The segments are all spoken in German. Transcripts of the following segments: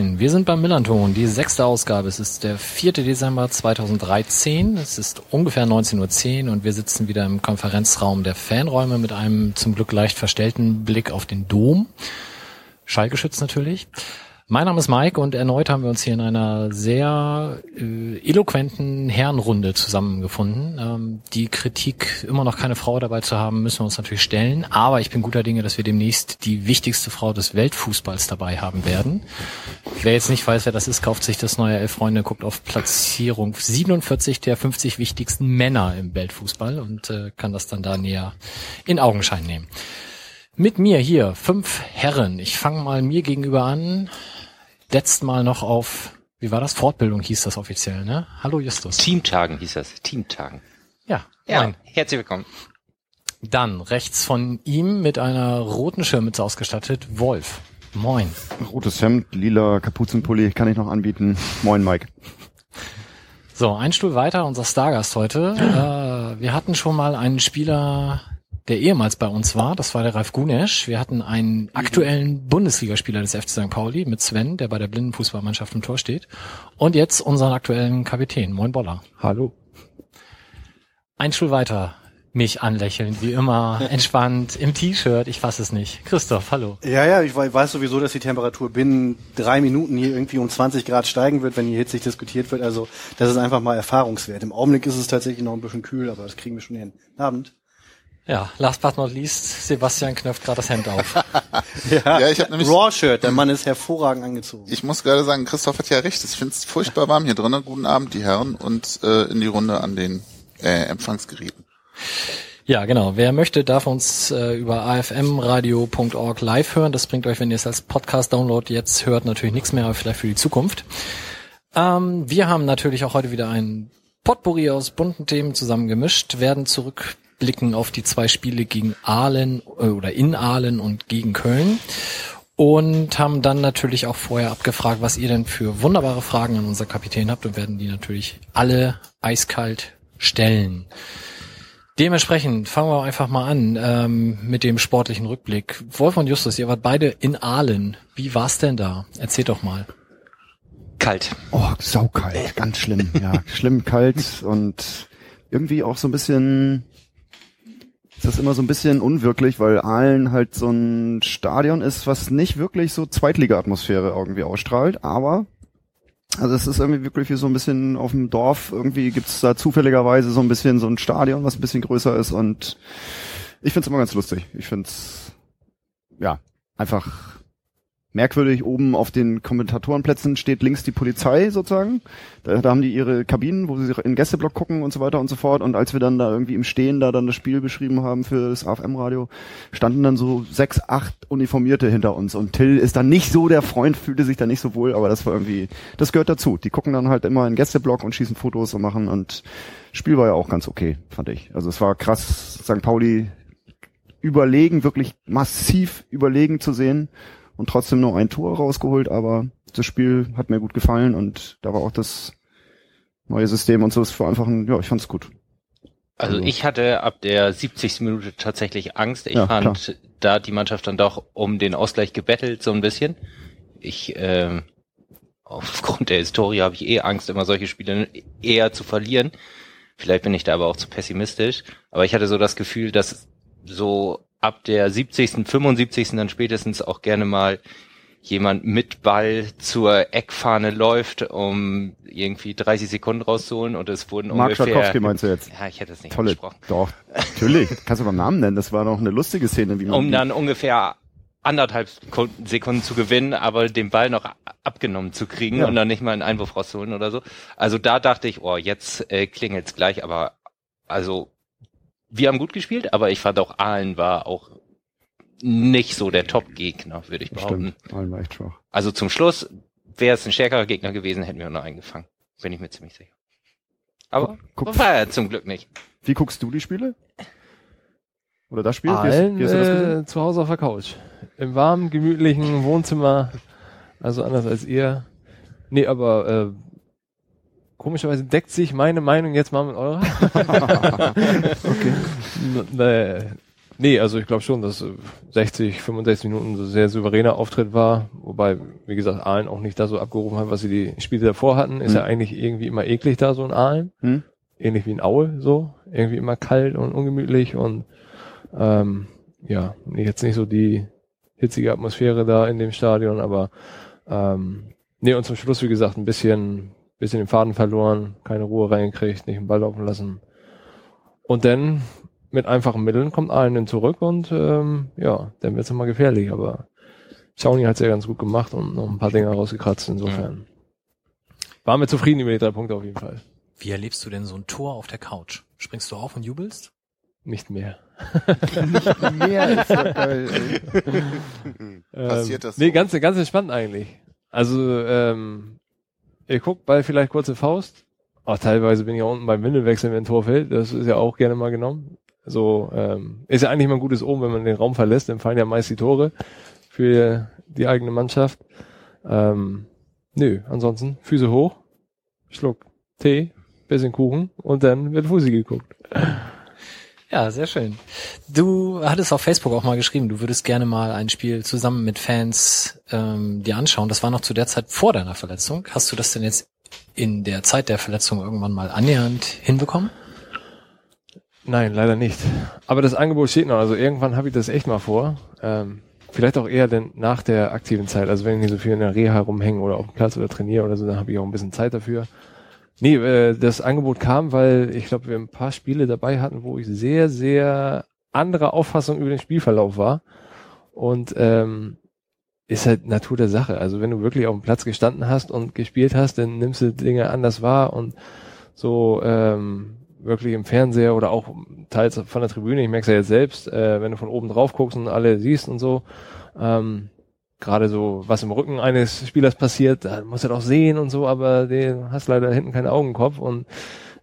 Moin, wir sind beim Millanton, die sechste Ausgabe. Es ist der 4. Dezember 2013. Es ist ungefähr 19.10 Uhr und wir sitzen wieder im Konferenzraum der Fanräume mit einem zum Glück leicht verstellten Blick auf den Dom. Schallgeschützt natürlich. Mein Name ist Mike und erneut haben wir uns hier in einer sehr äh, eloquenten Herrenrunde zusammengefunden. Ähm, die Kritik, immer noch keine Frau dabei zu haben, müssen wir uns natürlich stellen. Aber ich bin guter Dinge, dass wir demnächst die wichtigste Frau des Weltfußballs dabei haben werden. Wer jetzt nicht weiß, wer das ist, kauft sich das neue Elf Freunde, guckt auf Platzierung 47 der 50 wichtigsten Männer im Weltfußball und äh, kann das dann da näher in Augenschein nehmen. Mit mir hier fünf Herren. Ich fange mal mir gegenüber an letzt Mal noch auf, wie war das? Fortbildung hieß das offiziell, ne? Hallo Justus. Teamtagen hieß das. Teamtagen. Ja. Ja, moin. herzlich willkommen. Dann rechts von ihm mit einer roten Schirmmütze ausgestattet, Wolf. Moin. Rotes Hemd, lila Kapuzenpulli kann ich noch anbieten. Moin, Mike. So, ein Stuhl weiter, unser Stargast heute. Äh, wir hatten schon mal einen Spieler, der ehemals bei uns war. Das war der Ralf Gunesch. Wir hatten einen aktuellen Bundesligaspieler des FC St. Pauli mit Sven, der bei der Blindenfußballmannschaft im Tor steht. Und jetzt unseren aktuellen Kapitän. Moin Boller. Hallo. Ein Stuhl weiter. Mich anlächeln, wie immer, entspannt, im T-Shirt, ich fass es nicht. Christoph, hallo. Ja, ja, ich wei- weiß sowieso, dass die Temperatur binnen drei Minuten hier irgendwie um 20 Grad steigen wird, wenn hier hitzig diskutiert wird. Also das ist einfach mal Erfahrungswert. Im Augenblick ist es tatsächlich noch ein bisschen kühl, aber das kriegen wir schon hin. Abend. Ja, last but not least, Sebastian knöpft gerade das Hemd auf. Ja, ich habe nämlich, Raw-Shirt, der Mann ist hervorragend angezogen. ich muss gerade sagen, Christoph hat ja recht. Ich finde es furchtbar warm hier drinnen. Guten Abend, die Herren, und äh, in die Runde an den äh, Empfangsgeräten. Ja, genau. Wer möchte, darf uns äh, über afmradio.org live hören. Das bringt euch, wenn ihr es als Podcast-Download jetzt hört, natürlich nichts mehr, aber vielleicht für die Zukunft. Ähm, wir haben natürlich auch heute wieder ein Potpourri aus bunten Themen zusammengemischt, werden zurückblicken auf die zwei Spiele gegen Aalen äh, oder in Aalen und gegen Köln und haben dann natürlich auch vorher abgefragt, was ihr denn für wunderbare Fragen an unser Kapitän habt und werden die natürlich alle eiskalt stellen. Dementsprechend fangen wir einfach mal an ähm, mit dem sportlichen Rückblick. Wolf und Justus, ihr wart beide in Aalen. Wie war's denn da? Erzählt doch mal. Kalt. Oh, saukalt, ganz schlimm. Ja, schlimm kalt und irgendwie auch so ein bisschen, ist das immer so ein bisschen unwirklich, weil Aalen halt so ein Stadion ist, was nicht wirklich so Zweitliga-Atmosphäre irgendwie ausstrahlt, aber also es ist irgendwie wirklich wie so ein bisschen auf dem Dorf, irgendwie gibt's da zufälligerweise so ein bisschen so ein Stadion, was ein bisschen größer ist und ich find's immer ganz lustig. Ich find's, ja, einfach merkwürdig. Oben auf den Kommentatorenplätzen steht links die Polizei sozusagen. Da, da haben die ihre Kabinen, wo sie in den Gästeblock gucken und so weiter und so fort. Und als wir dann da irgendwie im Stehen da dann das Spiel beschrieben haben für das AFM-Radio, standen dann so sechs, acht Uniformierte hinter uns. Und Till ist dann nicht so der Freund, fühlte sich da nicht so wohl, aber das war irgendwie, das gehört dazu. Die gucken dann halt immer in Gästeblock und schießen Fotos und machen und Spiel war ja auch ganz okay, fand ich. Also es war krass, St. Pauli überlegen, wirklich massiv überlegen zu sehen und trotzdem nur ein Tor rausgeholt, aber das Spiel hat mir gut gefallen und da war auch das neue System und so, es war einfach ein, ja, ich fand's gut. Also Also- ich hatte ab der 70. Minute tatsächlich Angst. Ich Ja, fand, da hat die Mannschaft dann doch um den Ausgleich gebettelt, so ein bisschen. Ich, ähm, aufgrund der Historie habe ich eh Angst, immer solche Spiele eher zu verlieren. Vielleicht bin ich da aber auch zu pessimistisch. Aber ich hatte so das Gefühl, dass so ab der 70., 75. dann spätestens auch gerne mal jemand mit Ball zur Eckfahne läuft, um irgendwie 30 Sekunden rauszuholen und es wurden Mark ungefähr... Schwatkowski meinst du jetzt? Ja, ich hätte es nicht Tolle, angesprochen. doch, natürlich, kannst du beim Namen nennen, das war doch eine lustige Szene, wie man Um dann ungefähr anderthalb Sekunden- zu gewinnen, aber den Ball noch abgenommen zu kriegen Ja. und dann nicht mal einen Einwurf rauszuholen oder so. Also da dachte ich, oh, jetzt äh, klingelt's gleich, aber also wir haben gut gespielt, aber ich fand auch Aalen war auch nicht so der Top-Gegner, würde ich behaupten. Stimmt, allen war echt schwach. Also zum Schluss wäre es ein stärkerer Gegner gewesen, hätten wir noch eingefangen. Bin ich mir ziemlich sicher. Aber Guck- war ja zum Glück nicht. Wie guckst du die Spiele? Oder das Spiel? Wie hast, Allen wie hast du das äh, zu Hause auf der Couch. Im warmen, gemütlichen Wohnzimmer. Also anders als ihr. Nee, aber äh, komischerweise deckt sich meine Meinung jetzt mal mit eurer. Okay. nee, nee, also ich glaube schon, dass äh, 60, 65 Minuten so sehr souveräner Auftritt war, wobei, wie gesagt, Aalen auch nicht da so abgerufen hat, was sie die Spiele davor hatten. Ist Hm. ja eigentlich irgendwie immer eklig da, so ein Aalen. Hm? Ähnlich wie ein Aue, so. Irgendwie immer kalt und ungemütlich und ähm, ja, jetzt nicht so die hitzige Atmosphäre da in dem Stadion, aber ähm, nee, und zum Schluss, wie gesagt, ein bisschen, bisschen den Faden verloren, keine Ruhe reingekriegt, nicht den Ball laufen lassen. Und dann mit einfachen Mitteln kommt Aalen zurück und ähm, ja, dann wird's nochmal gefährlich, aber Shawnee hat's ja ganz gut gemacht und noch ein paar Dinge rausgekratzt, insofern. Waren wir zufrieden über die drei Punkte auf jeden Fall. Wie erlebst du denn so ein Tor auf der Couch? Springst du auf und jubelst? Nicht mehr. Mehr ist ja geil. Ey. Passiert ähm, das Nee, so? ganz, ganz entspannt eigentlich. Also, ähm, ihr guckt Ball vielleicht kurze Faust. Auch teilweise bin ich auch unten beim Windelwechsel, wenn ein Tor fällt. Das ist ja auch gerne mal genommen. So, ähm, ist ja eigentlich mal ein gutes Omen, wenn man den Raum verlässt, dann fallen ja meist die Tore für die eigene Mannschaft. Ähm, nö, ansonsten Füße hoch, Schluck Tee, bisschen Kuchen und dann wird Fusi geguckt. Ja, sehr schön. Du hattest auf Facebook auch mal geschrieben, du würdest gerne mal ein Spiel zusammen mit Fans ähm, dir anschauen. Das war noch zu der Zeit vor deiner Verletzung. Hast du das denn jetzt in der Zeit der Verletzung irgendwann mal annähernd hinbekommen? Nein, leider nicht. Aber das Angebot steht noch. Also irgendwann habe ich das echt mal vor. Ähm, vielleicht auch eher denn nach der aktiven Zeit. Also wenn ich so viel in der Reha rumhänge oder auf dem Platz oder trainiere oder so, dann habe ich auch ein bisschen Zeit dafür. Nee, äh, das Angebot kam, weil ich glaube, wir ein paar Spiele dabei hatten, wo ich sehr, sehr anderer Auffassung über den Spielverlauf war. Und ähm, ist halt Natur der Sache. Also wenn du wirklich auf dem Platz gestanden hast und gespielt hast, dann nimmst du Dinge anders wahr und so ähm, wirklich im Fernseher oder auch teils von der Tribüne, ich merke es ja jetzt selbst, äh, wenn du von oben drauf guckst und alle siehst und so, ähm, gerade so, was im Rücken eines Spielers passiert, da musst du doch sehen und so, aber du hast leider hinten keinen Augenkopf. Und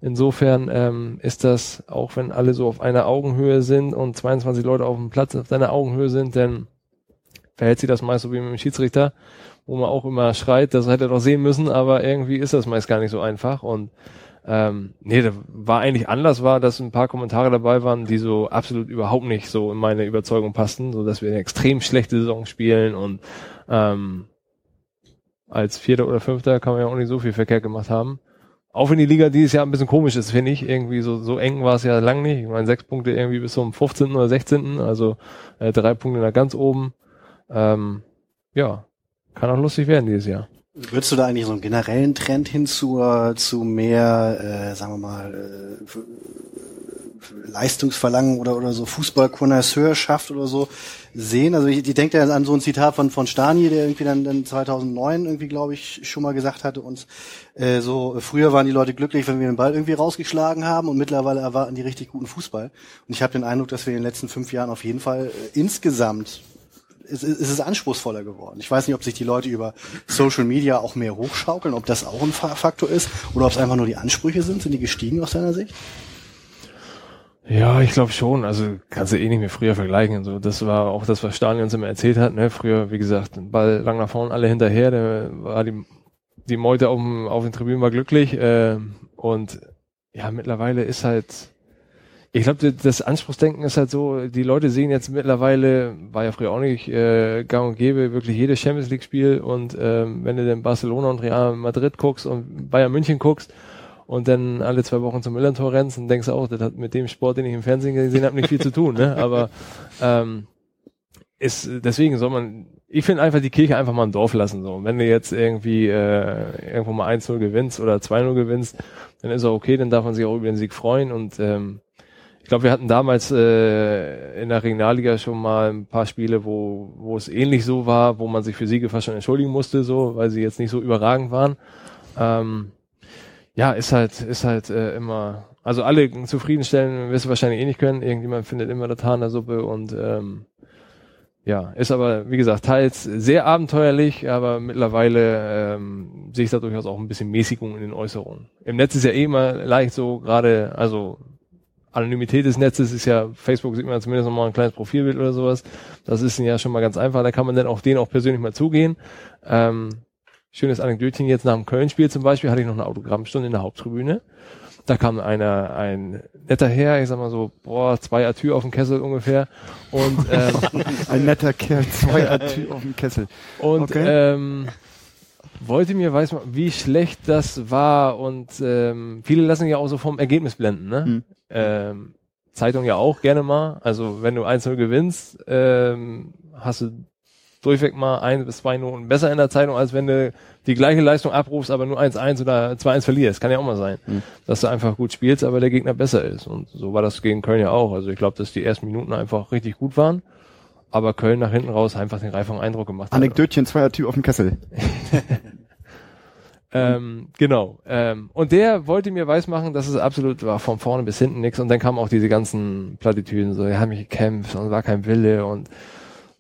insofern ähm, ist das, auch wenn alle so auf einer Augenhöhe sind und 22 Leute auf dem Platz auf deiner Augenhöhe sind, dann verhält sich das meist so wie mit dem Schiedsrichter, wo man auch immer schreit, das hätte er doch sehen müssen, aber irgendwie ist das meist gar nicht so einfach. Und ähm, nee, da war eigentlich anders war, dass ein paar Kommentare dabei waren, die so absolut überhaupt nicht so in meine Überzeugung passten, so dass wir eine extrem schlechte Saison spielen und ähm, als Vierter oder Fünfter kann man ja auch nicht so viel verkehrt gemacht haben. Auch wenn die Liga dieses Jahr ein bisschen komisch ist, finde ich. Irgendwie so, so eng war es ja lang nicht. Ich meine, sechs Punkte irgendwie bis zum 15. oder 16. Also äh, drei Punkte nach ganz oben. Ähm, ja, kann auch lustig werden dieses Jahr. Würdest du da eigentlich so einen generellen Trend hin zu, zu mehr, äh, sagen wir mal, äh, Leistungsverlangen oder, oder so Fußballkonnoisseurschaft oder so sehen? Also ich, ich denke ja an so ein Zitat von, von Stani, der irgendwie dann, dann 2009 irgendwie, glaube ich, schon mal gesagt hatte, uns äh, so, früher waren die Leute glücklich, wenn wir den Ball irgendwie rausgeschlagen haben und mittlerweile erwarten die richtig guten Fußball. Und ich habe den Eindruck, dass wir in den letzten fünf Jahren auf jeden Fall äh, insgesamt es, es es ist anspruchsvoller geworden. Ich weiß nicht, ob sich die Leute über Social Media auch mehr hochschaukeln, ob das auch ein Fa- Faktor ist oder ob es einfach nur die Ansprüche sind. Sind die gestiegen aus deiner Sicht? Ja, ich glaube schon. Also kannst du eh nicht mehr früher vergleichen. So, das war auch das, was Stalin uns immer erzählt hat. Ne? Früher, wie gesagt, Ball lang nach vorne, alle hinterher. Da war die, die Meute auf, dem, auf den Tribünen war glücklich. Äh, und ja, mittlerweile ist halt, ich glaube, das Anspruchsdenken ist halt so, die Leute sehen jetzt mittlerweile, war ja früher auch nicht äh, gang und gäbe, wirklich jedes Champions League Spiel und ähm, wenn du dann Barcelona und Real Madrid guckst und Bayern München guckst, und dann alle zwei Wochen zum Millantor rennst und denkst auch, das hat mit dem Sport, den ich im Fernsehen gesehen habe, nicht viel zu tun. Ne? Aber ähm, ist deswegen soll man, ich finde einfach die Kirche einfach mal im Dorf lassen. So. Und wenn du jetzt irgendwie äh, irgendwo mal 1-0 gewinnst oder 2-0 gewinnst, dann ist auch okay, dann darf man sich auch über den Sieg freuen. Und ähm, ich glaube, wir hatten damals äh, in der Regionalliga schon mal ein paar Spiele, wo, wo es ähnlich so war, wo man sich für Siege fast schon entschuldigen musste, so, weil sie jetzt nicht so überragend waren. Ähm, ja, ist halt, ist halt äh, immer, also alle zufriedenstellen wirst du wahrscheinlich eh nicht können. Irgendjemand findet immer das Haar in der Suppe und ähm, ja, ist aber, wie gesagt, teils sehr abenteuerlich, aber mittlerweile ähm, sehe ich da durchaus auch ein bisschen Mäßigung in den Äußerungen. Im Netz ist ja eh immer leicht so, gerade, also Anonymität des Netzes ist ja, Facebook sieht man zumindest nochmal ein kleines Profilbild oder sowas. Das ist ja schon mal ganz einfach, da kann man dann auch denen auch persönlich mal zugehen. Ähm, schönes Anekdötchen jetzt nach dem Köln-Spiel zum Beispiel hatte ich noch eine Autogrammstunde in der Haupttribüne. Da kam einer, ein netter Herr, ich sag mal so, boah, zwei Atür auf dem Kessel ungefähr. Und, ähm, Ein netter Kerl, zwei Atü auf dem Kessel. und Okay. ähm, wollte mir weiß man, wie schlecht das war und ähm, viele lassen ja auch so vom Ergebnis blenden, ne? Hm. Ähm, Zeitung ja auch gerne mal. Also wenn du 1-0 gewinnst, ähm, hast du durchweg mal ein bis zwei Noten besser in der Zeitung, als wenn du die gleiche Leistung abrufst, aber nur 1-1 oder 2-1 verlierst. Kann ja auch mal sein, Hm. dass du einfach gut spielst, aber der Gegner besser ist. Und so war das gegen Köln ja auch. Also ich glaube, dass die ersten Minuten einfach richtig gut waren, aber Köln nach hinten raus einfach den reifen Eindruck gemacht hat. Anekdötchen, zwei Atü auf dem Kessel. Ähm, genau. Ähm, und der wollte mir weismachen, dass es absolut war von vorne bis hinten nichts. Und dann kamen auch diese ganzen Plattitüden, so, er hat mich gekämpft und war kein Wille und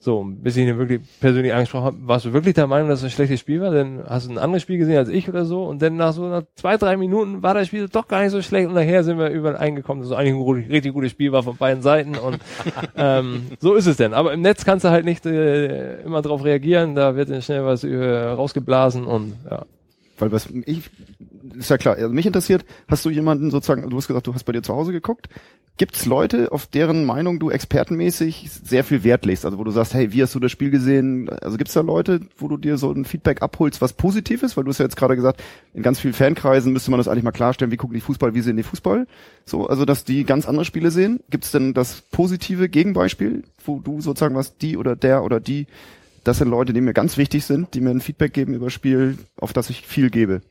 so, bis ich ihn wirklich persönlich angesprochen habe, warst du wirklich der Meinung, dass es ein schlechtes Spiel war? Dann hast du ein anderes Spiel gesehen als ich oder so und dann nach so nach zwei, drei Minuten war das Spiel doch gar nicht so schlecht und nachher sind wir übereingekommen, dass es eigentlich ein richtig gutes Spiel war von beiden Seiten und ähm, so ist es denn. Aber im Netz kannst du halt nicht äh, immer drauf reagieren, da wird dann schnell was äh, rausgeblasen und ja. Weil was ich, ist ja klar, also mich interessiert, hast du jemanden sozusagen, du hast gesagt, du hast bei dir zu Hause geguckt. Gibt's Leute, auf deren Meinung du expertenmäßig sehr viel Wert legst? Also wo du sagst, hey, wie hast du das Spiel gesehen? Also gibt's da Leute, wo du dir so ein Feedback abholst, was positiv ist? Weil du hast ja jetzt gerade gesagt, in ganz vielen Fankreisen müsste man das eigentlich mal klarstellen, wie gucken die Fußball, wie sehen die Fußball? So, also dass die ganz andere Spiele sehen. Gibt's denn das positive Gegenbeispiel, wo du sozusagen was die oder der oder die das sind Leute, die mir ganz wichtig sind, die mir ein Feedback geben über das Spiel, auf das ich viel gebe.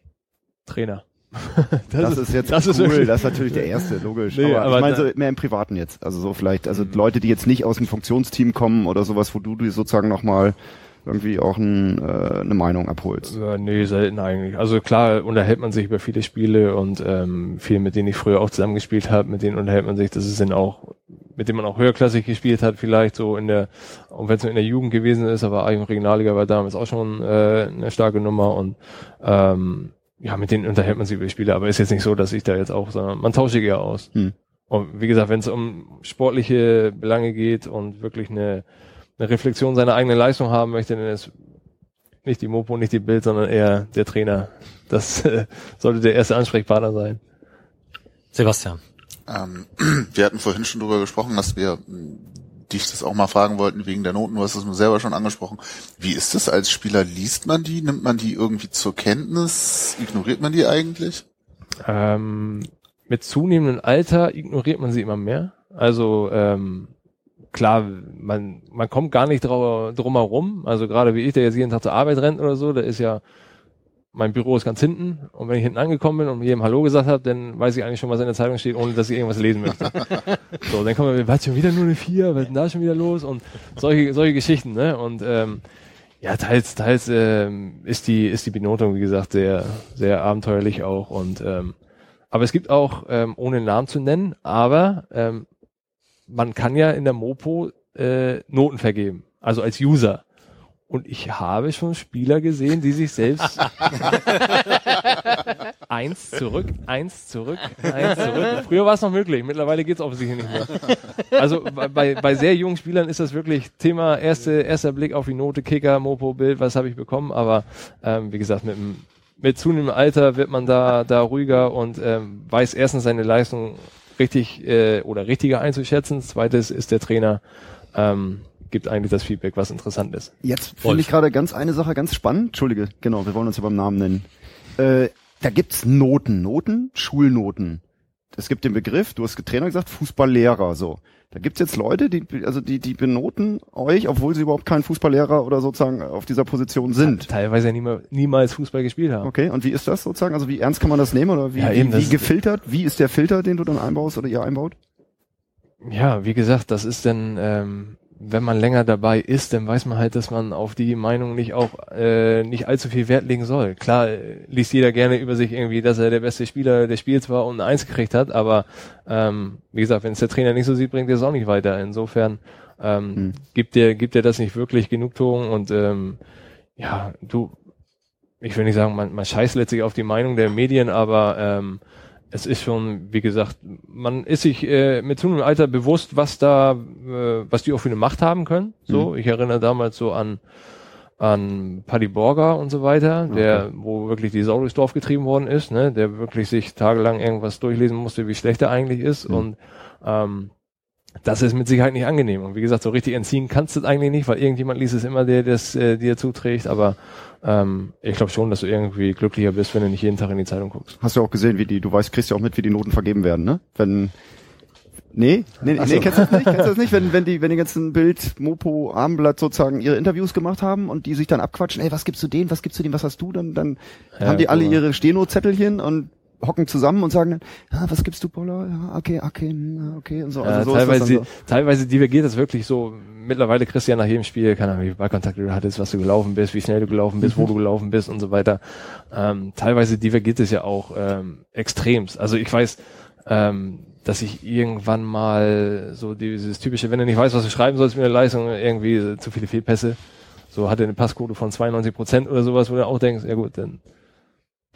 Trainer. Das, ist jetzt das cool, ist das ist natürlich der erste, logisch. Nee, aber, aber ich meine so mehr im Privaten jetzt. Also so vielleicht, also Leute, die jetzt nicht aus dem Funktionsteam kommen oder sowas, wo du dir sozusagen nochmal irgendwie auch ein, äh, eine Meinung abholst. Ja, nee, selten eigentlich. Also klar unterhält man sich über viele Spiele und ähm, viele, mit denen ich früher auch zusammengespielt habe, mit denen unterhält man sich. Das ist dann auch, mit denen man auch höherklassig gespielt hat, vielleicht so in der, auch wenn es nur in der Jugend gewesen ist, aber eigentlich Regionalliga war damals auch schon äh, eine starke Nummer und ähm, ja, mit denen unterhält man sich über Spiele, aber ist jetzt nicht so, dass ich da jetzt auch, sondern man tauscht sich eher aus. Hm. Und wie gesagt, wenn es um sportliche Belange geht und wirklich eine, eine Reflexion seiner eigenen Leistung haben möchte, dann ist nicht die Mopo, nicht die Bild, sondern eher der Trainer. Das äh, sollte der erste Ansprechpartner sein. Sebastian. Ähm, wir hatten vorhin schon drüber gesprochen, dass wir mh, dich das auch mal fragen wollten wegen der Noten. Du hast es mir selber schon angesprochen. Wie ist es als Spieler? Liest man die? Nimmt man die irgendwie zur Kenntnis? Ignoriert man die eigentlich? Ähm, mit zunehmendem Alter ignoriert man sie immer mehr. Also ähm, klar, man, man kommt gar nicht drau- drum herum. Also gerade wie ich, der jetzt jeden Tag zur Arbeit rennt oder so, da ist ja mein Büro ist ganz hinten und wenn ich hinten angekommen bin und jedem Hallo gesagt habe, dann weiß ich eigentlich schon, was in der Zeitung steht, ohne dass ich irgendwas lesen möchte. so, dann kommen wir, was schon wieder nur eine vier, was ist denn da schon wieder los und solche solche Geschichten, ne? Und ähm, ja, teils teils ähm, ist die ist die Benotung wie gesagt sehr sehr abenteuerlich auch und ähm, aber es gibt auch ähm, ohne Namen zu nennen, aber ähm, man kann ja in der Mopo äh, Noten vergeben, also als User. Und ich habe schon Spieler gesehen, die sich selbst eins zurück, eins zurück, eins zurück. Früher war es noch möglich, mittlerweile geht es offensichtlich nicht mehr. Also bei- bei, sehr jungen Spielern ist das wirklich Thema erste, erster Blick auf die Note, Kicker, Mopo, Bild, was habe ich bekommen, aber ähm, wie gesagt, mit, mit zunehmendem Alter wird man da, da ruhiger und ähm, weiß erstens seine Leistung richtig äh, oder richtiger einzuschätzen. Zweites ist der Trainer ähm, gibt eigentlich das Feedback, was interessant ist. Jetzt finde ich gerade ganz eine Sache ganz spannend. Entschuldige, genau, wir wollen uns ja beim Namen nennen. Äh, da gibt's Noten, Noten, Schulnoten. Es gibt den Begriff, du hast Trainer gesagt, Fußballlehrer, so. Da gibt's jetzt Leute, die, also die, die benoten euch, obwohl sie überhaupt kein Fußballlehrer oder sozusagen auf dieser Position sind. Teilweise ja niemals, niemals Fußball gespielt haben. Okay, und wie ist das sozusagen? Also wie ernst kann man das nehmen oder wie, Ja, eben, wie, wie gefiltert? Wie ist der Filter, den du dann einbaust oder ihr einbaut? Ja, wie gesagt, das ist dann, ähm, wenn man länger dabei ist, dann weiß man halt, dass man auf die Meinung nicht auch äh, nicht allzu viel Wert legen soll. Klar äh, liest jeder gerne über sich irgendwie, dass er der beste Spieler des Spiels war und Eins gekriegt hat, aber ähm, wie gesagt, wenn es der Trainer nicht so sieht, bringt er es auch nicht weiter. Insofern ähm, Hm. gibt dir gibt dir das nicht wirklich Genugtuung und ähm, ja, du, ich will nicht sagen, man, man scheißt letztlich auf die Meinung der Medien, aber ähm, es ist schon, wie gesagt, man ist sich äh, mit zunehmendem Alter bewusst, was da, äh, was die auch für eine Macht haben können. So, ich erinnere damals so an an Paddy Borger und so weiter, der, wo wirklich die Sau durchs Dorf getrieben worden ist, ne, der wirklich sich tagelang irgendwas durchlesen musste, wie schlecht er eigentlich ist Mhm. und ähm, das ist mit Sicherheit nicht angenehm. Und wie gesagt, so richtig entziehen kannst du es eigentlich nicht, weil irgendjemand liest es immer, der das äh, dir zuträgt. Aber ähm, ich glaube schon, dass du irgendwie glücklicher bist, wenn du nicht jeden Tag in die Zeitung guckst. Hast du auch gesehen, wie die, du weißt, kriegst ja auch mit, wie die Noten vergeben werden, ne? Wenn, nee, nee, Ach nee, so. kennst du das nicht? Kennst du das nicht? Wenn, wenn die, wenn die ganzen Bild, Mopo, Abendblatt sozusagen ihre Interviews gemacht haben und die sich dann abquatschen, ey, was gibst du denen, was gibst du denen, was hast du, dann, dann Ja, haben die alle ihre Steno-Zettelchen und hocken zusammen und sagen dann, ja, was gibst du, Poller? Ja, okay, okay, hm, okay, und so. Ja, Also so ist das teilweise, so. teilweise divergiert das wirklich so. Mittlerweile kriegst du ja nach jedem Spiel, keine Ahnung, wie viel Ballkontakte du hattest, was du gelaufen bist, wie schnell du gelaufen bist, Mhm. wo du gelaufen bist und so weiter. Ähm, teilweise divergiert es ja auch ähm, extremst. Also ich weiß, ähm, dass ich irgendwann mal so dieses typische, wenn du nicht weißt, was du schreiben sollst mit der Leistung, irgendwie zu viele Fehlpässe. So hatte eine Passquote von 92 Prozent oder sowas, wo du auch denkst, ja gut, dann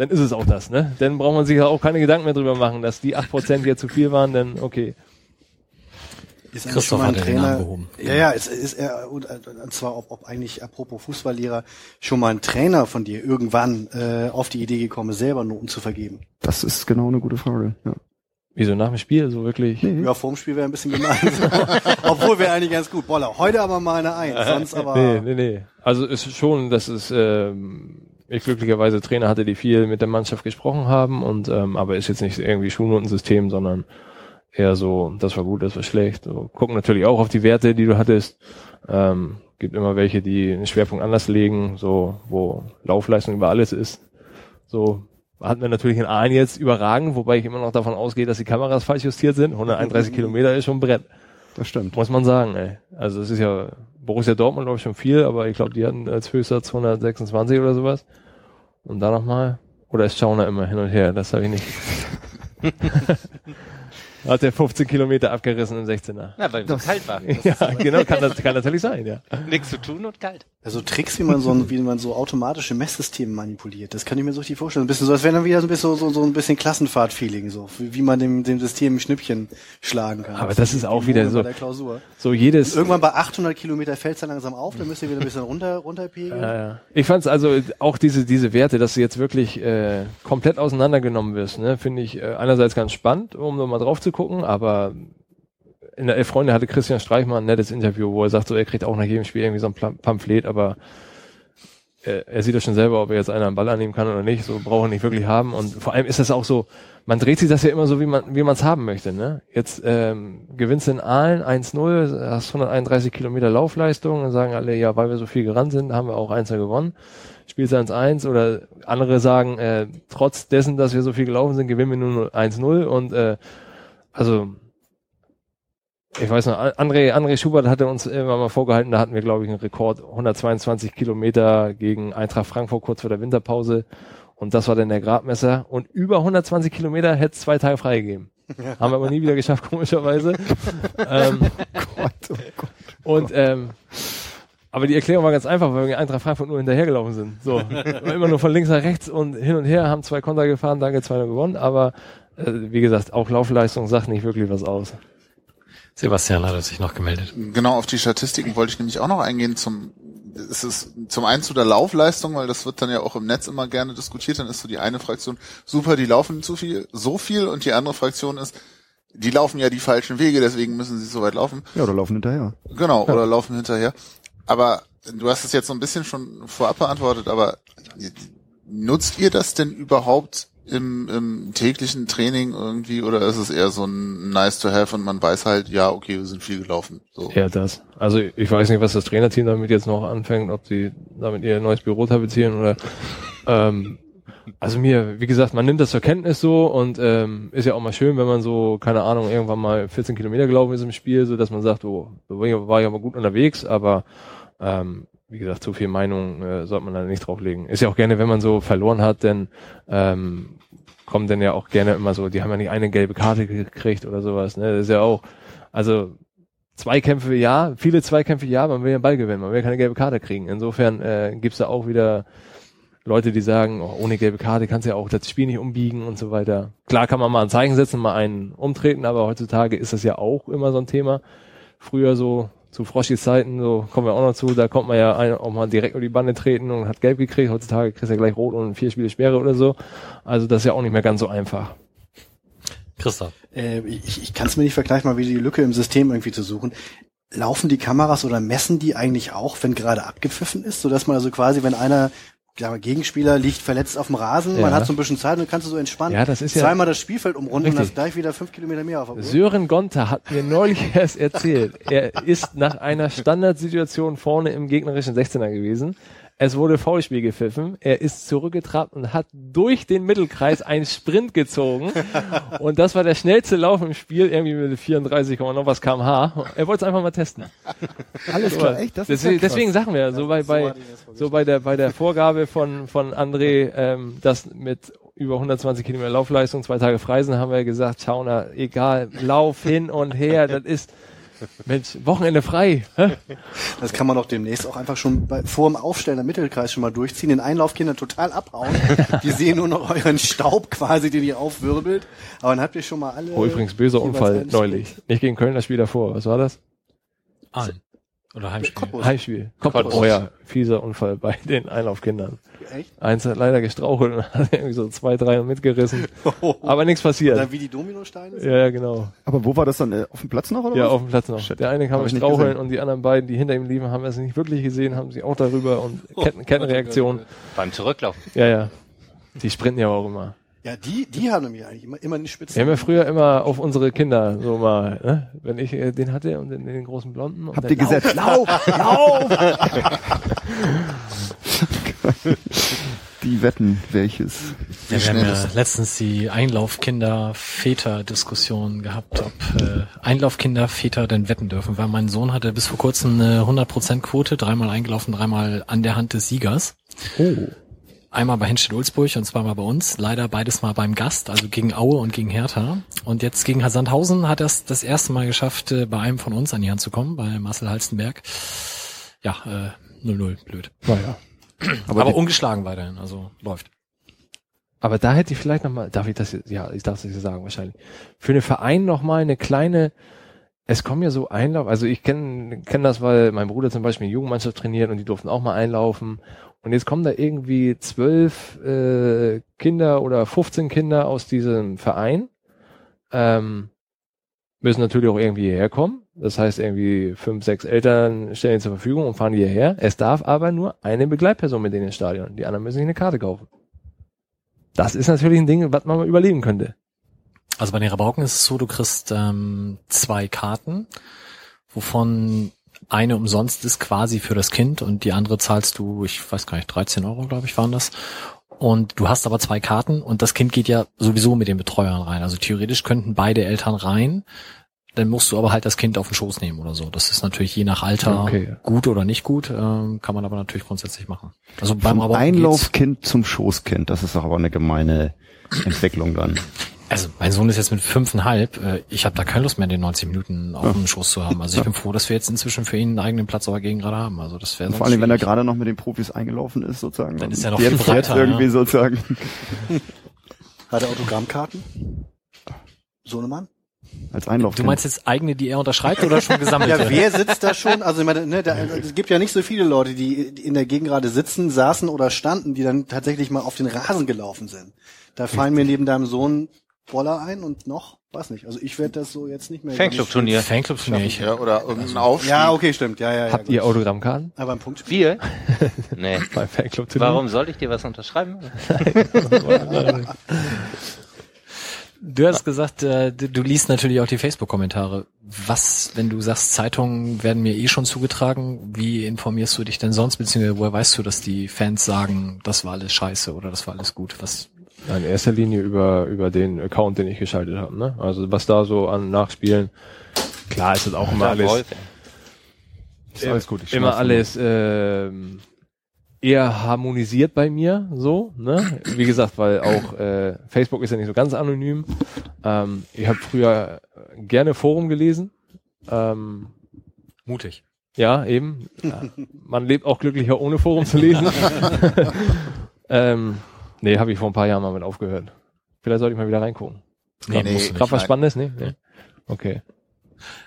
dann ist es auch das, ne? Dann braucht man sich ja auch keine Gedanken mehr drüber machen, dass die 8% jetzt zu viel waren, dann okay. Ist Christoph schon mal ein hat den Namen Trainer. behoben. Ja, ja, ist, ist er, und, äh, und zwar, ob, ob eigentlich, apropos Fußballlehrer, schon mal ein Trainer von dir irgendwann äh, auf die Idee gekommen ist, selber Noten zu vergeben. Das ist genau eine gute Frage, ja. Wieso nach dem Spiel so wirklich? Nee. Ja, vorm Spiel wäre ein bisschen gemein. Obwohl wäre eigentlich ganz gut. Boller, heute aber mal eine Eins, sonst aber. Nee, nee, nee. Also ist schon, dass es ähm, ich glücklicherweise Trainer hatte, die viel mit der Mannschaft gesprochen haben und ähm, aber ist jetzt nicht irgendwie Schulnotensystem, sondern eher so, das war gut, das war schlecht. So, gucken natürlich auch auf die Werte, die du hattest. Ähm, gibt immer welche, die den Schwerpunkt anders legen, so wo Laufleistung über alles ist. So hatten wir natürlich in Aalen jetzt überragend, wobei ich immer noch davon ausgehe, dass die Kameras falsch justiert sind. 131 Kilometer ist schon ein Brett. Das stimmt. Muss man sagen, ey. Also es ist ja Borussia Dortmund, glaube ich, schon viel, aber ich glaube, die hatten als Höchstsatz 126 oder sowas. Und da nochmal. Oder ist Schauner immer hin und her? Das habe ich nicht. Hat der 15 Kilometer abgerissen im 16er. Na, weil es so kalt war. Ja, genau, kann, das, kann natürlich sein, ja. Nichts zu tun und kalt. Also Tricks, wie man so, ein- wie man so automatische Messsysteme manipuliert, das kann ich mir so richtig vorstellen. Ein bisschen so, als wäre dann wieder so ein bisschen so, so ein bisschen Klassenfahrt-Feeling, so, wie, man dem, dem System ein Schnippchen schlagen kann. Aber das ist auch Wie wieder so- Bei der Klausur. So jedes. Irgendwann bei 800 Kilometer fällt es dann langsam auf, dann müsst ihr wieder ein bisschen runter, runterpegeln. Ja, ja. Ich fand es also auch diese diese Werte, dass du jetzt wirklich äh, komplett auseinandergenommen wirst, ne, finde ich äh, einerseits ganz spannend, um nochmal drauf zu gucken, aber in der Elf Freunde hatte Christian Streich mal ein nettes Interview, wo er sagt, so er kriegt auch nach jedem Spiel irgendwie so ein Pamphlet, aber äh, er sieht das schon selber, ob er jetzt einer einen Ball annehmen kann oder nicht, so braucht er nicht wirklich haben und vor allem ist das auch so, man dreht sich das ja immer so, wie man wie es haben möchte, ne? Jetzt ähm, gewinnst du in Aalen 1-0, hast 131 Kilometer Laufleistung, dann sagen alle, ja, weil wir so viel gerannt sind, haben wir auch 1 gewonnen. Spielst du 1-1 oder andere sagen, äh, trotz dessen, dass wir so viel gelaufen sind, gewinnen wir nur 1-0 und äh, also ich weiß noch, André, André Schubert hatte uns immer mal vorgehalten, da hatten wir, glaube ich, einen Rekord, 122 Kilometer gegen Eintracht Frankfurt kurz vor der Winterpause. Und das war dann der Gradmesser. Und über 120 Kilometer hätte es zwei Tage freigegeben. Haben wir aber nie wieder geschafft, komischerweise. ähm, Gott, oh Gott. und ähm, aber die Erklärung war ganz einfach, weil wir Eintracht Frankfurt nur hinterhergelaufen sind. So, immer nur von links nach rechts und hin und her, haben zwei Konter gefahren, danke, 2 gewonnen. Aber wie gesagt, auch Laufleistung sagt nicht wirklich was aus. Sebastian hat sich noch gemeldet. Genau, auf die Statistiken wollte ich nämlich auch noch eingehen zum, es ist zum einen zu der Laufleistung, weil das wird dann ja auch im Netz immer gerne diskutiert, dann ist so die eine Fraktion, super, die laufen zu viel, so viel und die andere Fraktion ist, die laufen ja die falschen Wege, deswegen müssen sie so weit laufen. Ja, da laufen hinterher. Genau, oder laufen hinterher. Aber du hast es jetzt so ein bisschen schon vorab beantwortet, aber nutzt ihr das denn überhaupt im, im täglichen Training irgendwie oder ist es eher so ein nice to have und man weiß halt, ja, okay, wir sind viel gelaufen. So. Ja, das. Also ich weiß nicht, was das Trainerteam damit jetzt noch anfängt, ob sie damit ihr neues Büro tapezieren oder ähm, also mir, wie gesagt, man nimmt das zur Kenntnis so und ähm, ist ja auch mal schön, wenn man so, keine Ahnung, irgendwann mal 14 Kilometer gelaufen ist im Spiel, so dass man sagt, oh, da war ich- war ich aber gut unterwegs, aber ähm, wie gesagt, zu viel Meinung äh, sollte man da nicht drauflegen. Ist ja auch gerne, wenn man so verloren hat, denn ähm, kommen dann ja auch gerne immer so, die haben ja nicht eine gelbe Karte gekriegt oder sowas, ne? Das ist ja auch, also Zweikämpfe ja, viele Zweikämpfe ja, man will ja Ball gewinnen, man will keine gelbe Karte kriegen. Insofern äh, gibt's da auch wieder Leute, die sagen, oh, ohne gelbe Karte kannst du ja auch das Spiel nicht umbiegen und so weiter. Klar kann man mal ein Zeichen setzen, mal einen umtreten, aber heutzutage ist das ja auch immer so ein Thema. Früher so zu Froschis Zeiten, so kommen wir auch noch zu, da kommt man ja ein, auch mal direkt über die Bande treten und hat gelb gekriegt. Heutzutage kriegst du ja gleich rot und vier Spiele Sperre oder so. Also das ist ja auch nicht mehr ganz so einfach. Christoph. Äh, ich ich kann es mir nicht vergleichen, mal wieder die Lücke im System irgendwie zu suchen. Laufen die Kameras oder messen die eigentlich auch, wenn gerade abgepfiffen ist, sodass man also quasi, wenn einer ja, Gegenspieler liegt verletzt auf dem Rasen, Ja. man hat so ein bisschen Zeit und dann kannst du so entspannen. Ja, das ist ja- zweimal das Spielfeld umrunden und Richtig. hast gleich wieder fünf Kilometer mehr auf der Uhr. Sören Gonter hat mir neulich erst erzählt, er ist nach einer Standardsituation vorne im gegnerischen 16er gewesen. Es wurde Foulspiel gepfiffen. Er ist zurückgetrabt und hat durch den Mittelkreis einen Sprint gezogen. Und das war der schnellste Lauf im Spiel, irgendwie mit 34, noch was kmh. Er wollte es einfach mal testen. Alles klar, echt? Das ist ja deswegen, deswegen sagen wir, so bei, bei, so bei der, bei der Vorgabe von, von André, ähm, das mit über 120 Kilometer Laufleistung, zwei Tage Freisen, haben wir gesagt, Schauner, egal, Lauf hin und her, das ist, Mensch, Wochenende frei. Hä? Das kann man doch demnächst auch einfach schon bei, vor dem Aufstellen im Mittelkreis schon mal durchziehen, den Einlaufkindern total abhauen. Die sehen nur noch euren Staub quasi, den ihr aufwirbelt. Aber dann habt ihr schon mal alle. Oh, übrigens, böser Unfall neulich. Nicht gegen Köln, das Spiel davor. Was war das? Aalen. Oder Heimspiel. Cottbus. Heimspiel. Cottbus. Oh ja, fieser Unfall bei den Einlaufkindern. Echt? Eins hat leider gestrauchelt und hat irgendwie so zwei, drei mitgerissen. Aber nichts passiert. Oder wie die Dominosteine sind? Ja, ja, genau. Aber wo war das dann? Äh, auf dem Platz noch oder Ja, was? auf dem Platz noch. Der eine kam mit Straucheln und die anderen beiden, die hinter ihm liefen, haben es nicht wirklich gesehen, haben sie auch darüber und Ketten, Kettenreaktion. Beim Zurücklaufen. Ja, ja. Die sprinten ja auch immer. Ja, die, die haben nämlich eigentlich immer, immer eine Spitze. Wir haben ja früher immer auf unsere Kinder so mal, ne? wenn ich äh, den hatte und den, den großen Blonden. Und Habt ihr gesetzt? Lauf! Lauf! Die wetten, welches? Ja, wir haben ja letztens die Einlaufkinder-Väter-Diskussion gehabt, ob äh, Einlaufkinder-Väter denn wetten dürfen, weil mein Sohn hatte bis vor kurzem eine 100%-Quote, dreimal eingelaufen, dreimal an der Hand des Siegers. Oh. Einmal bei Henstedt-Ulzburg und zweimal bei uns. Leider beides mal beim Gast, also gegen Aue und gegen Hertha. Und jetzt gegen Sandhausen hat er es das erste Mal geschafft, äh, bei einem von uns an die Hand zu kommen, bei Marcel Halstenberg. Ja, äh, 0-0, blöd. Naja. Aber, die- ungeschlagen weiterhin, also läuft. Aber da hätte ich vielleicht noch mal, darf ich das jetzt, ja, ich darf das jetzt sagen wahrscheinlich, für einen Verein noch mal eine kleine, es kommen ja so Einlauf, also ich kenne kenn das, weil mein Bruder zum Beispiel eine Jugendmannschaft trainiert und die durften auch mal einlaufen und jetzt kommen da irgendwie zwölf äh, Kinder oder 15 Kinder aus diesem Verein, ähm, müssen natürlich auch irgendwie hierher kommen. Das heißt, irgendwie fünf, sechs Eltern stellen die zur Verfügung und fahren hierher. Es darf aber nur eine Begleitperson mit denen ins Stadion. Die anderen müssen sich eine Karte kaufen. Das ist natürlich ein Ding, was man mal überleben könnte. Also bei den Rabauken ist es so, du kriegst ähm, zwei Karten, wovon eine umsonst ist quasi für das Kind und die andere zahlst du, ich weiß gar nicht, 13 Euro, glaube ich, waren das. Und du hast aber zwei Karten und das Kind geht ja sowieso mit den Betreuern rein. Also theoretisch könnten beide Eltern rein, dann musst du aber halt das Kind auf den Schoß nehmen oder so. Das ist natürlich je nach Alter Okay. gut oder nicht gut, ähm, kann man aber natürlich grundsätzlich machen. Also beim Vom Einlaufkind zum Schoßkind. Das ist doch aber eine gemeine Entwicklung dann. Also mein Sohn ist jetzt mit fünfeinhalb. Äh, ich habe da keine Lust mehr, den 90 Minuten auf dem Schoß zu haben. Also ich bin froh, dass wir jetzt inzwischen für ihn einen eigenen Platz auf der Gegend gerade haben. Also das wäre vor allem, wenn er gerade noch mit den Profis eingelaufen ist, sozusagen. Dann ist er noch jetzt viel breiter, irgendwie ja. sozusagen. Hat er Autogrammkarten? Sohnemann? Als Einlaufkind. Du meinst jetzt eigene, die er unterschreibt oder schon gesammelte? Ja, wer sitzt da schon? Also ich meine, ne, da, es gibt ja nicht so viele Leute, die in der Gegend gerade sitzen, saßen oder standen, die dann tatsächlich mal auf den Rasen gelaufen sind. Da fallen mir neben deinem Sohn Boller ein und noch, weiß nicht. Also ich werde das so jetzt nicht mehr. Fanclub-Turnier. Fanclub-Turnier. Ja, oder irgendein Aufstieg. Ja, okay, stimmt. Ja, ja, ja. Habt gut. ihr Autogrammkarten Aber ein Punktspiel. Wir? Nee. bei Fanclub Warum soll ich dir was unterschreiben? du hast gesagt, äh, du, du liest natürlich auch die Facebook-Kommentare. Was, wenn du sagst, Zeitungen werden mir eh schon zugetragen, wie informierst du dich denn sonst, beziehungsweise woher weißt du, dass die Fans sagen, das war alles scheiße oder das war alles gut? Was, In erster Linie über, über den Account, den ich geschaltet habe. Ne? Also was da so an Nachspielen, klar ist das auch immer Ja, alles, Wolf, Ist alles gut. ich immer alles ähm, eher harmonisiert bei mir, so. Ne? Wie gesagt, weil auch äh, Facebook ist ja nicht so ganz anonym. Ähm, ich habe früher gerne Forum gelesen. Ähm, mutig. Ja, eben. Man lebt auch glücklicher, ohne Forum zu lesen. ähm, nee, habe ich vor ein paar Jahren mal mit aufgehört. Vielleicht sollte ich mal wieder reingucken. Nee, Nee, Gerade was. Spannendes, ne? Nee? Okay.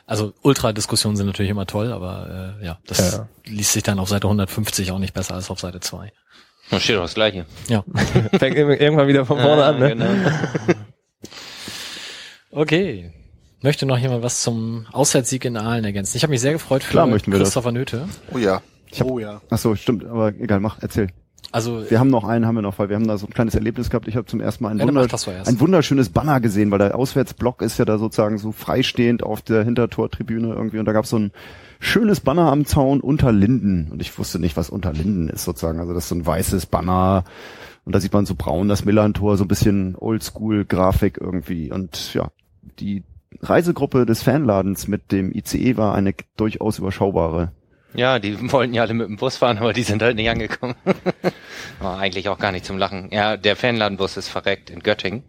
Also Ultra-Diskussionen sind natürlich immer toll, aber äh, ja, das Ja. liest sich dann auf Seite 150 auch nicht besser als auf Seite 2. Da steht doch das Gleiche. Ja. Fängt irgendwann wieder von vorne an, ne? Genau. Okay. Möchte noch jemand was zum Auswärtssieg in Aalen ergänzen? Ich habe mich sehr gefreut für Klar möchten wir das. Christopher Nöte. Oh ja. oh ja. Ach so, stimmt, aber egal, mach, erzähl. Also Wir haben noch einen, haben wir noch, weil wir haben da so ein kleines Erlebnis gehabt. Ich habe zum ersten Mal ein, Ja, dann Wunder, mach das doch erst. ein wunderschönes Banner gesehen, weil der Auswärtsblock ist ja da sozusagen so freistehend auf der Hintertortribüne irgendwie und da gab es so ein schönes Banner am Zaun unter Linden und ich wusste nicht, was unter Linden ist sozusagen. Also das ist so ein weißes Banner und da sieht man so braun das Millantor, so ein bisschen Oldschool-Grafik irgendwie und ja, die Reisegruppe des Fanladens mit dem ICE war eine durchaus überschaubare. Ja, die wollten ja alle mit dem Bus fahren, aber die sind halt nicht angekommen. War eigentlich auch gar nicht zum Lachen. Ja, der Fanladenbus ist verreckt in Göttingen.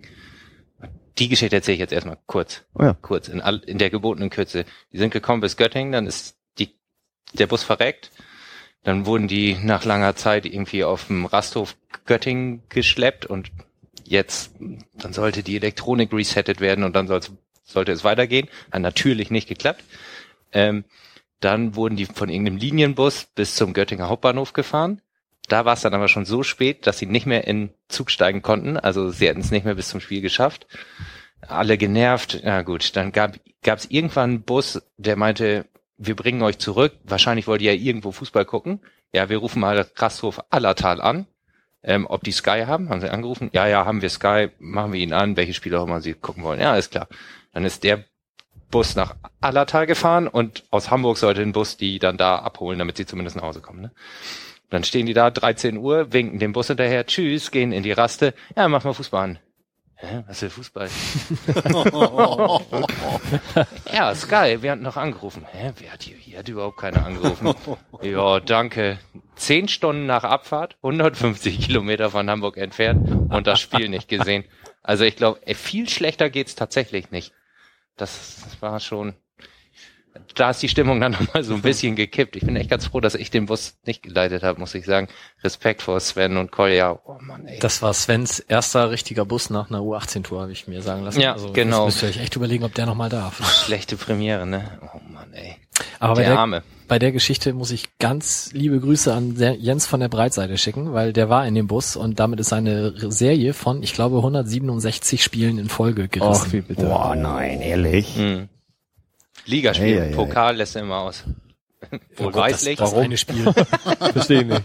Die Geschichte erzähle ich jetzt erstmal kurz. Oh ja. Kurz, in, all, in der gebotenen Kürze. Die sind gekommen bis Göttingen, dann ist die, der Bus verreckt. Dann wurden die nach langer Zeit irgendwie auf dem Rasthof Göttingen geschleppt und jetzt, dann sollte die Elektronik resettet werden und dann soll's, sollte es weitergehen. Hat natürlich nicht geklappt. Ähm, dann wurden die von irgendeinem Linienbus bis zum Göttinger Hauptbahnhof gefahren. Da war es dann aber schon so spät, dass sie nicht mehr in Zug steigen konnten. Also sie hätten es nicht mehr bis zum Spiel geschafft. Alle genervt. Na gut, dann gab es irgendwann einen Bus, der meinte, wir bringen euch zurück. Wahrscheinlich wollt ihr ja irgendwo Fußball gucken. Ja, wir rufen mal Rasthof Allertal an. Ähm, ob die Sky haben, haben sie angerufen. Ja, ja, haben wir Sky, machen wir ihnen an, welche Spiele auch immer sie gucken wollen. Ja, ist klar. Dann ist der Bus nach Allertal gefahren und aus Hamburg sollte ein Bus die dann da abholen, damit sie zumindest nach Hause kommen. Ne? Dann stehen die da, 13 Uhr, winken dem Bus hinterher, tschüss, gehen in die Raste. Ja, mach mal Fußball an. Hä, was für Fußball? ja, Sky, wir hatten noch angerufen. Hä, wer hat hier, hier hat überhaupt keiner angerufen. ja, danke. Zehn Stunden nach Abfahrt, 150 Kilometer von Hamburg entfernt und das Spiel nicht gesehen. Also ich glaube, viel schlechter geht's tatsächlich nicht. Das war schon, da ist die Stimmung dann nochmal so ein bisschen gekippt. Ich bin echt ganz froh, dass ich den Bus nicht geleitet habe, muss ich sagen. Respekt vor Sven und Kolja. Oh Mann, ey. das war Svens erster richtiger Bus nach einer U18-Tour, habe ich mir sagen lassen. Ja, also, genau. Müsst ihr euch echt überlegen, ob der nochmal darf. Schlechte Premiere, ne? Oh Mann, ey. Aber bei Der der, Arme. bei der Geschichte muss ich ganz liebe Grüße an Jens von der Breitseite schicken, weil der war in dem Bus und damit ist eine Serie von, ich glaube, 167 Spielen in Folge Och, gerissen. wie bitte. Boah, nein, ehrlich. Hm. Ligaspiel, ei. Pokal lässt er immer aus. Oh Gott, Wohlweislich. Das, das eine Spiel. Verstehe ich nicht.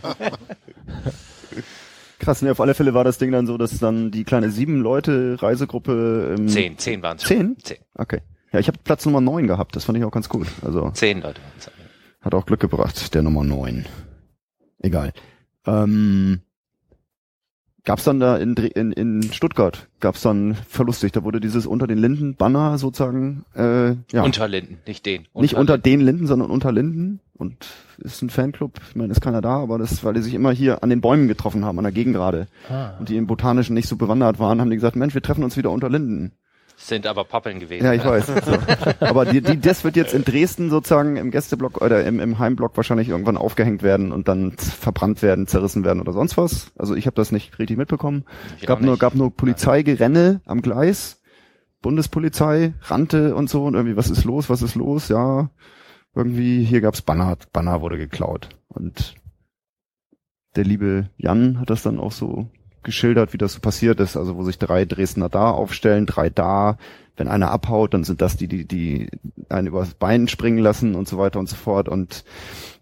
Krass, ne, auf alle Fälle war das Ding dann so, dass dann die kleine sieben Leute Reisegruppe ähm, Zehn, zehn waren es. Zehn? Zehn. Okay. Ja, ich habe Platz Nummer neun gehabt, das fand ich auch ganz gut. Also Zehn Leute. hat auch Glück gebracht, der Nummer neun. Egal. Ähm, gab's dann da in, in, in Stuttgart, gab's dann verlustig, da wurde dieses unter den Linden Banner sozusagen, äh, ja, Unter Linden, nicht den. nicht unter den Linden, sondern unter Linden und ist ein Fanclub, ich meine, ist keiner da, aber das, weil die sich immer hier an den Bäumen getroffen haben, an der Gegengrade Ah. und die im Botanischen nicht so bewandert waren, haben die gesagt, Mensch, wir treffen uns wieder unter Linden. Sind aber Pappeln gewesen. Ja, ich weiß. So. Aber die, die, das wird jetzt in Dresden sozusagen im Gästeblock oder im, im Heimblock wahrscheinlich irgendwann aufgehängt werden und dann verbrannt werden, zerrissen werden oder sonst was. Also ich habe das nicht richtig mitbekommen. Ich gab nur gab nur Polizeigerenne am Gleis, Bundespolizei rannte und so und irgendwie was ist los, was ist los? Ja, irgendwie hier gab's Banner, Banner wurde geklaut und der liebe Jan hat das dann auch so geschildert, wie das so passiert ist, also wo sich drei Dresdner da aufstellen, drei da, wenn einer abhaut, dann sind das die, die, die einen übers Bein springen lassen und so weiter und so fort. Und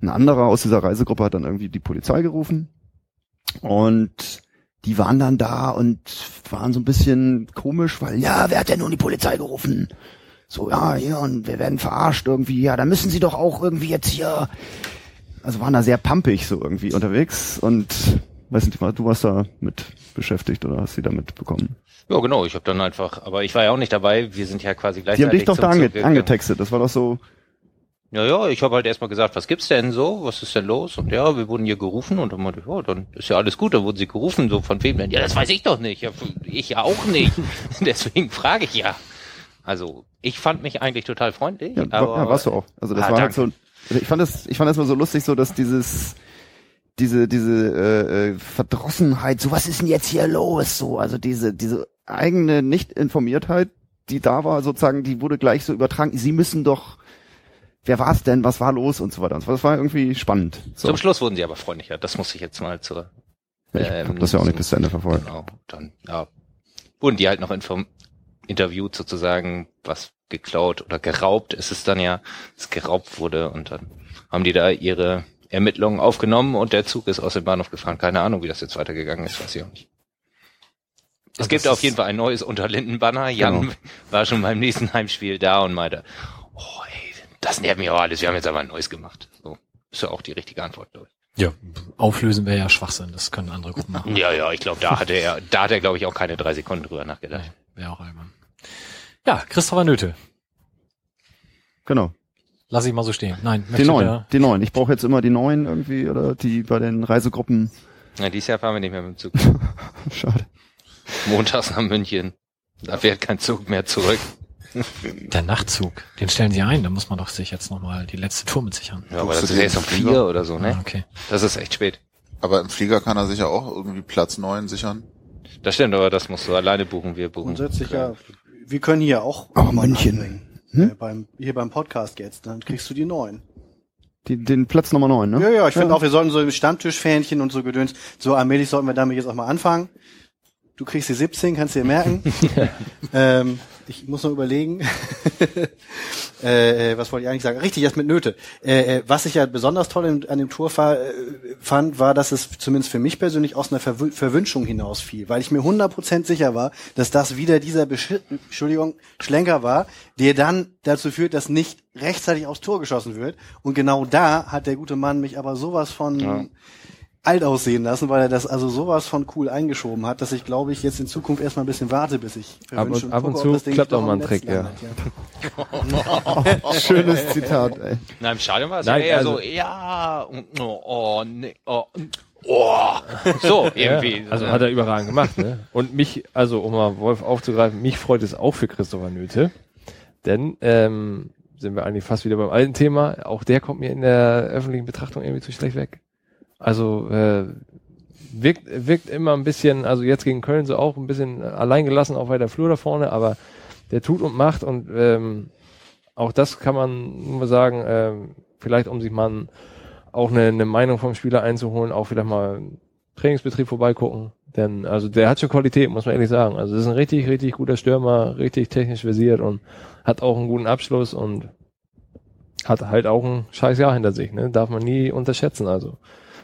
ein anderer aus dieser Reisegruppe hat dann irgendwie die Polizei gerufen. Und die waren dann da und waren so ein bisschen komisch, weil, ja, wer hat denn nun die Polizei gerufen? So, ja, hier, und wir werden verarscht irgendwie, ja, da müssen sie doch auch irgendwie jetzt hier, also waren da sehr pampig so irgendwie unterwegs. Und weiß nicht mal, du warst da mit beschäftigt oder hast sie da mitbekommen? Ja, genau. Ich habe dann einfach, aber ich war ja auch nicht dabei. Wir sind ja quasi Die gleichzeitig. haben dich doch da ange angetextet, das war doch so, Ja, ja, ich habe halt erstmal gesagt, was gibt's denn so? Was ist denn los? Und ja, wir wurden hier gerufen und dann meinte ich, ja, dann ist ja alles gut, dann wurden sie gerufen, so von wem denn? Ja, das weiß ich doch nicht. Ja, ich ja auch nicht. Deswegen frage ich ja. Also, ich fand mich eigentlich total freundlich, ja, aber ja warst du auch. Also das Ah, war halt so, danke. also ich fand das, ich fand das mal so lustig, so dass dieses, diese, diese äh, äh, Verdrossenheit, so was ist denn jetzt hier los? So, also diese, diese eigene Nicht-Informiertheit die da war, sozusagen, die wurde gleich so übertragen. Sie müssen doch, wer war's denn, was war los und so weiter. Das war irgendwie spannend. So. Zum Schluss wurden sie aber freundlicher. Das muss ich jetzt mal zur. ich ähm, das ja auch nicht bis zu Ende verfolgt. Genau. Dann ja, wurden die halt noch inform interviewt sozusagen, was geklaut oder geraubt ist es dann ja, es geraubt wurde und dann haben die da ihre Ermittlungen aufgenommen und der Zug ist aus dem Bahnhof gefahren. Keine Ahnung, wie das jetzt weitergegangen ist, weiß ich auch nicht. Es Also gibt auf jeden Fall ein neues Unterlinden-Banner. Jan Genau. war schon beim nächsten Heimspiel da und meinte, oh ey, das nervt mich auch alles, wir haben jetzt aber ein neues gemacht. So, ist ja auch die richtige Antwort, glaube ich. Ja, auflösen wäre ja Schwachsinn, das können andere Gruppen machen. Ja, ja, ich glaube, da hatte er, da hat er, glaube ich, auch keine drei Sekunden drüber nachgedacht. Wäre auch albern. Ja, Christopher Nöte. Genau. Lass ich mal so stehen. Nein, Die neuen, die neuen. Ich brauche jetzt immer die neuen irgendwie oder die bei den Reisegruppen. Ja, dieses Jahr fahren wir nicht mehr mit dem Zug. Schade. Montags nach München. Da fährt kein Zug mehr zurück. Der Nachtzug, den stellen sie ein, da muss man doch sich jetzt nochmal die letzte Tour mit sichern. Ja, aber Guckst das ist erst um Flieger? vier oder so, Ah, ne? okay. Das ist echt spät. Aber im Flieger kann er sich ja auch irgendwie Platz neun sichern. Das stimmt, aber das musst du alleine buchen, wir buchen. Grundsätzlich ja. Wir können hier auch mal München. anbringen. Hm? Äh, beim, hier beim Podcast jetzt, dann kriegst du die neuen. Die, den Platz Nummer neun, ne? Ja, ja, ich finde auch, wir sollten so im Stammtischfähnchen und so gedöns, so allmählich sollten wir damit jetzt auch mal anfangen. Du kriegst die 17, kannst dir merken. ähm, ich muss noch überlegen. äh, äh, was wollte ich eigentlich sagen? Richtig, das mit Nöte. Äh, äh, was ich ja besonders toll an dem Tour äh, fand, war, dass es zumindest für mich persönlich aus einer Verw Verwünschung hinausfiel, weil ich mir 100% sicher war, dass das wieder dieser Besch Entschuldigung, Schlenker war, der dann dazu führt, dass nicht rechtzeitig aufs Tor geschossen wird. Und genau da hat der gute Mann mich aber sowas von Ja. Alt aussehen lassen, weil er das also sowas von cool eingeschoben hat, dass ich glaube ich jetzt in Zukunft erstmal ein bisschen warte, bis ich Ab und- ab und gucke, zu das Ding klappt auch mal ein Trick, ja. landet, ja. Schönes Zitat, ey. Na, im Stadion war es Nein, ja eher also- so, ja, oh, oh, nee, oh, oh. So, irgendwie. Ja, also hat er überragend gemacht, ne? Und mich, also um mal Wolf aufzugreifen, mich freut es auch für Christopher Nöte. Denn, ähm, sind wir eigentlich fast wieder beim alten Thema, auch der kommt mir in der öffentlichen Betrachtung irgendwie zu schlecht weg. Also, äh, wirkt, wirkt immer ein bisschen, also jetzt gegen Köln so auch ein bisschen alleingelassen auf weiter Flur da vorne, aber der tut und macht und ähm, auch das kann man nur sagen, ähm, vielleicht um sich mal auch eine, eine Meinung vom Spieler einzuholen, auch vielleicht mal Trainingsbetrieb vorbeigucken. Denn also der hat schon Qualität, muss man ehrlich sagen. Also das ist ein richtig, richtig guter Stürmer, richtig technisch versiert und hat auch einen guten Abschluss und hat halt auch ein scheiß Jahr hinter sich, ne? Darf man nie unterschätzen. Also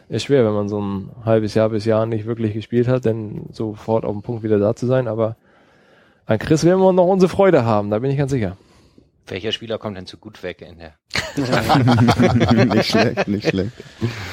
ist schwer, wenn man so ein halbes Jahr bis Jahr nicht wirklich gespielt hat, denn sofort auf dem Punkt wieder da zu sein. Aber an Chris werden wir noch unsere Freude haben, da bin ich ganz sicher. Welcher Spieler kommt denn zu gut weg in der? nicht schlecht, nicht schlecht.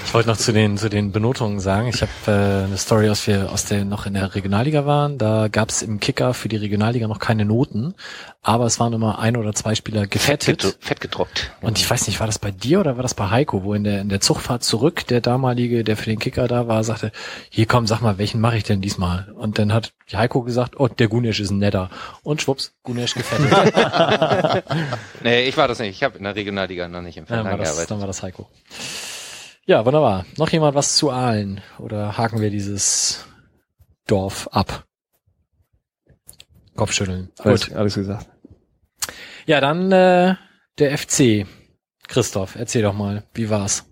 Ich wollte noch zu den zu den Benotungen sagen. Ich habe äh, eine Story, aus wir aus der noch in der Regionalliga waren. Da gab es im Kicker für die Regionalliga noch keine Noten, aber es waren immer ein oder zwei Spieler gefettet. Fett, fett gedruckt. Und ich weiß nicht, war das bei dir oder war das bei Heiko, wo in der in der Zugfahrt zurück der damalige, der für den Kicker da war, sagte, hier komm, sag mal, welchen mache ich denn diesmal? Und dann hat Heiko gesagt, oh, der Gunesch ist ein netter. Und schwupps, Gunesch gefettet. Nee, ich war das nicht. Ich habe in der Regionalliga noch nicht im Ja, dann, Verlag war das, gearbeitet. dann war das Heiko. Ja, wunderbar. Noch jemand was zu Aalen? Oder haken wir dieses Dorf ab? Kopfschütteln. Alles, Gut. alles gesagt. Ja, dann äh, der FC. Christoph, erzähl doch mal, wie war's?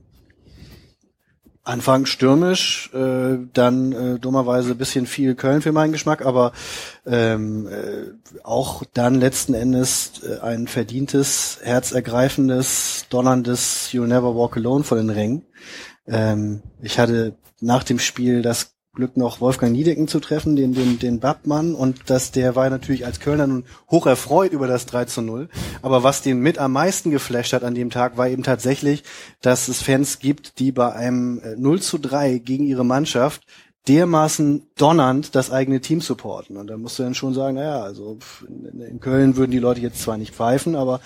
Anfang stürmisch, äh, dann äh, dummerweise bisschen viel Köln für meinen Geschmack, aber ähm, äh, auch dann letzten Endes äh, ein verdientes, herzergreifendes, donnerndes You'll Never Walk Alone vor den Rängen. Ähm, ich hatte nach dem Spiel das Glück noch Wolfgang Niedecken zu treffen, den, den, den Babmann, und dass der war natürlich als Kölner nun hoch erfreut über das 3 zu 0. Aber was den mit am meisten geflasht hat an dem Tag, war eben tatsächlich, dass es Fans gibt, die bei einem äh, 0 zu 3 gegen ihre Mannschaft dermaßen donnernd das eigene Team supporten. Und da musst du dann schon sagen, naja, also in Köln würden die Leute jetzt zwar nicht pfeifen, aber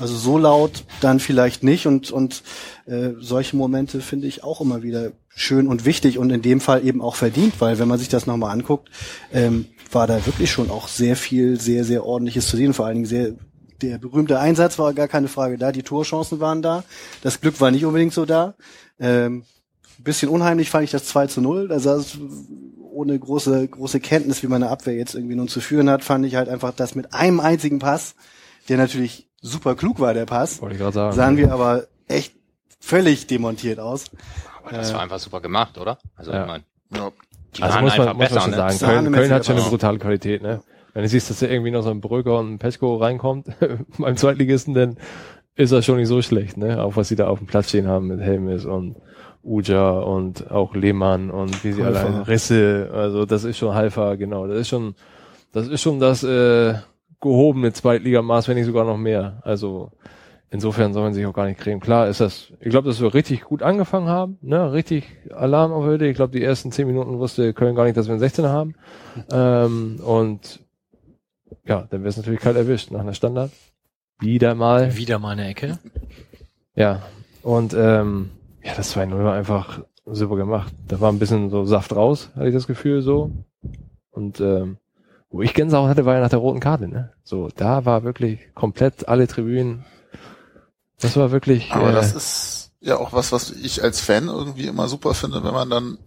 also so laut dann vielleicht nicht. Und, und äh, solche Momente finde ich auch immer wieder schön und wichtig und in dem Fall eben auch verdient, weil wenn man sich das nochmal anguckt, ähm, war da wirklich schon auch sehr viel, sehr, sehr ordentliches zu sehen. Vor allen Dingen sehr, der berühmte Einsatz war gar keine Frage da, die Torchancen waren da, das Glück war nicht unbedingt so da. Ähm, bisschen unheimlich fand ich das 2 zu 0. Da es ohne große, große Kenntnis, wie meine Abwehr jetzt irgendwie nun zu führen hat, fand ich halt einfach, dass mit einem einzigen Pass, der natürlich super klug war, der Pass, Wollte ich gerade sagen. sahen wir aber echt völlig demontiert aus. Aber das war einfach super gemacht, oder? Also Ja. ich meine, Ja. die Also waren muss man, einfach muss man besser. schon Ne? sagen, Köln, Köln hat schon eine brutale Qualität, ne? Wenn du siehst, dass da irgendwie noch so ein Bröger und ein Peschko reinkommt beim Zweitligisten, dann ist das schon nicht so schlecht, ne? Auch was sie da auf dem Platz stehen haben mit Helmes und Uja und auch Lehmann und wie sie alle Halfer. heißen, Risse, also das ist schon Halfa, genau. Das ist schon, das ist schon das äh, gehobene Zweitligamaß, wenn nicht sogar noch mehr. Also insofern soll man sich auch gar nicht kriegen. Klar ist das, ich glaube, dass wir richtig gut angefangen haben, ne, richtig Alarm auf heute. Ich glaube, die ersten zehn Minuten wusste Köln gar nicht, dass wir einen 16er haben. Ähm, und ja, dann wäre es natürlich kalt erwischt nach einer Standard. Wieder mal. Wieder mal eine Ecke. Ja. Und ähm, ja, das 2-0 war einfach super gemacht. Da war ein bisschen so Saft raus, hatte ich das Gefühl so. Und ähm, wo ich Gänsehaut hatte, war ja nach der roten Karte, ne? So, da war wirklich komplett alle Tribünen. Das war wirklich. Aber äh, das ist ja auch was, was ich als Fan irgendwie immer super finde, wenn man dann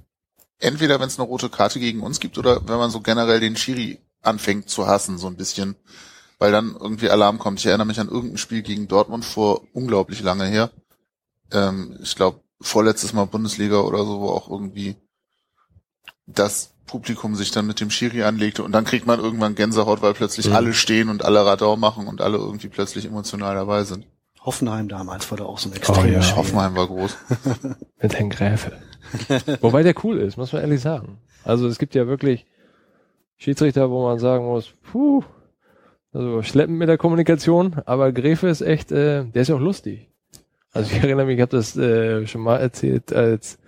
entweder, wenn es eine rote Karte gegen uns gibt oder wenn man so generell den Schiri anfängt zu hassen, so ein bisschen, weil dann irgendwie Alarm kommt. Ich erinnere mich an irgendein Spiel gegen Dortmund vor unglaublich lange her. Ähm, ich glaube, vorletztes Mal Bundesliga oder so, wo auch irgendwie das Publikum sich dann mit dem Schiri anlegte und dann kriegt man irgendwann Gänsehaut, weil plötzlich Mhm. alle stehen und alle Radau machen und alle irgendwie plötzlich emotional dabei sind. Hoffenheim damals war da auch so ein Oh extremes ja. Hoffenheim war groß. mit Herrn Gräfe. Wobei der cool ist, muss man ehrlich sagen. Also es gibt ja wirklich Schiedsrichter, wo man sagen muss, puh, also schleppend mit der Kommunikation, aber Gräfe ist echt, äh, der ist ja auch lustig. Also ich erinnere mich, ich habe das äh, schon mal erzählt, als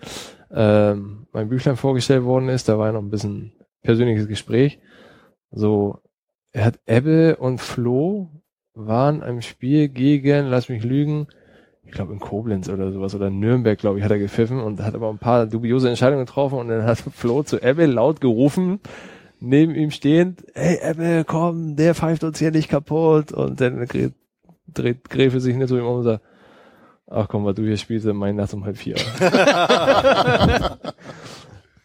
ähm, mein Büchlein vorgestellt worden ist, da war ja noch ein bisschen persönliches Gespräch. So, er hat Ebbe und Flo waren im Spiel gegen, lass mich lügen, ich glaube in Koblenz oder sowas oder Nürnberg, glaube ich, hat er gepfiffen und hat aber ein paar dubiose Entscheidungen getroffen und dann hat Flo zu Ebbe laut gerufen, neben ihm stehend, hey Ebbe, komm, der pfeift uns hier nicht kaputt und dann dreht, dreht Gräfe sich nicht so ihm um und sagt, ach komm, was du hier spielst, mein Nacht um halb vier.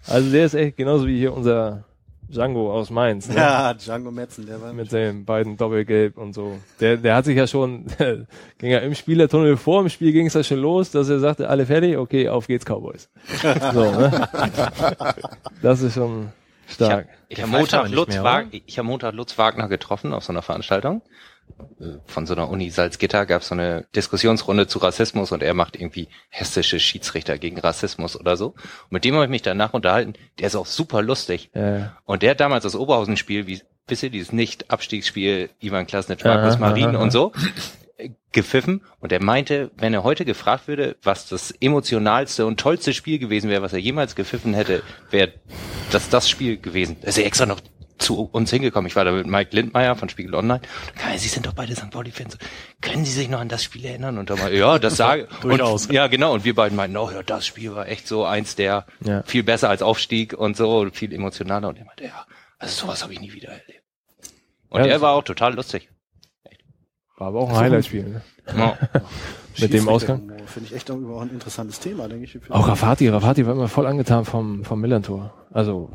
also der ist echt genauso wie hier unser Django aus Mainz. Ne? Ja, Django Metzen, der war mit seinen beiden Doppelgelb und so. Der, der hat sich ja schon, ging ja im Spielertunnel vor, im Spiel ging es ja schon los, dass er sagte, alle fertig, okay, auf geht's Cowboys. So, ne? Das ist schon Ich habe stark. ich hab Der pfeift Montag, Lutz mehr, Wag- ich hab Montag Lutz Wagner getroffen auf so einer Veranstaltung. Von so einer Uni Salzgitter gab es so eine Diskussionsrunde zu Rassismus und er macht irgendwie hessische Schiedsrichter gegen Rassismus oder so. Und mit dem habe ich mich danach unterhalten. Der ist auch super lustig. Äh, Und der hat damals das Oberhausen-Spiel, wie wisst ihr, dieses Nicht-Abstiegsspiel, Ivan Klasnitsch, Markus Marin und so, gepfiffen. Und er meinte, wenn er heute gefragt würde, was das emotionalste und tollste Spiel gewesen wäre, was er jemals gepfiffen hätte, wäre das das Spiel gewesen. Da ist er extra noch zu uns hingekommen. Ich war da mit Mike Lindmeier von Spiegel Online. Kam, Sie sind doch beide St. Pauli-Fans. Können Sie sich noch an das Spiel erinnern? Und da mal, ja, das sage Durchaus. Und, ja, genau. Und wir beiden meinten, oh ja, das Spiel war echt so eins der Ja. viel besser als Aufstieg und so, viel emotionaler. Und er meinte, ja, also sowas habe ich nie wieder erlebt. Und Ja, er war auch total lustig. war aber auch ein Highlight-Spiel. Ne? Ja. Mit dem Ausgang. Finde ich echt auch überhaupt ein interessantes Thema, denke ich. Auch Rafati, Rafati war immer voll angetan vom, vom Millantor. Also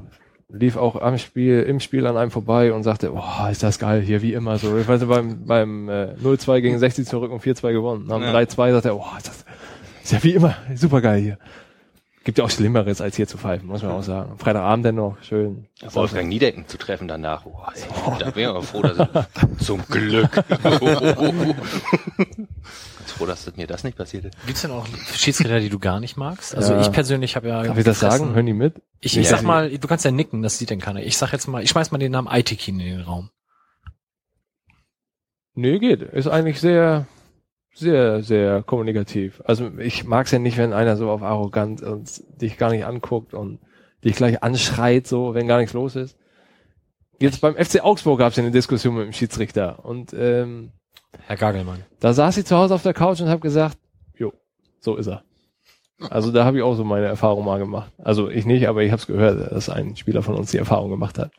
lief auch am Spiel, im Spiel an einem vorbei und sagte, oh, ist das geil hier, wie immer so. Ich weiß nicht, beim, beim äh, 0-2 gegen 60 zurück und 4-2 gewonnen. Dem Ja. 3-2 sagt er, oh, ist das ist ja wie immer, super geil hier. Gibt ja auch Schlimmeres, als hier zu pfeifen, muss man auch sagen. Freitagabend dennoch, schön. Wolfgang Niedecken zu treffen danach. Oh, ey, da wäre ich froh, dass ich, zum Glück. Ganz froh, dass mir das nicht passiert ist. Gibt's denn auch Schiedsrichter, die du gar nicht magst? Also Ja. ich persönlich habe ja. Darf ich das sagen? Hören die mit? Ich, ich sag also- mal, du kannst ja nicken, das sieht denn keiner. Ich sag jetzt mal, ich schmeiß mal den Namen Aitekin in den Raum. Nee, geht. Ist eigentlich sehr, sehr, sehr kommunikativ. Also ich mag's ja nicht, wenn einer so auf arrogant und dich gar nicht anguckt und dich gleich anschreit, so, wenn gar nichts los ist. Jetzt beim FC Augsburg gab's ja eine Diskussion mit dem Schiedsrichter und ähm, Herr Gagelmann. da saß ich zu Hause auf der Couch und habe gesagt, jo, so ist er. Also da habe ich auch so meine Erfahrung mal gemacht. Also ich nicht, aber ich habe es gehört, dass ein Spieler von uns die Erfahrung gemacht hat.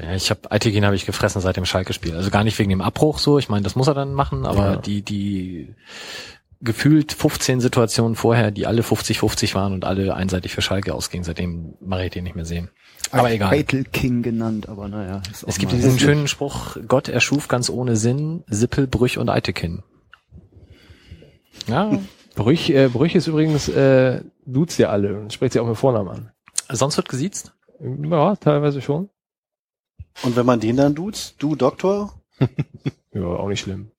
Ja, ich habe Aitekin habe ich gefressen seit dem Schalke-Spiel. Also gar nicht wegen dem Abbruch so. Ich meine, das muss er dann machen, aber Ja. die die gefühlt 15 Situationen vorher, die alle 50-50 waren und alle einseitig für Schalke ausgingen. Seitdem mache ich den nicht mehr sehen. Aber egal. Battle King genannt, aber naja. auch Es gibt diesen schönen Spruch, Gott erschuf ganz ohne Sinn, Sippel, Brüch und Eitekin. Ja, Brüch, äh, Brüch ist übrigens, äh, duzt ja alle und spricht sie auch mit Vornamen an. sonst wird gesiezt. Ja, teilweise schon. Und wenn man den dann duzt, du Doktor? Ja, auch nicht schlimm.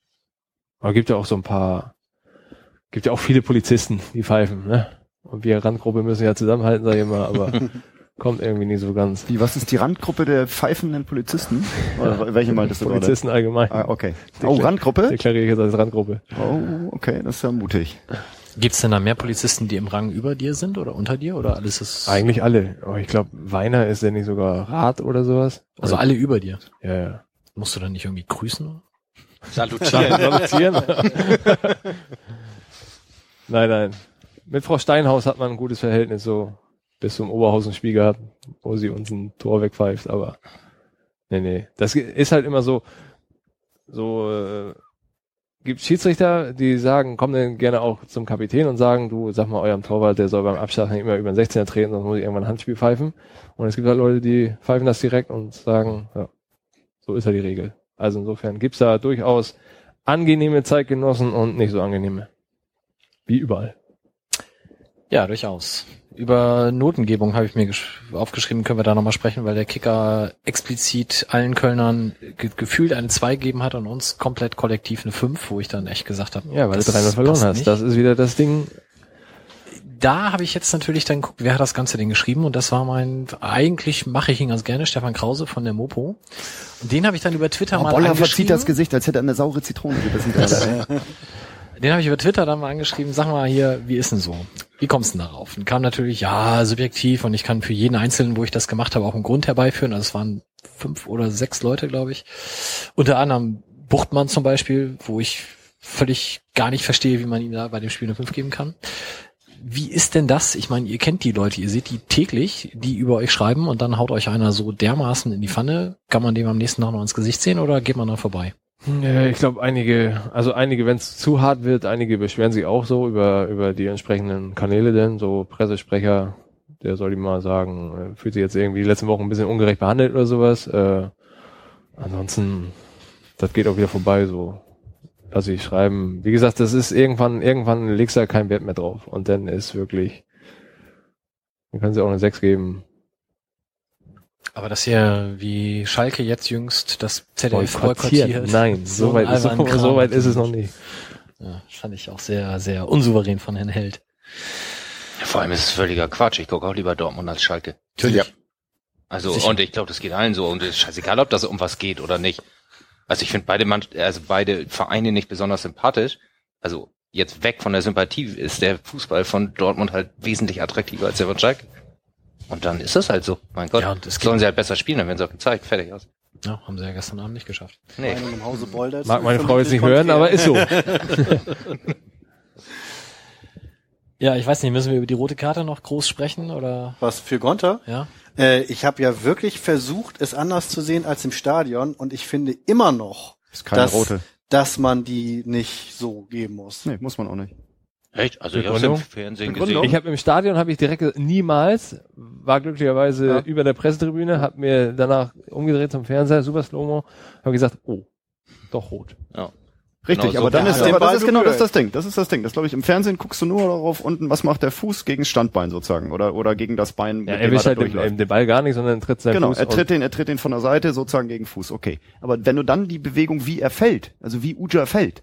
Aber gibt ja auch so ein paar, gibt ja auch viele Polizisten, die pfeifen, ne? Und wir Randgruppe müssen ja zusammenhalten, sag ich immer, aber kommt irgendwie nicht so ganz. Wie, was ist die Randgruppe der pfeifenden Polizisten? Oder welche meintest du gerade? Polizisten allgemein. Ah, okay. Oh, Randgruppe? Deklariere ich jetzt als Randgruppe. Oh, okay, das ist ja mutig. Gibt's denn da mehr Polizisten, die im Rang über dir sind oder unter dir oder alles ist Eigentlich alle. Aber ich glaube, Weiner ist der nicht sogar Rat oder sowas. also alle über dir? Ja, ja. Musst du dann nicht irgendwie grüßen? Salutieren. Salutieren. nein, nein. Mit Frau Steinhaus hat man ein gutes Verhältnis so bis zum Oberhausenspiel gehabt, wo sie uns ein Tor wegpfeift, aber nee, nee. Das ist halt immer so, so, äh, gibt Schiedsrichter, die sagen, kommen dann gerne auch zum Kapitän und sagen, du, sag mal eurem Torwart, der soll beim Abschlag nicht immer über den 16er treten, sonst muss ich irgendwann ein Handspiel pfeifen. Und es gibt halt Leute, die pfeifen das direkt und sagen, ja, so ist ja die Regel. Also insofern gibt's da durchaus angenehme Zeitgenossen und nicht so angenehme. Wie überall. Ja, durchaus. Über Notengebung habe ich mir gesch- aufgeschrieben, können wir da nochmal sprechen, weil der Kicker explizit allen Kölnern ge gefühlt eine 2 gegeben hat und uns komplett kollektiv eine 5, wo ich dann echt gesagt habe, Ja, weil das du dreimal verloren passt hast. nicht. Das ist wieder das Ding. da habe ich jetzt natürlich dann geguckt, wer hat das ganze Ding geschrieben und das war mein, eigentlich mache ich ihn ganz gerne, Stefan Krause von der Mopo. Und den habe ich dann über Twitter Oh, mal Boller angeschrieben. verzieht das Gesicht, als hätte er eine saure Zitrone gebissen. Den habe ich über Twitter dann mal angeschrieben, sag mal hier, wie ist denn so? Wie kommst du denn darauf? Und kam natürlich, ja, subjektiv und ich kann für jeden Einzelnen, wo ich das gemacht habe, auch einen Grund herbeiführen. Also es waren fünf oder sechs Leute, glaube ich. Unter anderem Buchtmann zum Beispiel, wo ich völlig gar nicht verstehe, wie man ihm da bei dem Spiel eine 5 geben kann. Wie ist denn das? Ich meine, ihr kennt die Leute, ihr seht die täglich, die über euch schreiben und dann haut euch einer so dermaßen in die Pfanne. Kann man dem am nächsten Tag noch ins Gesicht sehen oder geht man da vorbei? Ich glaube, einige, also einige, wenn es zu hart wird, einige beschweren sich auch so über, über die entsprechenden Kanäle denn, so Pressesprecher, der soll ihm mal sagen, äh, fühlt sich jetzt irgendwie die letzten Wochen ein bisschen ungerecht behandelt oder sowas. Äh, ansonsten, das geht auch wieder vorbei, so. Lass ich schreiben. Wie gesagt, das ist irgendwann, irgendwann legst du da keinen Wert mehr drauf. Und dann ist wirklich, dann können sie auch eine 6 geben. Aber dass ihr wie Schalke jetzt jüngst das ZDF Boykottiert. boykottiert. Nein, so, weit, ist, so, so weit ist es noch natürlich. nicht. Ja, fand ich auch sehr, sehr unsouverän von Herrn Held. Vor allem ist es völliger Quatsch. Ich gucke auch lieber Dortmund als Schalke. Ja. Also, Sicher. und ich glaube, das geht allen so. Und es ist scheißegal, ob das um was geht oder nicht. Also ich finde beide, Mann, also beide Vereine nicht besonders sympathisch. Also jetzt weg von der Sympathie ist der Fußball von Dortmund halt wesentlich attraktiver als der von Schalke. Und dann ist das halt so. Mein Gott. Ja, und es Sollen sie halt besser spielen, dann werden sie auch gezeigt. Fertig aus. Ja, haben sie ja gestern Abend nicht geschafft. Nee. Mag meine Frau jetzt nicht hören, aber ist so. Ja, ich weiß nicht, müssen wir über die rote Karte noch groß sprechen oder? Was für Gonter? Ja. Äh, ich habe ja wirklich versucht, es anders zu sehen als im Stadion und ich finde immer noch, Ist keine dass, rote. dass man die nicht so geben muss. Nee, muss man auch nicht. Echt? Also ich habe es im? Fernsehen Begründung? Ich habe im Stadion habe ich direkt niemals, war glücklicherweise Ja. über der Pressetribüne, habe mir danach umgedreht zum Fernseher, super Slow-Mo, habe gesagt, oh, doch rot. Richtig, Genau so aber dann war ist, aber das Ball ist genau das, das Ding. Das ist das Ding. Das glaube ich, im Fernsehen guckst du nur darauf unten, was macht der Fuß gegen das Standbein sozusagen oder, oder gegen das Bein, Ja, mit er dem wischt halt den, durchläuft. den Ball gar nicht, sondern tritt seinen Genau, Fuß er tritt den, er tritt den von der Seite sozusagen gegen Fuß, okay. Aber wenn du dann die Bewegung, wie er fällt, also wie Uja fällt,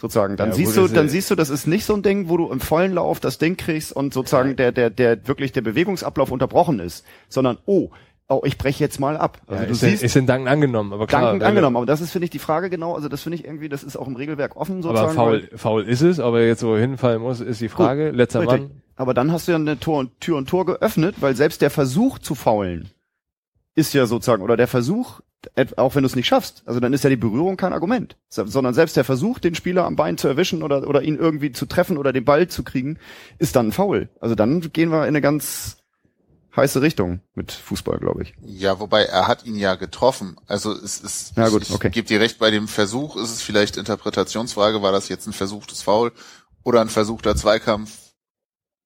sozusagen, dann Ja, siehst gut, du, das ist- dann siehst du, das ist nicht so ein Ding, wo du im vollen Lauf das Ding kriegst und sozusagen der, der, der wirklich der Bewegungsablauf unterbrochen ist, sondern oh, oh, ich breche jetzt mal ab. Also ja, du ist, siehst, ist in Danken angenommen, aber klar. dankend wenn- angenommen, aber das ist, finde ich, die Frage genau, also das finde ich irgendwie, das ist auch im Regelwerk offen sozusagen. Aber faul, faul ist es, aber jetzt so hinfallen muss, ist die Frage. Letzter Richtig. Mann. Aber dann hast du ja eine Tor und, Tür und Tor geöffnet, weil selbst der Versuch zu faulen ist ja sozusagen, oder der Versuch, auch wenn du es nicht schaffst, also dann ist ja die Berührung kein Argument, So- sondern selbst der Versuch, den Spieler am Bein zu erwischen oder, oder ihn irgendwie zu treffen oder den Ball zu kriegen, ist dann ein Foul. Also dann gehen wir in eine ganz heiße Richtung mit Fußball, glaube ich. Ja, wobei er hat ihn ja getroffen. Also es ist, Ja, gut, ich, okay. ich gebe dir recht, bei dem Versuch ist es vielleicht Interpretationsfrage, war das jetzt ein versuchtes Foul oder ein versuchter Zweikampf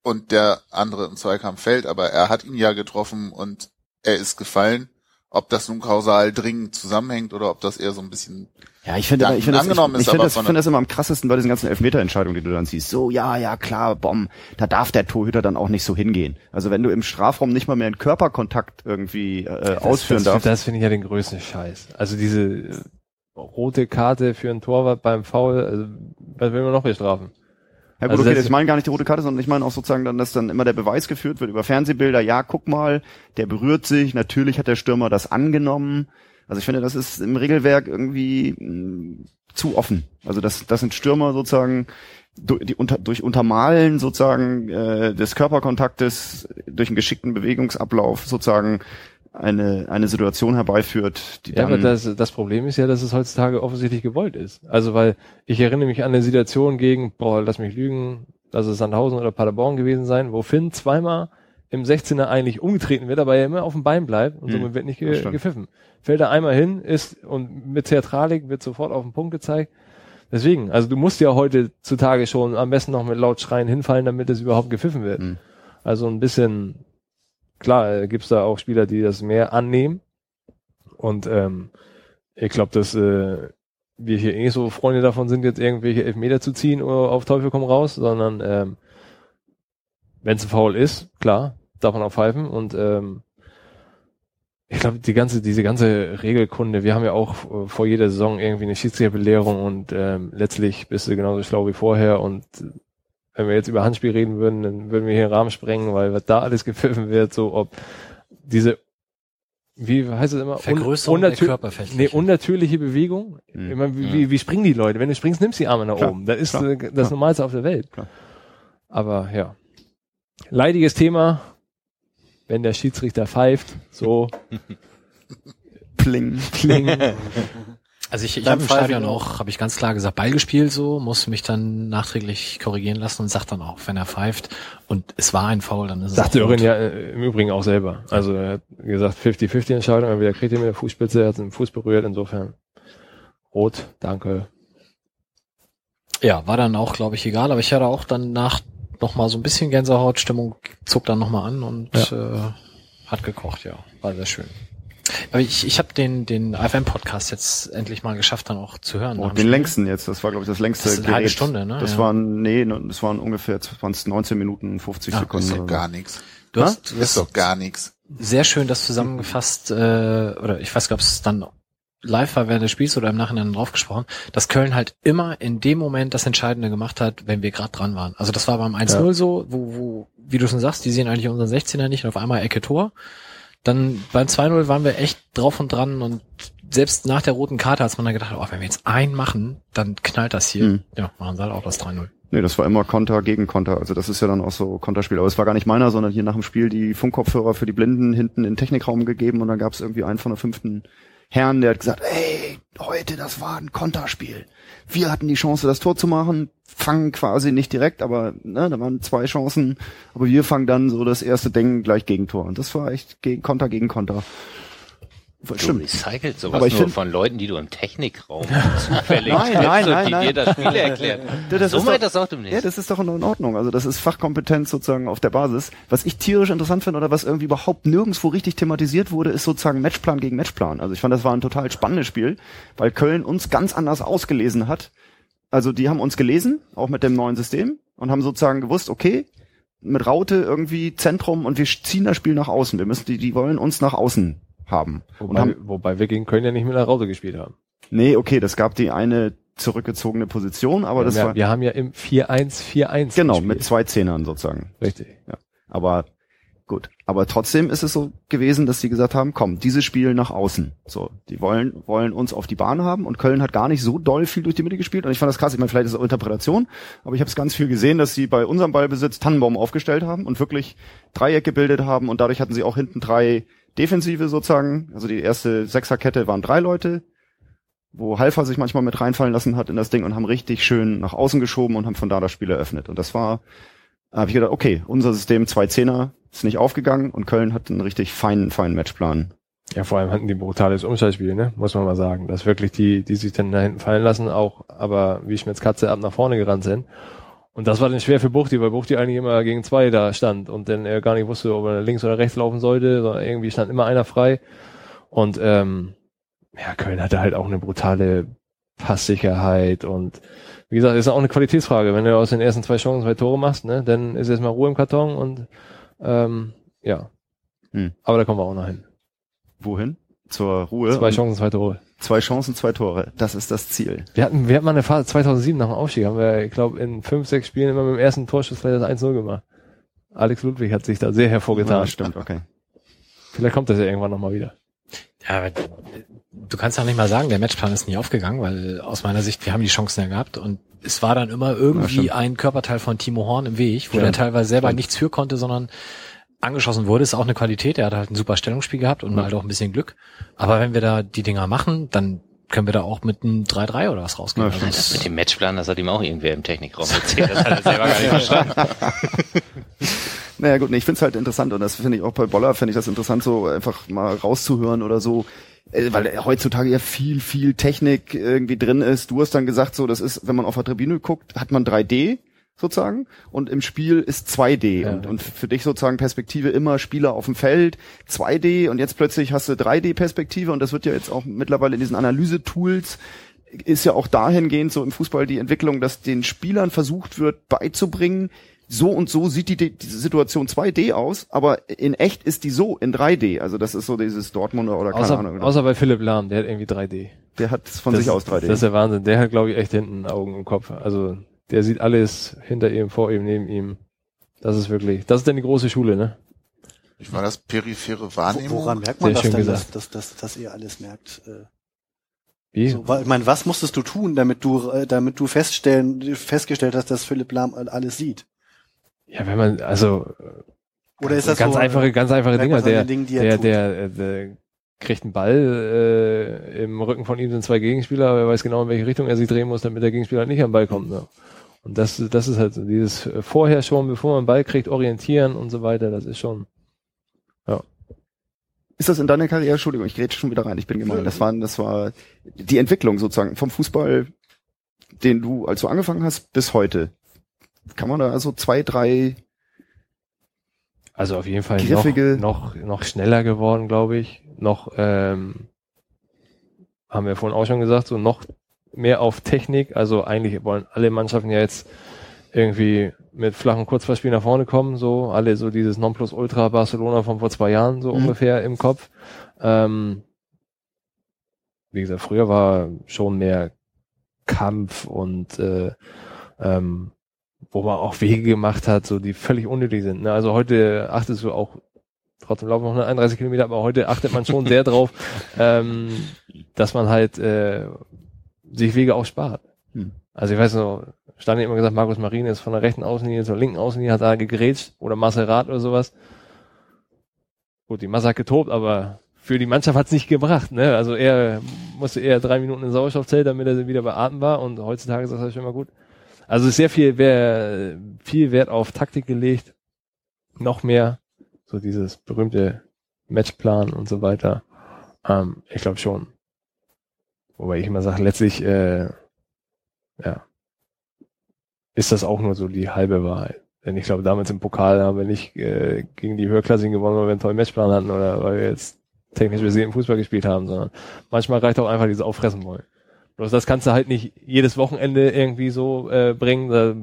und der andere im Zweikampf fällt, aber er hat ihn ja getroffen und er ist gefallen. Ob das nun kausal dringend zusammenhängt oder ob das eher so ein bisschen Ja, ich finde, ich finde das, ich, angenommen ich finde das, ich von finde das immer am krassesten bei diesen ganzen Elfmeterentscheidungen, die du dann siehst. So, ja, ja, klar, Bom, da darf der Torhüter dann auch nicht so hingehen. Also wenn du im Strafraum nicht mal mehr einen Körperkontakt irgendwie äh, ausführen das, darfst. Das finde ich ja den größten Scheiß. Also diese äh, rote Karte für einen Torwart beim Foul, also, was will man noch bestrafen? Ja gut, Also okay, das- ich meine gar nicht die rote Karte, sondern ich meine auch sozusagen dann, dass dann immer der Beweis geführt wird über Fernsehbilder, ja, guck mal, der berührt sich, natürlich hat der Stürmer das angenommen. Also ich finde, das ist im Regelwerk irgendwie mh, zu offen. Also das, das sind Stürmer sozusagen durch, die unter, durch Untermalen sozusagen äh, des Körperkontaktes, durch einen geschickten Bewegungsablauf sozusagen eine, eine Situation herbeiführt, die Ja, dann... aber das, das Problem ist ja, dass es heutzutage offensichtlich gewollt ist. Also weil ich erinnere mich an eine Situation gegen, boah, lass mich lügen, lass es Sandhausen oder Paderborn gewesen sein, wo Finn zweimal im 16er eigentlich umgetreten wird, aber er immer auf dem Bein bleibt und Hm, somit wird nicht ge stimmt. gepfiffen. Fällt er einmal hin, ist und mit Theatralik wird sofort auf den Punkt gezeigt. Deswegen, also du musst ja heute zutage schon am besten noch mit laut Schreien hinfallen, damit es überhaupt gepfiffen wird. Hm. Also ein bisschen, klar, äh, gibt's da auch Spieler, die das mehr annehmen. Und ähm, ich glaube, dass äh, wir hier eh so Freunde davon sind, jetzt irgendwelche Elfmeter zu ziehen oder auf Teufel komm raus, sondern ähm, wenn es ein Foul ist, klar, darf man auch pfeifen. Und ähm, ich glaube, die ganze, diese ganze Regelkunde, wir haben ja auch äh, vor jeder Saison irgendwie eine Schiedsrichterbelehrung und ähm, letztlich bist du genauso schlau wie vorher und wenn wir jetzt über Handspiel reden würden, dann würden wir hier den Rahmen sprengen, weil was da alles gepfiffen wird, so ob diese, wie heißt es immer? Un- Vergrößerung der unnatür- Körperfläche. Nee, unnatürliche Bewegung. Mhm. Ich meine, wie, wie, wie springen die Leute? Wenn du springst, nimmst du die Arme nach Klar, oben. Das ist klar, äh, das klar. Normalste auf der Welt. Klar. Aber ja. Leidiges Thema, wenn der Schiedsrichter pfeift, so Pling. kling. Also ich, ich habe im Stadion auch, habe ich ganz klar gesagt, Ball gespielt so, muss mich dann nachträglich korrigieren lassen und sagt dann auch, wenn er pfeift und es war ein Foul, dann ist es Sagte Örin ja äh, im Übrigen auch selber. Also er hat gesagt 50-50 Entscheidung, entweder kriegt er mit der Fußspitze, er hat den Fuß berührt, insofern rot, danke. Ja, war dann auch, glaube ich, egal, aber ich hatte auch dann nach noch mal so ein bisschen Gänsehautstimmung, zog dann noch mal an und äh, hat gekocht, ja, war sehr schön. Aber ich, ich habe den den AFM-Podcast jetzt endlich mal geschafft, dann auch zu hören. Oh, den längsten jetzt, das war glaube ich das längste Das ist eine halbe Stunde, ne? Das Ja. waren, nee, das waren ungefähr 20, 19 Minuten, 50 Ah, Sekunden. ist doch gar nichts. Du Ha? hast, du Ist doch gar nichts. sehr schön das zusammengefasst, äh, oder ich weiß gar nicht, ob es dann live war während des Spiels oder im Nachhinein drauf gesprochen, dass Köln halt immer in dem Moment das Entscheidende gemacht hat, wenn wir gerade dran waren. Also das war beim 1-0 so, wo, wo, wie du schon sagst, die sehen eigentlich unseren 16er nicht und auf einmal Ecke Tor. Dann beim 2-0 waren wir echt drauf und dran und selbst nach der roten Karte hat man dann gedacht, oh, wenn wir jetzt einen machen, dann knallt das hier. Mhm. Ja, machen sie halt auch das 3-0. Nee, das war immer Konter gegen Konter. Also das ist ja dann auch so Konterspiel. Aber es war gar nicht meiner, sondern hier nach dem Spiel die Funkkopfhörer für die Blinden hinten in den Technikraum gegeben und dann gab es irgendwie einen von der fünften Herrn, der hat gesagt, ey, heute, das war ein Konterspiel. Wir hatten die Chance, das Tor zu machen, fangen quasi nicht direkt, aber ne, da waren zwei Chancen, aber wir fangen dann so das erste Ding gleich Gegentor. Und das war echt gegen Konter gegen Konter. Du Stimmt. recycelt sowas Aber ich nur von Leuten, die du im Technikraum zufällig Nein, triffst nein, und nein, die nein. dir das Spiel erklären. Ja, das so meint das auch demnächst. Ja, das ist doch in Ordnung. Also das ist Fachkompetenz sozusagen auf der Basis. Was ich tierisch interessant finde oder was irgendwie überhaupt nirgendwo richtig thematisiert wurde, ist sozusagen Matchplan gegen Matchplan. Also ich fand, das war ein total spannendes Spiel, weil Köln uns ganz anders ausgelesen hat. Also die haben uns gelesen, auch mit dem neuen System, und haben sozusagen gewusst, okay, mit Raute irgendwie Zentrum und wir ziehen das Spiel nach außen. Wir müssen die, die wollen uns nach außen haben. Wobei, haben wobei wir gegen Köln ja nicht mit der Raute gespielt haben. nee, okay, das gab die eine zurückgezogene Position, aber wir, das haben ja, war wir haben ja im 4-1-4-1 genau gespielt. mit zwei Zehnern sozusagen. Richtig. Aber gut. Aber trotzdem ist es so gewesen, dass sie gesagt haben, komm, dieses Spiel nach außen. So, die wollen, wollen uns auf die Bahn haben und Köln hat gar nicht so doll viel durch die Mitte gespielt. Und ich fand das krass, ich meine, vielleicht ist es auch Interpretation, aber ich habe es ganz viel gesehen, dass sie bei unserem Ballbesitz Tannenbaum aufgestellt haben und wirklich Dreieck gebildet haben und dadurch hatten sie auch hinten drei Defensive sozusagen. Also die erste Sechserkette waren drei Leute, wo Halfer sich manchmal mit reinfallen lassen hat in das Ding und haben richtig schön nach außen geschoben und haben von da das Spiel eröffnet. Und das war, habe ich gedacht, okay, unser System zwei Zehner ist nicht aufgegangen und Köln hat einen richtig feinen, feinen Matchplan. Ja, vor allem hatten die brutales Umschaltspiel, ne? Muss man mal sagen. Dass wirklich die, die sich dann da hinten fallen lassen, auch, aber wie Schmitz Katze ab nach vorne gerannt sind. Und das war dann schwer für Buchti, weil Buchti eigentlich immer gegen zwei da stand und dann er gar nicht wusste, ob er links oder rechts laufen sollte, sondern irgendwie stand immer einer frei. Und ähm, ja, Köln hatte halt auch eine brutale Passsicherheit und wie gesagt, ist auch eine Qualitätsfrage. Wenn du aus den ersten zwei Chancen zwei Tore machst, ne, dann ist erstmal Ruhe im Karton und ähm, ja. Hm. Aber da kommen wir auch noch hin. Wohin? Zur Ruhe. Zwei Chancen, zwei Tore. Zwei Chancen, zwei Tore. Das ist das Ziel. Wir hatten, wir hatten mal eine Phase 2007 nach dem Aufstieg, haben wir, ich glaube, in fünf, sechs Spielen immer mit dem ersten Torschuss vielleicht das 1-0 gemacht. Alex Ludwig hat sich da sehr hervorgetan. Ja, stimmt, okay. Vielleicht kommt das ja irgendwann nochmal wieder. Ja, aber du kannst auch nicht mal sagen, der Matchplan ist nie aufgegangen, weil aus meiner Sicht, wir haben die Chancen ja gehabt und es war dann immer Ja, irgendwie stimmt. ein Körperteil von Timo Horn im Weg, wo Ja. der teilweise selber nichts für konnte, sondern angeschossen wurde, ist auch eine Qualität. Er hat halt ein super Stellungsspiel gehabt und halt auch ein bisschen Glück. Aber wenn wir da die Dinger machen, dann können wir da auch mit einem 3-3 oder was rausgehen. Ja, Also das- Mit dem Matchplan, das hat ihm auch irgendwer im Technikraum erzählt. Das hat er selber gar nicht verstanden. Naja gut, nee, ich finde es halt interessant und das finde ich auch bei Boller, finde ich das interessant, so einfach mal rauszuhören oder so, äh, weil heutzutage ja viel, viel Technik irgendwie drin ist. Du hast dann gesagt, so, das ist, wenn man auf der Tribüne guckt, hat man 3D sozusagen und im Spiel ist 2D Ja. und, und für dich sozusagen Perspektive immer Spieler auf dem Feld, 2D und jetzt plötzlich hast du 3D-Perspektive und das wird ja jetzt auch mittlerweile in diesen Analyse-Tools ist ja auch dahingehend so im Fußball die Entwicklung, dass den Spielern versucht wird beizubringen, so und so sieht die, die Situation 2D aus, aber in echt ist die so in 3D. Also das ist so dieses Dortmunder oder keine Außer, Ahnung. außer bei Philipp Lahm, der hat irgendwie 3D. der hat von das, sich aus 3D. Das ist der Wahnsinn. Der hat, glaube ich, echt hinten Augen im Kopf. Also der sieht alles hinter ihm, vor ihm, neben ihm. Das ist wirklich, das ist dann die große Schule, ne? Ich war das periphere Wahrnehmung. woran merkt man Sehr das denn, dass, gesagt. dass, dass, dass ihr alles merkt? Äh, Wie? so, weil, ich meine, was musstest du tun, damit du, äh, damit du feststellen, festgestellt hast, dass Philipp Lahm alles sieht? Ja, wenn man, also Oder ist das ganz so, einfache, ganz einfache Dinger. Der, Dingen, die er der, der, äh, der kriegt einen Ball, äh, im Rücken von ihm sind zwei Gegenspieler, aber er weiß genau, in welche Richtung er sich drehen muss, damit der Gegenspieler nicht am Ball kommt. Ne? Und das, das ist halt so dieses äh, vorher schon, bevor man einen Ball kriegt, orientieren und so weiter, das ist schon. Ist das in deiner Karriere, Entschuldigung, ich grätsch schon wieder rein, ich bin gemein. Das war, das war die Entwicklung sozusagen vom Fußball, den du, als du angefangen hast, bis heute. Kann man da also zwei, drei, Also auf jeden Fall Griffige- noch, noch, noch schneller geworden, glaube ich. Noch, ähm, haben wir vorhin auch schon gesagt, so noch mehr auf Technik. Also eigentlich wollen alle Mannschaften ja jetzt irgendwie mit flachen Kurzverspielen nach vorne kommen, so alle so dieses Nonplusultra Barcelona von vor zwei Jahren so Mhm. ungefähr im Kopf. Ähm, wie gesagt, früher war schon mehr Kampf und äh, ähm, wo man auch Wege gemacht hat, so die völlig unnötig sind. Ne? Also heute achtest du auch, trotzdem laufen noch 131 Kilometer, aber heute achtet man schon sehr drauf, ähm, dass man halt äh, sich Wege auch spart. Hm. Also ich weiß noch, stand immer gesagt, Markus Marin ist von der rechten Außenlinie zur linken Außenlinie, hat da gegrätscht oder Maserat oder sowas. Gut, die Masse hat getobt, aber für die Mannschaft hat's nicht gebracht. Ne? Also er musste eher drei Minuten in Sauerstoffzelt, damit er wieder bei Atem war und heutzutage ist das schon mal gut. Also es ist sehr viel, wer, viel Wert auf Taktik gelegt, noch mehr, so dieses berühmte Matchplan und so weiter. Ähm, ich glaube schon. Wobei ich immer sage, letztlich, äh, ja, ist das auch nur so die halbe Wahrheit. Denn ich glaube, damals im Pokal haben wir nicht äh, gegen die Höherklassigen gewonnen, weil wir einen tollen Matchplan hatten oder weil wir jetzt technisch versierten Fußball gespielt haben, sondern manchmal reicht auch einfach dieses Auffressen wollen. Bloß das kannst du halt nicht jedes Wochenende irgendwie so äh, bringen. Da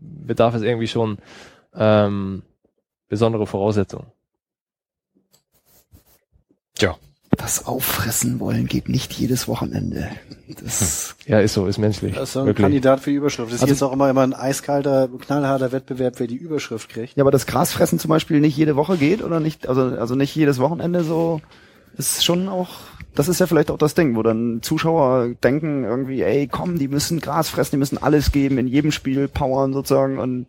bedarf es irgendwie schon ähm, besondere Voraussetzungen. Das Auffressen wollen geht nicht jedes Wochenende. Das, Ja, ist so, ist menschlich. Das ist so ein Wirklich. Kandidat für die Überschrift. Das ist Also- jetzt auch immer, immer ein eiskalter, knallharter Wettbewerb, wer die Überschrift kriegt. ja, aber das Grasfressen zum Beispiel nicht jede Woche geht oder nicht, also, also nicht jedes Wochenende so, ist schon auch, das ist ja vielleicht auch das Ding, wo dann Zuschauer denken irgendwie, ey, komm, die müssen Gras fressen, die müssen alles geben, in jedem Spiel powern sozusagen und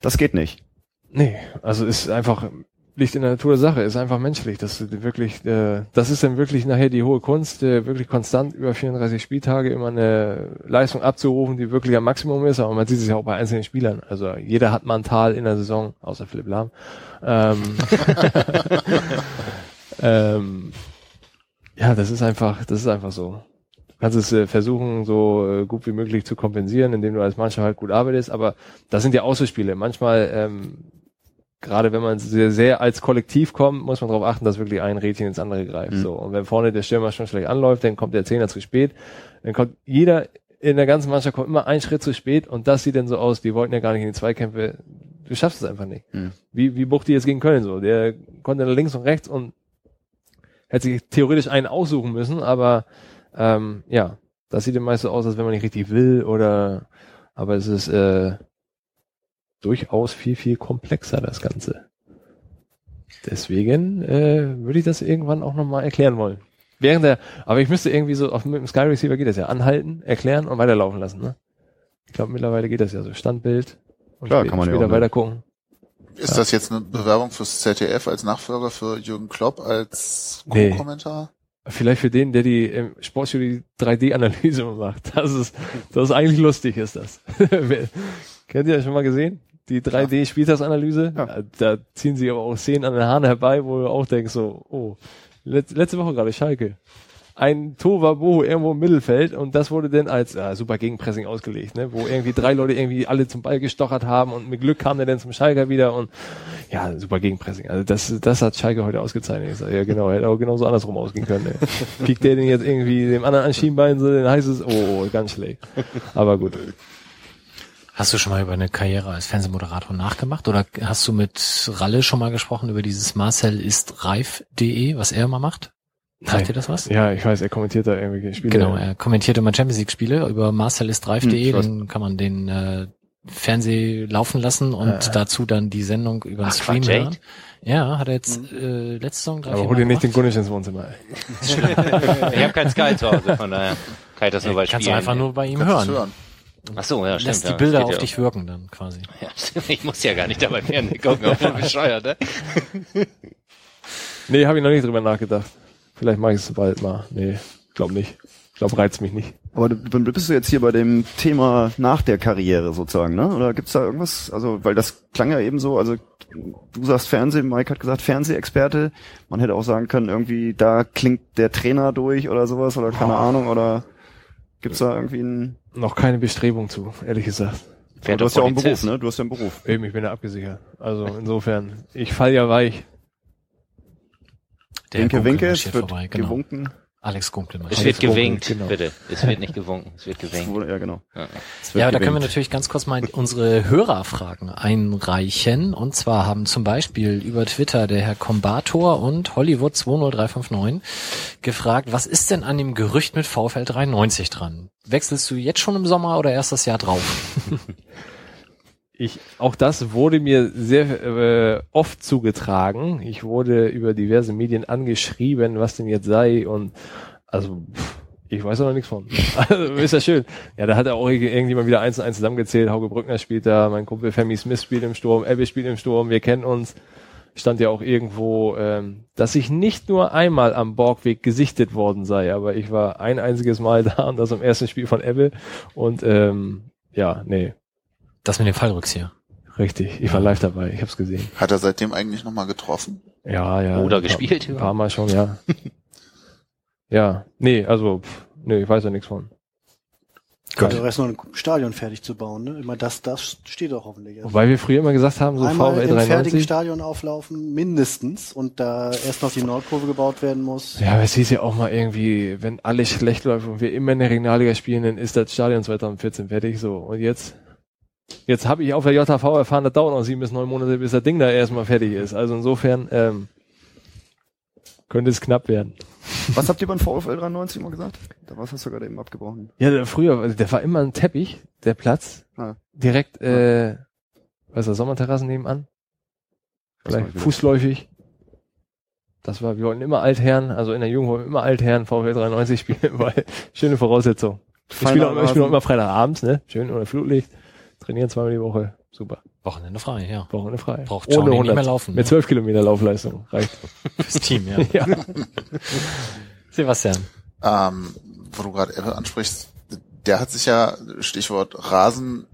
das geht nicht. Nee, also ist einfach, liegt in der Natur der Sache, ist einfach menschlich. Das ist wirklich, äh, das ist dann wirklich nachher die hohe Kunst, äh, wirklich konstant über 34 Spieltage immer eine Leistung abzurufen, die wirklich am Maximum ist. Aber man sieht es ja auch bei einzelnen Spielern. Also jeder hat mal ein Tal in der Saison, außer Philipp Lahm. Ähm, ähm, ja, das ist einfach, das ist einfach so. kannst es äh, versuchen, so äh, gut wie möglich zu kompensieren, indem du als Mannschaft halt gut arbeitest. Aber das sind ja Auswärtsspiele. Manchmal, ähm, gerade wenn man sehr, sehr als Kollektiv kommt, muss man darauf achten, dass wirklich ein Rädchen ins andere greift. Mhm. So. Und wenn vorne der Stürmer schon schlecht anläuft, dann kommt der Zehner zu spät. Dann kommt jeder in der ganzen Mannschaft kommt immer ein Schritt zu spät und das sieht dann so aus, die wollten ja gar nicht in die Zweikämpfe. Du schaffst es einfach nicht. Mhm. Wie, wie Buchti jetzt gegen Köln so. Der konnte nach links und rechts und hätte sich theoretisch einen aussuchen müssen, aber ähm, ja, das sieht meist so aus, als wenn man nicht richtig will oder aber es ist äh, durchaus viel, viel komplexer, das Ganze. Deswegen äh, würde ich das irgendwann auch nochmal erklären wollen. Während der, aber ich müsste irgendwie so, auf, mit dem Sky Receiver geht das ja, anhalten, erklären und weiterlaufen lassen, ne? Ich glaube, mittlerweile geht das ja so. Standbild und Klar, spä- kann man ja später auch, ne? weiter gucken. Ist das jetzt eine Bewerbung fürs ZDF als Nachfolger für Jürgen Klopp als Nee. Co-Kommentar? Vielleicht für den, der die im Sportstudio die 3D-Analyse macht. Das ist, das ist eigentlich lustig, ist das. Kennt ihr das schon mal gesehen? Die 3D-Spieltagsanalyse? Ja. Da ziehen sie aber auch Szenen an den Haaren herbei, wo du auch denkst so, oh, let, letzte Woche gerade Schalke. Ein Tovabo irgendwo im Mittelfeld und das wurde dann als ah, super Gegenpressing ausgelegt, ne? wo irgendwie drei Leute irgendwie alle zum Ball gestochert haben und mit Glück kam der dann zum Schalker wieder und ja, super Gegenpressing. Also das, das hat Schalke heute ausgezeichnet. Ich sag, ja genau, hätte auch genauso andersrum ausgehen können. Ey. Piekt der den jetzt irgendwie dem anderen an Schienbein, so, dann heißt es, oh, oh, ganz schlecht. Aber gut. Hast du schon mal über eine Karriere als Fernsehmoderator nachgemacht oder hast du mit Ralle schon mal gesprochen über dieses Marcel ist reif.de, was er immer macht? Sagt dir das was? Ja, ich weiß, er kommentiert da irgendwelche Spiele. Genau, er kommentiert immer Champions League Spiele über marcelistreif.de, Hm, ich weiß. dann kann man den äh, Fernseh laufen lassen und Ah. dazu dann die Sendung über den Stream hören. Ja, hat er jetzt äh, letzte Saison drei, Aber hol dir nicht den. Gunnisch ins Wohnzimmer. Ich habe kein Sky zu Hause, von daher kann ich das nur bei Kannst du Spielen. einfach nur bei ihm hören. hören. Ach so, ja, stimmt. Lässt die ja, Bilder auf geht dich wirken dann quasi. Ja. Ja, ich muss ja gar nicht dabei Fernsehen gucken, auch voll bescheuert, ne? Nee, habe ich noch nicht drüber nachgedacht. Vielleicht mache ich es bald mal. Nee, glaub nicht. Glaub, reizt mich nicht. Aber du, du bist du jetzt hier bei dem Thema nach der Karriere sozusagen, ne? Oder gibt's da irgendwas? Also, weil das klang ja eben so, also du sagst Fernsehen, Mike hat gesagt Fernsehexperte. Man hätte auch sagen können, irgendwie da klingt der Trainer durch oder sowas oder keine Ahnung oder gibt's da irgendwie einen Noch keine Bestrebung zu, ehrlich gesagt. Du hast ja auch einen Beruf, ne? Du hast ja einen Beruf. Eben, ich bin ja abgesichert. Also insofern, ich fall ja weich. Der Winke, winke, es wird vorbei, genau. gewunken. Alex Gunkel Es marschiert. wird gewinkt, dunkel, genau. bitte. Es wird nicht gewunken, es wird gewinkt. wurde- Ja, genau. Ja. Ja, da können wir natürlich ganz kurz mal unsere Hörerfragen einreichen. Und zwar haben zum Beispiel über Twitter der Herr Kombator und Hollywood 20359 gefragt, was ist denn an dem Gerücht mit VfL 93 dran? Wechselst du jetzt schon im Sommer oder erst das Jahr drauf? Ich, auch das wurde mir sehr äh, oft zugetragen. Ich wurde über diverse Medien angeschrieben, was denn jetzt sei und also pff, ich weiß noch nichts von. Also ist ja schön. Ja, da hat er auch irg- irgendjemand wieder eins und eins zusammengezählt. Hauke Brückner spielt da, mein Kumpel Femi Smith spielt im Sturm, Ebbe spielt im Sturm, wir kennen uns. Stand ja auch irgendwo, ähm, dass ich nicht nur einmal am Borgweg gesichtet worden sei, aber ich war ein einziges Mal da und das am ersten Spiel von Ebbe und ähm, ja, nee, Das mit dem Fallrückzieher. Richtig, ich war live dabei, ich hab's gesehen. Hat er seitdem eigentlich nochmal getroffen? Ja, ja. Oder ein paar- gespielt, Ein ja. paar Mal schon, ja. ja, nee, also, pff, nee, ich weiß ja nichts von. Gut. Der Rest noch ein Stadion fertig zu bauen, ne? Immer das, das steht doch hoffentlich. Also Wobei wir früher immer gesagt haben, so Einmal VW im fertigen 93. Stadion auflaufen, mindestens, und da erst noch die Nordkurve gebaut werden muss. Ja, aber es hieß ja auch mal irgendwie, wenn alles schlecht läuft und wir immer in der Regionalliga spielen, dann ist das Stadion 2014 fertig, so. Und jetzt, jetzt habe ich auf der JHV erfahren, das dauert noch sieben bis neun Monate, bis das Ding da erstmal fertig ist. Also insofern, ähm, könnte es knapp werden. Was habt ihr beim VfL 93 mal gesagt? Da was hast du gerade eben abgebrochen. Ja, der, früher, also der war immer ein Teppich, der Platz. Ah. Direkt, äh, was ist das, Sommerterrassen nebenan? Vielleicht fußläufig. Das war, wir wollten immer Altherren, also in der Jugend wollten wir immer Altherren VfL 93 spielen, weil schöne Voraussetzung. Ich spiele auch, ich spiele auch immer Freitagabends, ne? Schön unter Flutlicht. Trainieren zweimal die Woche. Super. Wochenende frei, ja. Wochenende frei. Braucht Johnny nicht mehr laufen, Mit ne? 12 Kilometer Laufleistung. Reicht. Fürs Team, ja. ja. Sebastian. Ähm, wo du gerade Apple ansprichst, der hat sich ja, Stichwort Rasen,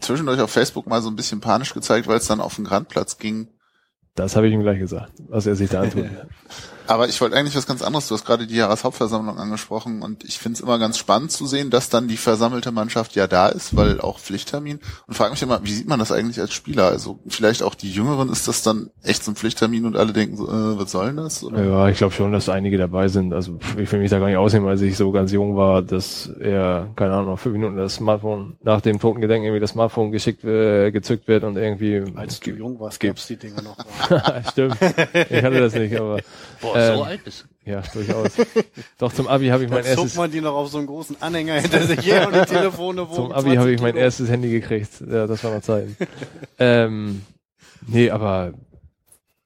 zwischendurch auf Facebook mal so ein bisschen panisch gezeigt, weil es dann auf den Grandplatz ging. Das habe ich ihm gleich gesagt, was er sich da antut. Aber ich wollte eigentlich was ganz anderes. Du hast gerade die Jahreshauptversammlung angesprochen und ich finde es immer ganz spannend zu sehen, dass dann die versammelte Mannschaft ja da ist, weil auch Pflichttermin. Und frage mich immer, wie sieht man das eigentlich als Spieler? Also vielleicht auch die Jüngeren ist das dann echt so ein Pflichttermin und alle denken, so, äh, was soll denn das? Oder? Ja, ich glaube schon, dass einige dabei sind. Also ich will mich da gar nicht ausnehmen, als ich so ganz jung war, dass er, keine Ahnung, noch fünf Minuten das Smartphone nach dem Totengedenken irgendwie das Smartphone geschickt, äh, gezückt wird und irgendwie. Als du jung warst, gibt- gab's die Dinge noch. Stimmt. Ich hatte das nicht, aber Boah, Ähm, so alt bist ja, durchaus. Doch zum Abi habe ich mein Dann zog erstes man die noch auf so einen großen Anhänger hinter sich her und die Telefone Zum wogen Abi habe 20 ich mein Kilo. erstes Handy gekriegt. Ja, das war noch Zeiten. ähm, nee, aber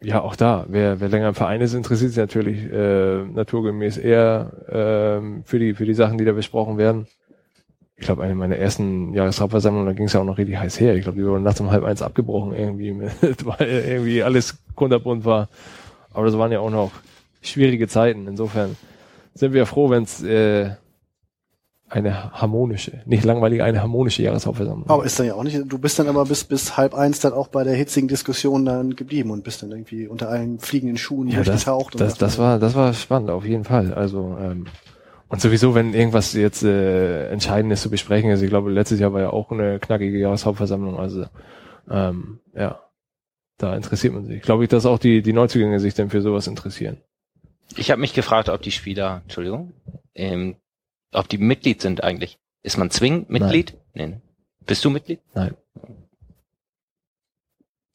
ja, auch da, wer, wer länger im Verein ist, interessiert sich natürlich äh, naturgemäß eher ähm, für die für die Sachen, die da besprochen werden. Ich glaube, eine meiner ersten Jahreshauptversammlungen, da ging es ja auch noch richtig heiß her. Ich glaube, die wurden nachts um halb eins abgebrochen irgendwie, mit, weil irgendwie alles kunterbunt war. Aber das waren ja auch noch schwierige Zeiten. Insofern sind wir froh, wenn es äh, eine harmonische, nicht langweilige, eine harmonische Jahreshauptversammlung. Aber ist dann ja auch nicht, du bist dann aber bis, bis halb eins dann auch bei der hitzigen Diskussion dann geblieben und bist dann irgendwie unter allen fliegenden Schuhen ja, das, durchgetaucht. und das, dachte, das war, das war spannend, auf jeden Fall. Also, ähm, und sowieso, wenn irgendwas jetzt äh, Entscheidendes zu besprechen ist, ich glaube, letztes Jahr war ja auch eine knackige Jahreshauptversammlung, also ähm, ja, da interessiert man sich. Glaube ich, dass auch die, die Neuzugänge sich dann für sowas interessieren. Ich habe mich gefragt, ob die Spieler, Entschuldigung, ähm, ob die Mitglied sind eigentlich. Ist man zwingend Mitglied? Nee. ne? Bist du Mitglied?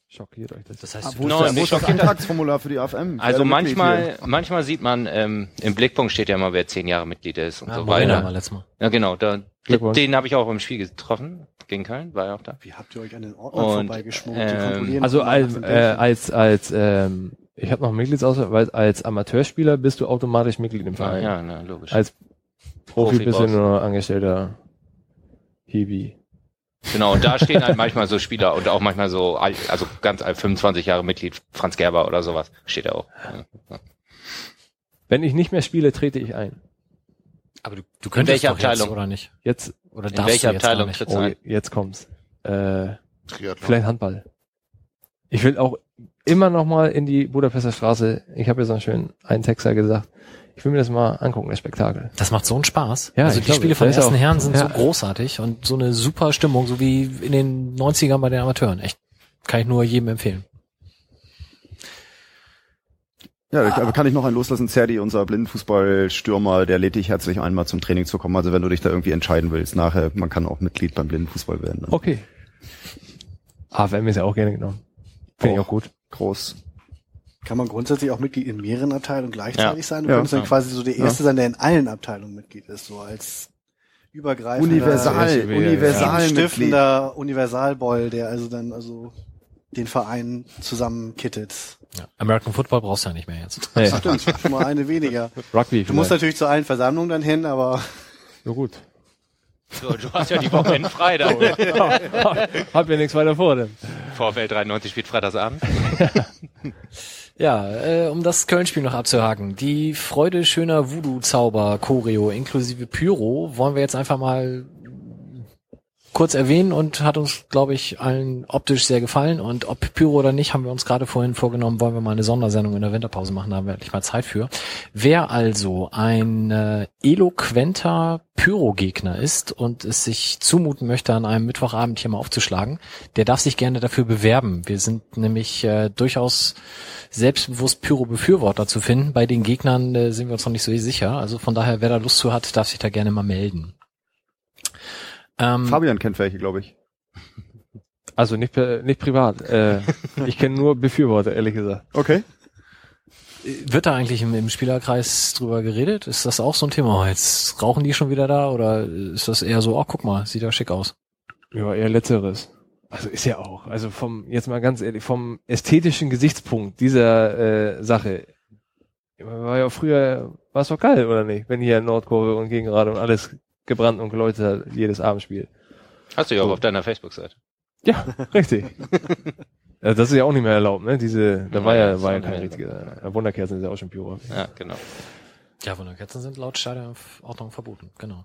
Schockiert euch das. Das Ah, heißt, wo ist, der, wo mich ist das schockiert- Antragsformular für die AFM? Also manchmal, manchmal sieht man, ähm, im Blickpunkt steht ja immer, wer zehn Jahre Mitglied ist und ja, so Morena weiter. letztes Mal. Ja, genau, da, den habe ich auch im Spiel getroffen, gegen Köln, war er auch da. Wie habt ihr euch an den Ordnern Und, vorbeigeschmuggelt? Die ähm, kontrollieren Also als, äh, als, als ähm, ich habe noch Mitgliedsausweis, weil als Amateurspieler bist du automatisch Mitglied im Ah, Verein. ja, na, logisch. Als Profi, Profi bist du nur angestellter Hiwi. Genau, und da stehen halt manchmal so Spieler und auch manchmal so, al- also ganz alt, 25 Jahre Mitglied, Franz Gerber oder sowas, steht da auch. Ja. Wenn ich nicht mehr spiele, trete ich ein. Aber du, du könntest welcher doch jetzt, Abteilung? oder nicht? Jetzt, Oder In darfst welcher du jetzt Abteilung du oh, jetzt kommt's. Äh, Triathlon. vielleicht Handball. Ich will auch immer noch mal in die Budapester Straße. Ich habe ja so einen schönen einen Texter gesagt. Ich will mir das mal angucken, das Spektakel. Das macht so einen Spaß. Ja, also die glaube, Spiele von ersten auch- Herren sind ja. so großartig und so eine super Stimmung, so wie in den 90ern bei den Amateuren. Echt. Kann ich nur jedem empfehlen. Ja, aber kann ich noch einen loslassen? Zerdi, unser Blindenfußballstürmer, der lädt dich herzlich ein, mal zum Training zu kommen. Also wenn du dich da irgendwie entscheiden willst, nachher, man kann auch Mitglied beim Blindenfußball werden. Ne? Okay. AFM ist ja auch gerne genommen. Finde ich auch gut. Groß. Kann man grundsätzlich auch Mitglied in mehreren Abteilungen gleichzeitig Ja. sein? Du Ja. könntest dann Ja. quasi so der Erste sein, der in allen Abteilungen Mitglied ist, so als übergreifender, Universal, Ja, ja. universal Mitglied. stiftender Universalboll, der also dann also den Verein zusammenkittet. Ja. American Football brauchst du ja nicht mehr jetzt. Nee, Stimmt, schon mal eine weniger. Rugby. Du musst natürlich zu allen Versammlungen dann hin, aber Ja gut. So, du hast ja die Wochenenden frei da. Hab ja nichts weiter vor denn. VfL 93 spielt Freitagsabend. Ja, äh, um das Köln-Spiel noch abzuhaken. Die Freude schöner Voodoo-Zauber, Choreo inklusive Pyro wollen wir jetzt einfach mal kurz erwähnen und hat uns, glaube ich, allen optisch sehr gefallen. Und ob Pyro oder nicht, haben wir uns gerade vorhin vorgenommen, wollen wir mal eine Sondersendung in der Winterpause machen, da haben wir endlich mal Zeit für. Wer also ein äh, eloquenter Pyro-Gegner ist und es sich zumuten möchte, an einem Mittwochabend hier mal aufzuschlagen, der darf sich gerne dafür bewerben. Wir sind nämlich äh, durchaus selbstbewusst Pyro-Befürworter zu finden. Bei den Gegnern äh, sind wir uns noch nicht so sicher. Also von daher, wer da Lust zu hat, darf sich da gerne mal melden. Ähm, Fabian kennt welche, glaube ich. Also nicht, nicht privat. Äh, ich kenne nur Befürworter, ehrlich gesagt. Okay. Wird da eigentlich im, im Spielerkreis drüber geredet? Ist das auch so ein Thema? Jetzt rauchen die schon wieder da oder ist das eher so, oh guck mal, sieht ja schick aus? Ja, eher letzteres. Also ist ja auch. Also vom, jetzt mal ganz ehrlich, vom ästhetischen Gesichtspunkt dieser äh, Sache. War ja früher, war es doch geil, oder nicht? Wenn hier Nordkurve und Gegenrade und alles gebrannt und geläutet hat, jedes Abendspiel. Hast du ja auch So. auf deiner Facebook-Seite. Ja, richtig. ja, das ist ja auch nicht mehr erlaubt, ne? Diese, da war Ja, war ja ist auch kein richtiger, Wunderkerzen ist ja auch schon Pyro. Ja, genau. Ja, Wunderkerzen sind laut Stadionordnung verboten, genau.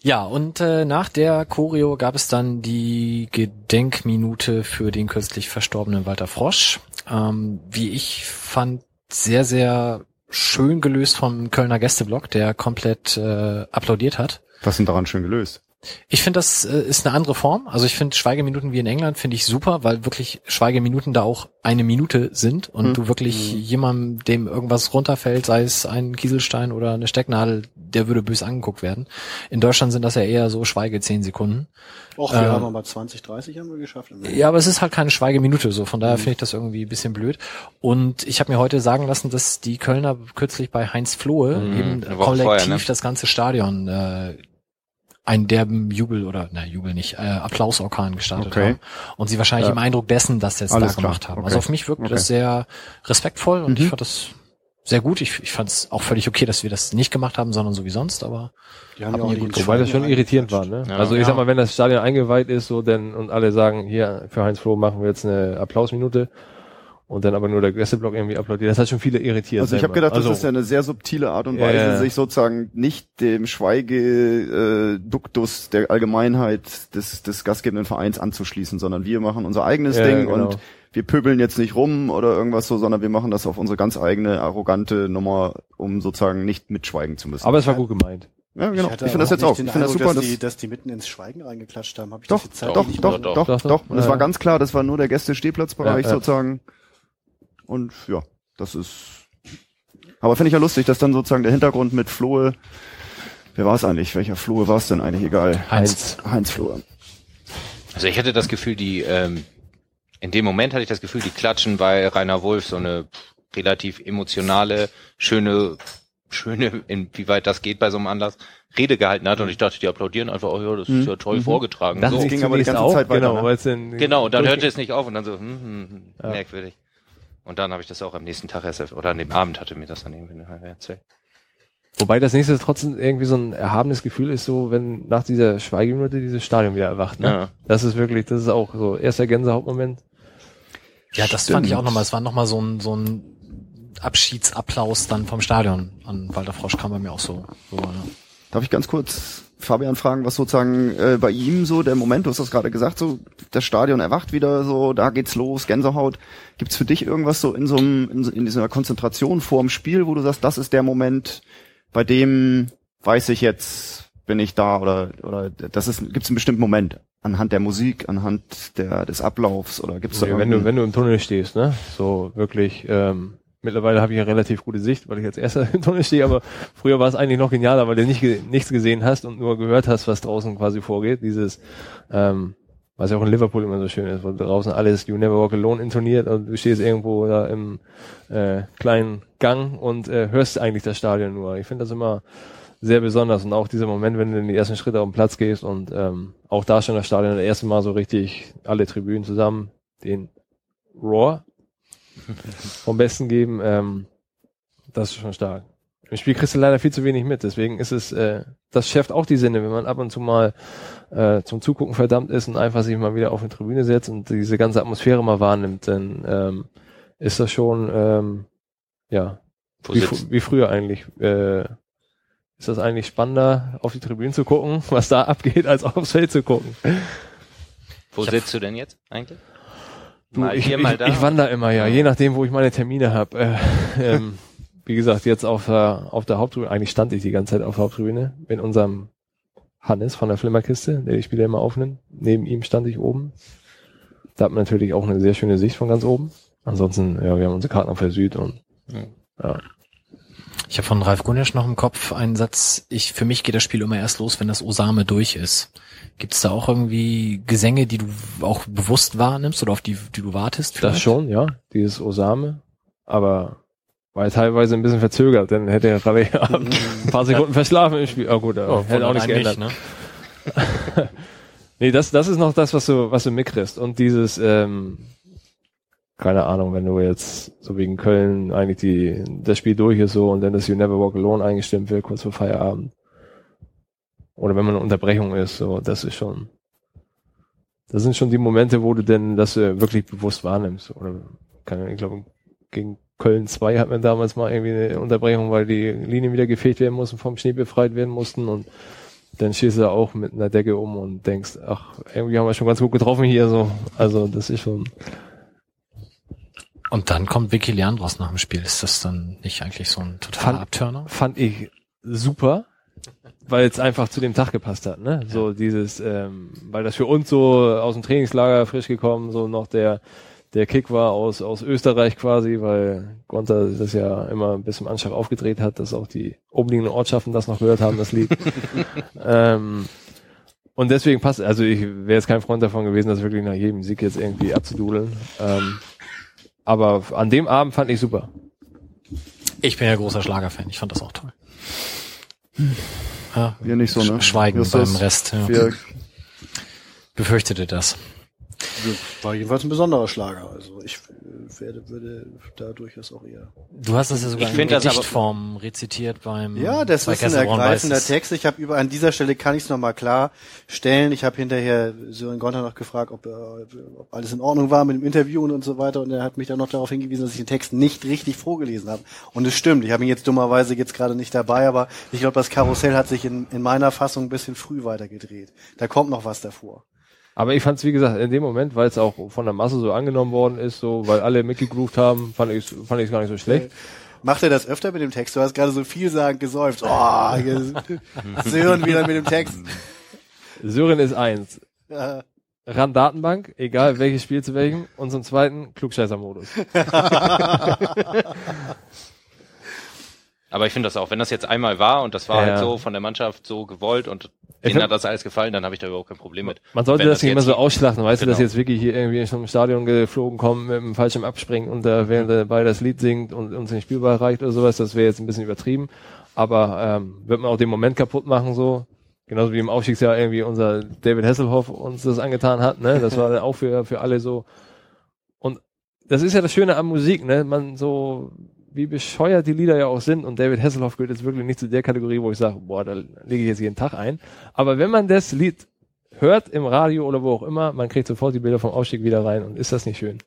Ja, und äh, nach der Choreo gab es dann die Gedenkminute für den kürzlich verstorbenen Walter Frosch. Ähm, wie ich fand, sehr, sehr schön gelöst vom Kölner Gästeblock, der komplett äh, applaudiert hat. Was sind daran schön gelöst? Ich finde, das äh, ist eine andere Form. Also ich finde Schweigeminuten wie in England finde ich super, weil wirklich Schweigeminuten da auch eine Minute sind und Hm. du wirklich jemandem, dem irgendwas runterfällt, sei es ein Kieselstein oder eine Stecknadel, der würde bös angeguckt werden. In Deutschland sind das ja eher so Schweige zehn Sekunden. Och, wir Ähm, haben aber 20, 30 haben wir geschafft. Ja, aber es ist halt keine Schweigeminute so. Von daher finde ich das irgendwie ein bisschen blöd. Und ich habe mir heute sagen lassen, dass die Kölner kürzlich bei Heinz Flohe Mhm, eben kollektiv vorher, ne? das ganze Stadion äh, einen derben Jubel oder na Jubel nicht, äh, Applausorkan gestartet Okay. haben. Und sie wahrscheinlich Ja. im Eindruck dessen, dass sie es da Alles klar. gemacht haben. Okay. Also auf mich wirkte Okay. das sehr respektvoll und Mhm. ich fand das sehr gut. Ich, ich fand es auch völlig okay, dass wir das nicht gemacht haben, sondern so wie sonst, aber Die haben ja auch gut Wobei das schon irritierend war, ne? Ja. also ich Ja. sag mal, wenn das Stadion eingeweiht ist, so denn und alle sagen, hier für Heinz Floh machen wir jetzt eine Applausminute und dann aber nur der Gästeblock irgendwie applaudiert, das hat schon viele irritiert. Also ich habe gedacht, das ist ja eine sehr subtile Art und Weise, ja. sich sozusagen nicht dem Schweigeduktus der Allgemeinheit des, des gastgebenden Vereins anzuschließen, sondern wir machen unser eigenes Ja, Ding genau. und wir pöbeln jetzt nicht rum oder irgendwas so, sondern wir machen das auf unsere ganz eigene arrogante Nummer, um sozusagen nicht mitschweigen zu müssen. aber es war gut gemeint. ja, genau. Ich, hatte finde das jetzt auch. Ich finde das super. dass, Das, die, dass die mitten ins Schweigen reingeklatscht haben. Hab ich doch, das die Zeit doch, doch, doch, Doch, doch, doch, doch, Und es ja. war ganz klar, das war nur der Gäste-Stehplatzbereich Ja, ja. sozusagen. Und ja, das ist. Aber finde ich ja lustig, dass dann sozusagen der Hintergrund mit Flohe. Wer war es eigentlich? Welcher Flohe war es denn eigentlich? Egal. Heinz. Heinz Flohe. Also ich hatte das Gefühl, die, ähm, in dem Moment hatte ich das Gefühl, die klatschen, weil Rainer Wolf so eine relativ emotionale, schöne, schöne, inwieweit das geht bei so einem Anlass, Rede gehalten hat und ich dachte, die applaudieren einfach, oh ja, das ist ja toll vorgetragen. Das so. ging aber die ganze auch, Zeit weiter, genau, ne? weil es dann Genau, und dann hörte es nicht auf und dann so, hm, hm, hm, Ja. merkwürdig. Und dann habe ich das auch am nächsten Tag erst, oder an dem Abend hatte mir das dann irgendwie erzählt. Wobei das nächste trotzdem irgendwie so ein erhabenes Gefühl ist, so wenn nach dieser Schweigeminute dieses Stadion wieder erwacht. Ne? Ja. Das ist wirklich, das ist auch so erster Gänsehautmoment. Ja, das Stimmt. fand ich auch nochmal. Es war nochmal so ein, so ein Abschiedsapplaus dann vom Stadion. An Walter Frosch kam bei mir auch so. so ja. Darf ich ganz kurz Fabian fragen, was sozusagen äh, bei ihm so der Moment, du hast das gerade gesagt, so das Stadion erwacht wieder, so da geht's los, Gänsehaut. Gibt's für dich irgendwas so in so einem in, so- in dieser Konzentration vorm Spiel, wo du sagst, das ist der Moment, bei dem weiß ich jetzt, bin ich da oder oder das ist gibt's einen bestimmten Moment anhand der Musik, anhand der des Ablaufs oder gibt's da wenn du, wenn du im Tunnel stehst, ne? So wirklich, ähm, mittlerweile habe ich ja relativ gute Sicht, weil ich als erster im Tunnel stehe, aber früher war es eigentlich noch genialer, weil du nicht nichts gesehen hast und nur gehört hast, was draußen quasi vorgeht. Dieses, ähm, was ja auch in Liverpool immer so schön ist, wo draußen alles You Never Walk Alone intoniert und du stehst irgendwo da im äh, kleinen Gang und äh, hörst eigentlich das Stadion nur. Ich finde das immer sehr besonders und auch dieser Moment, wenn du in die ersten Schritte auf den Platz gehst und ähm, auch da schon das Stadion das erste Mal so richtig alle Tribünen zusammen den Roar vom Besten geben, ähm, das ist schon stark. Im Spiel kriegst du leider viel zu wenig mit, deswegen ist es, äh, das schärft auch die Sinne, wenn man ab und zu mal äh, zum Zugucken verdammt ist und einfach sich mal wieder auf eine Tribüne setzt und diese ganze Atmosphäre mal wahrnimmt, dann ähm, ist das schon, ähm, ja, wie, wie früher eigentlich. Äh, ist das eigentlich spannender, auf die Tribünen zu gucken, was da abgeht, als aufs Feld zu gucken? wo sitzt du denn jetzt eigentlich? Du, mal ich, hier, ich, mal da. ich wandere immer, ja, je nachdem, wo ich meine Termine habe. Äh, ähm, wie gesagt, jetzt auf der, auf der Haupttribüne, eigentlich stand ich die ganze Zeit auf der Haupttribüne, mit unserem Hannes von der Flimmerkiste, der die Spiele immer aufnimmt. Neben ihm stand ich oben. Da hat man natürlich auch eine sehr schöne Sicht von ganz oben. Ansonsten, ja, wir haben unsere Karten auf der Süd und ja. Ich habe von Ralf Gunesch noch im Kopf einen Satz, ich, für mich geht das Spiel immer erst los, wenn das Osame durch ist. Gibt es da auch irgendwie Gesänge, die du auch bewusst wahrnimmst oder auf die, die du wartest? Das vielleicht? schon, ja, dieses Osame, aber war ja teilweise ein bisschen verzögert, dann hätte Rabé ein paar Sekunden verschlafen im Spiel. Ah gut, Oh, hätte auch nichts geändert. nicht, ne? Nee, das, das ist noch das, was du, was du mitkriegst. Und dieses, ähm, keine Ahnung, wenn du jetzt so wegen Köln eigentlich die, das Spiel durch ist so und dann das You Never Walk Alone eingestimmt wird, kurz vor Feierabend. Oder wenn man eine Unterbrechung ist, so, das ist schon, das sind schon die Momente, wo du denn das äh, wirklich bewusst wahrnimmst. Oder, keine Ahnung, ich glaube, gegen Köln 2 hat man damals mal irgendwie eine Unterbrechung, weil die Linien wieder gefegt werden mussten, vom Schnee befreit werden mussten und dann du da auch mit einer Decke um und denkst, ach, irgendwie haben wir schon ganz gut getroffen hier, so. Also, das ist schon, Und dann kommt Vicky Leandros nach dem Spiel. Ist das dann nicht eigentlich so ein totaler Fand- Abturner? Fand ich super, weil es einfach zu dem Tag gepasst hat, ne? So dieses, ähm, weil das für uns so aus dem Trainingslager frisch gekommen, so noch der der Kick war aus aus Österreich quasi, weil Gonta das ja immer bis zum Anschlag aufgedreht hat, dass auch die umliegenden Ortschaften das noch gehört haben, das Lied. ähm, und deswegen passt, also ich wäre jetzt kein Freund davon gewesen, das wirklich nach jedem Sieg jetzt irgendwie abzududeln. Ähm, aber an dem Abend fand ich super. Ich bin ja großer Schlagerfan. Ich fand das auch toll. Ja, Wir nicht so, ne? Sch- Schweigen beim Rest. Ja. Wir, Befürchtete das. War jedenfalls ein besonderer Schlager. Also ich werde, würde da durchaus auch eher. Du hast das ja sogar Ich in Gedichtform rezitiert beim Ja, das bei ist ein ergreifender. Text. Ich habe über an dieser Stelle kann ich es nochmal klar stellen. Ich habe hinterher Sören Gonter noch gefragt, ob, äh, ob alles in Ordnung war mit dem Interview und, und so weiter. Und er hat mich dann noch darauf hingewiesen, dass ich den Text nicht richtig vorgelesen habe. Und es stimmt. Ich habe ihn jetzt dummerweise jetzt gerade nicht dabei, aber ich glaube, das Karussell hat sich in, in meiner Fassung ein bisschen früh weitergedreht. Da kommt noch was davor. Aber ich fand es, wie gesagt, in dem Moment, weil es auch von der Masse so angenommen worden ist, so, weil alle mitgegroovt haben, fand ich fand ich gar nicht so schlecht. Macht er das öfter mit dem Text? Du hast gerade so vielsagend gesäuft. Oh, Sören wieder mit dem Text. Sören ist eins. Ja. RAN Datenbank, egal welches Spiel zu welchem. Und zum zweiten Klugscheißer-Modus. Aber ich finde das auch, wenn das jetzt einmal war und das war Ja. halt so von der Mannschaft so gewollt und denen hat das alles gefallen, dann habe ich da überhaupt kein Problem mit. Man sollte Wenn das nicht immer so ausschlachten, weißt du, dass Genau. jetzt wirklich hier irgendwie im Stadion geflogen kommen, mit dem Fallschirm abspringen und da während der Ball das Lied singt und uns den Spielball reicht oder sowas, das wäre jetzt ein bisschen übertrieben. Aber ähm, wird man auch den Moment kaputt machen so. Genauso wie im Aufstiegsjahr irgendwie unser David Hasselhoff uns das angetan hat, ne? Das war dann auch für, für alle so. Und das ist ja das Schöne an Musik, ne? Man so, wie bescheuert die Lieder ja auch sind und David Hasselhoff gehört jetzt wirklich nicht zu der Kategorie, wo ich sage, boah, da lege ich jetzt jeden Tag ein. Aber wenn man das Lied hört im Radio oder wo auch immer, man kriegt sofort die Bilder vom Aufstieg wieder rein und ist das nicht schön?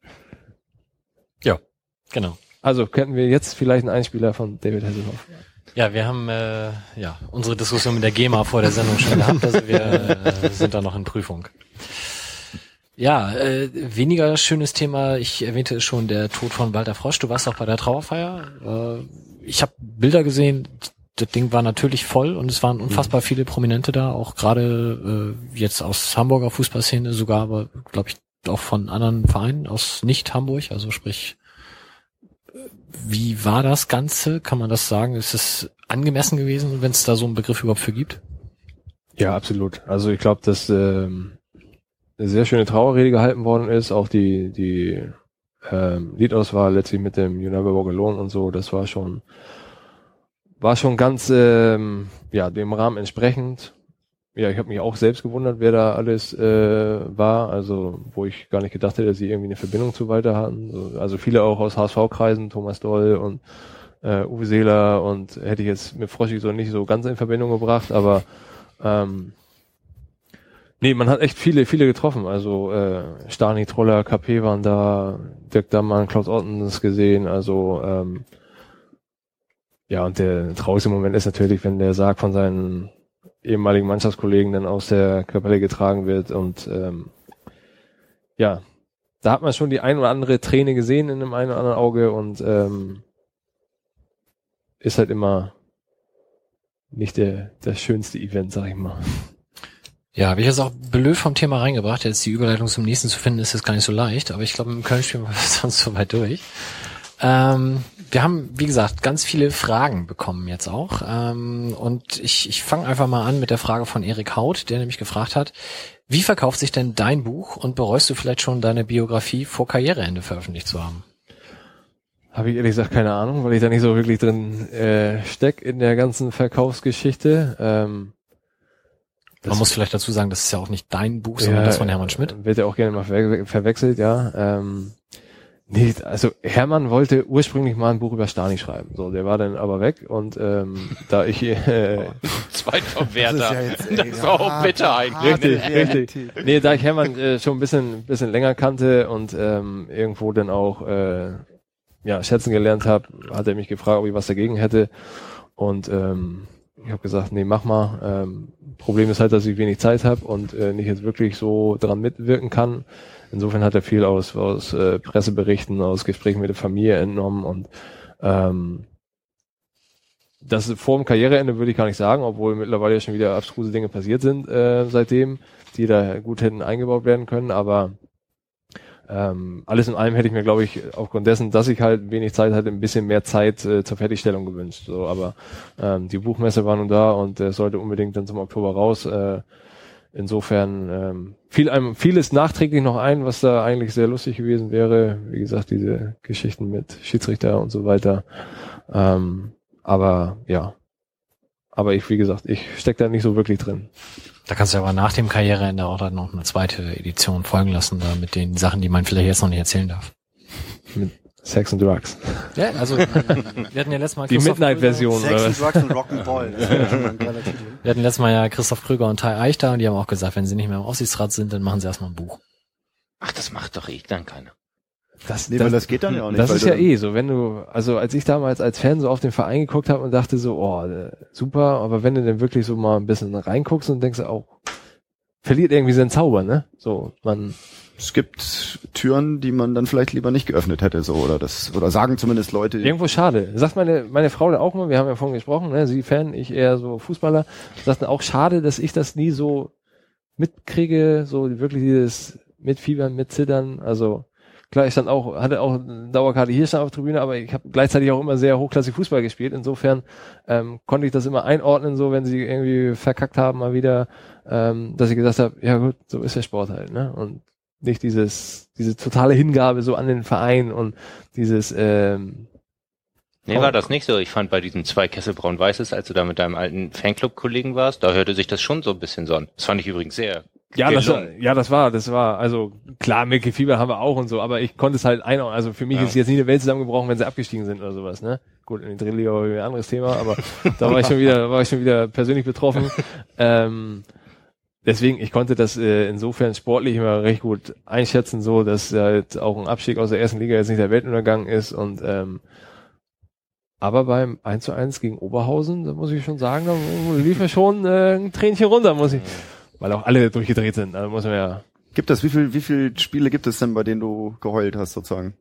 Genau. Also könnten wir jetzt vielleicht einen Einspieler von David Hasselhoff. Ja, wir haben äh, ja unsere Diskussion mit der GEMA vor der Sendung schon gehabt, also wir äh, sind da noch in Prüfung. Ja, äh, weniger schönes Thema. Ich erwähnte es schon, der Tod von Walter Frosch. Du warst auch bei der Trauerfeier. Äh, ich habe Bilder gesehen. Das Ding war natürlich voll und es waren unfassbar viele Prominente da, auch gerade äh, jetzt aus Hamburger Fußballszene sogar, aber glaube ich auch von anderen Vereinen aus nicht Hamburg, also sprich wie war das Ganze? Kann man das sagen? Ist es angemessen gewesen, wenn es da so einen Begriff überhaupt für gibt? Ja, absolut. Also ich glaube, dass ähm, sehr schöne Trauerrede gehalten worden ist. Auch die, die ähm, Liedauswahl letztlich mit dem You Never Walk Alone und so, das war schon war schon ganz ähm, ja dem Rahmen entsprechend. Ja, ich habe mich auch selbst gewundert, wer da alles äh, war, also wo ich gar nicht gedacht hätte, dass sie irgendwie eine Verbindung zu Walter hatten. So, Also viele auch aus HSV-Kreisen, Thomas Doll und äh, Uwe Seeler und hätte ich jetzt mit Froschi so nicht so ganz in Verbindung gebracht, aber ähm, nee, man hat echt viele, viele getroffen. Also äh, Stani, Troller, KP waren da, Dirk Dammann, Klaus Ottens gesehen, also ähm, ja, und der traurigste Moment ist natürlich, wenn der Sarg von seinen ehemaligen Mannschaftskollegen dann aus der Kapelle getragen wird und ähm, ja, da hat man schon die ein oder andere Träne gesehen in dem einen oder anderen Auge und ähm, ist halt immer nicht der, das schönste Event, sag ich mal. Ja, habe ich jetzt auch blöd vom Thema reingebracht. Jetzt die Überleitung zum nächsten zu finden, ist jetzt gar nicht so leicht, aber ich glaube, im Köln-Spiel war es sonst so weit durch. Ähm, wir haben, wie gesagt, ganz viele Fragen bekommen jetzt auch. Ähm, und ich, ich fange einfach mal an mit der Frage von Erik Haut, der nämlich gefragt hat, wie verkauft sich denn dein Buch und bereust du vielleicht schon deine Biografie vor Karriereende veröffentlicht zu haben? Habe ich ehrlich gesagt keine Ahnung, weil ich da nicht so wirklich drin äh, steck in der ganzen Verkaufsgeschichte. Ähm, Man muss vielleicht dazu sagen, das ist ja auch nicht dein Buch, sondern das von Hermann Schmidt. Wird ja auch gerne mal verwe verwechselt, ja. Ähm, nee, also Hermann wollte ursprünglich mal ein Buch über Stani schreiben. So, der war dann aber weg und ähm, da ich äh, Zweitverwerter. Das ist Das, ja jetzt, ey, war auch ja, bitter eigentlich. Richtig, richtig. Nee, da ich Hermann äh, schon ein bisschen, bisschen länger kannte und ähm, irgendwo dann auch äh, ja, schätzen gelernt habe, hat er mich gefragt, ob ich was dagegen hätte. Und ähm, ich habe gesagt, nee, mach mal. Ähm, Problem ist halt, dass ich wenig Zeit habe und äh, nicht jetzt wirklich so dran mitwirken kann. Insofern hat er viel aus, aus äh, Presseberichten, aus Gesprächen mit der Familie entnommen und ähm, das vor dem Karriereende würde ich gar nicht sagen, obwohl mittlerweile schon wieder abstruse Dinge passiert sind äh, seitdem, die da gut hätten eingebaut werden können, aber ähm, alles in allem hätte ich mir, glaube ich, aufgrund dessen, dass ich halt wenig Zeit hatte, ein bisschen mehr Zeit äh, zur Fertigstellung gewünscht. So, aber ähm, die Buchmesse war nun da und äh, sollte unbedingt dann zum Oktober raus. Äh, insofern ähm, fiel einem vieles nachträglich noch ein, was da eigentlich sehr lustig gewesen wäre. Wie gesagt, diese Geschichten mit Schiedsrichter und so weiter. Ähm, aber ja. Aber ich, wie gesagt, ich steck da nicht so wirklich drin. Da kannst du aber nach dem Karriereende auch dann noch eine zweite Edition folgen lassen, da mit den Sachen, die man vielleicht jetzt noch nicht erzählen darf. Mit Sex and Drugs. Ja, also wir hatten ja letztes Mal Die Christoph Midnight-Version. Sex was? Drugs und Rock'n'Roll. Wir hatten letztes Mal ja Christoph Krüger und Tai Eich da und die haben auch gesagt, wenn sie nicht mehr im Aufsichtsrat sind, dann machen sie erstmal ein Buch. Ach, das macht doch eh dann keiner. Das, Nee, weil das geht dann ja auch nicht. Das ist ja dann- eh so, wenn du, also als ich damals als Fan so auf den Verein geguckt habe und dachte so, oh, äh, super, aber wenn du dann wirklich so mal ein bisschen reinguckst und denkst auch, verliert irgendwie seinen Zauber, ne? So, man, Es gibt Türen, die man dann vielleicht lieber nicht geöffnet hätte, so, oder das, oder sagen zumindest Leute. irgendwo schade. Sagt meine, meine Frau da auch mal, wir haben ja vorhin gesprochen, ne? Sie Fan, ich eher so Fußballer, sagt auch schade, dass ich das nie so mitkriege, so wirklich dieses Mitfiebern, Mitzittern, also, Klar, ich stand auch, hatte auch eine Dauerkarte hier stand auf der Tribüne, aber ich habe gleichzeitig auch immer sehr hochklassig Fußball gespielt. Insofern ähm, konnte ich das immer einordnen, so wenn sie irgendwie verkackt haben mal wieder, ähm, dass ich gesagt habe, ja gut, so ist der Sport halt, ne? Und nicht dieses, diese totale Hingabe so an den Verein und dieses ähm, Nee, war das nicht so. Ich fand bei diesen zwei Kessel Braun-Weißes, als du da mit deinem alten Fanclub-Kollegen warst, da hörte sich das schon so ein bisschen so an. Das fand ich übrigens sehr Ja, das war, gelungen. ja, das war, das war, also klar, Milky Fieber haben wir auch und so, aber ich konnte es halt einordnen. Also für mich Ja. ist jetzt nie eine Welt zusammengebrochen, wenn sie abgestiegen sind oder sowas, ne? Gut, in war wieder ein anderes Thema, aber da war ich schon wieder, war ich schon wieder persönlich betroffen. ähm, deswegen, ich konnte das äh, insofern sportlich immer recht gut einschätzen, so dass halt auch ein Abstieg aus der ersten Liga jetzt nicht der Weltuntergang ist und ähm, aber beim 1 zu 1 gegen Oberhausen, da muss ich schon sagen, da lief mir schon äh, ein Tränchen runter, muss ich, weil auch alle durchgedreht sind. Also muss man ja Gibt es, wie viel, wie viel Spiele gibt es denn, bei denen du geheult hast, sozusagen?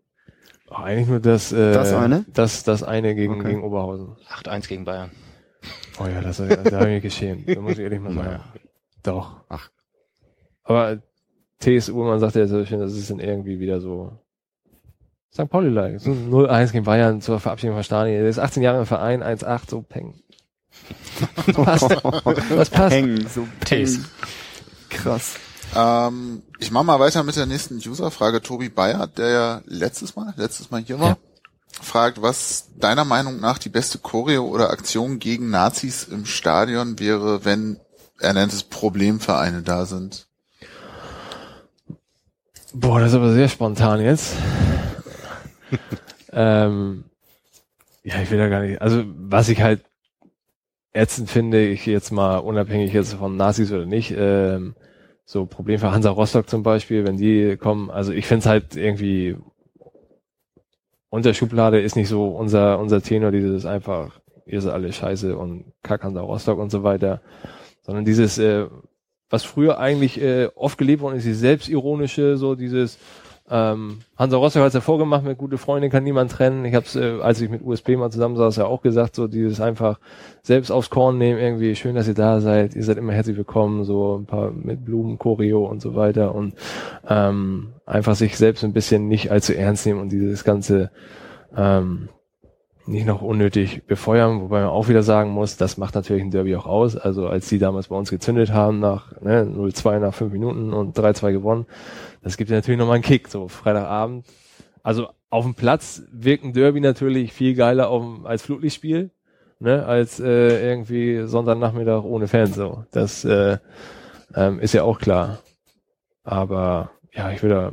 oh, eigentlich nur das, äh, Das eine? Das, das eine gegen, Okay. gegen Oberhausen. 8-1 gegen Bayern. Oh ja, das, da habe ich mich geschämt. Da muss ich ehrlich mal sagen. Naja. Doch. Ach. Aber TS Ullmann sagt ja so schön, das ist dann irgendwie wieder so St. Pauli-like. So 0-1 gegen Bayern zur Verabschiedung von Stani. Der ist 18 Jahre im Verein, 1-8, so peng. Das passt. Das passt. Hängen, so Taste. Krass. Ähm, ich mache mal weiter mit der nächsten User-Frage. Tobi Bayer, der ja letztes Mal, letztes Mal hier war, Ja. fragt, was deiner Meinung nach die beste Choreo oder Aktion gegen Nazis im Stadion wäre, wenn er nennt es Problemvereine da sind. Boah, das ist aber sehr spontan jetzt. ähm, ja, ich will da gar nicht. Also, was ich halt ätzend finde, ich jetzt mal unabhängig jetzt von Nazis oder nicht, ähm, so Problem für Hansa Rostock zum Beispiel, wenn die kommen, also ich finde es halt irgendwie unter Schublade ist nicht so unser, unser Tenor, dieses einfach, ihr seid alle scheiße und kack Hansa Rostock und so weiter, sondern dieses, äh, was früher eigentlich äh, oft gelebt worden ist, dieses selbstironische, so dieses ähm, Hansa Rostock hat es ja vorgemacht, mit gute Freunde kann niemand trennen. Ich habe es, äh, als ich mit USP mal zusammen saß, ja auch gesagt, so dieses einfach selbst aufs Korn nehmen, irgendwie schön, dass ihr da seid, ihr seid immer herzlich willkommen, so ein paar mit Blumen, Choreo und so weiter und ähm, einfach sich selbst ein bisschen nicht allzu ernst nehmen und dieses ganze ähm, nicht noch unnötig befeuern, wobei man auch wieder sagen muss, das macht natürlich ein Derby auch aus. Also als die damals bei uns gezündet haben nach ne, 0-2 nach 5 Minuten und 3-2 gewonnen, das gibt ja natürlich nochmal einen Kick, so Freitagabend. Also auf dem Platz wirkt ein Derby natürlich viel geiler auf, als Flutlichtspiel, ne, als äh, irgendwie Sonntagnachmittag ohne Fans. So, das äh, ähm, ist ja auch klar. Aber ja, ich da,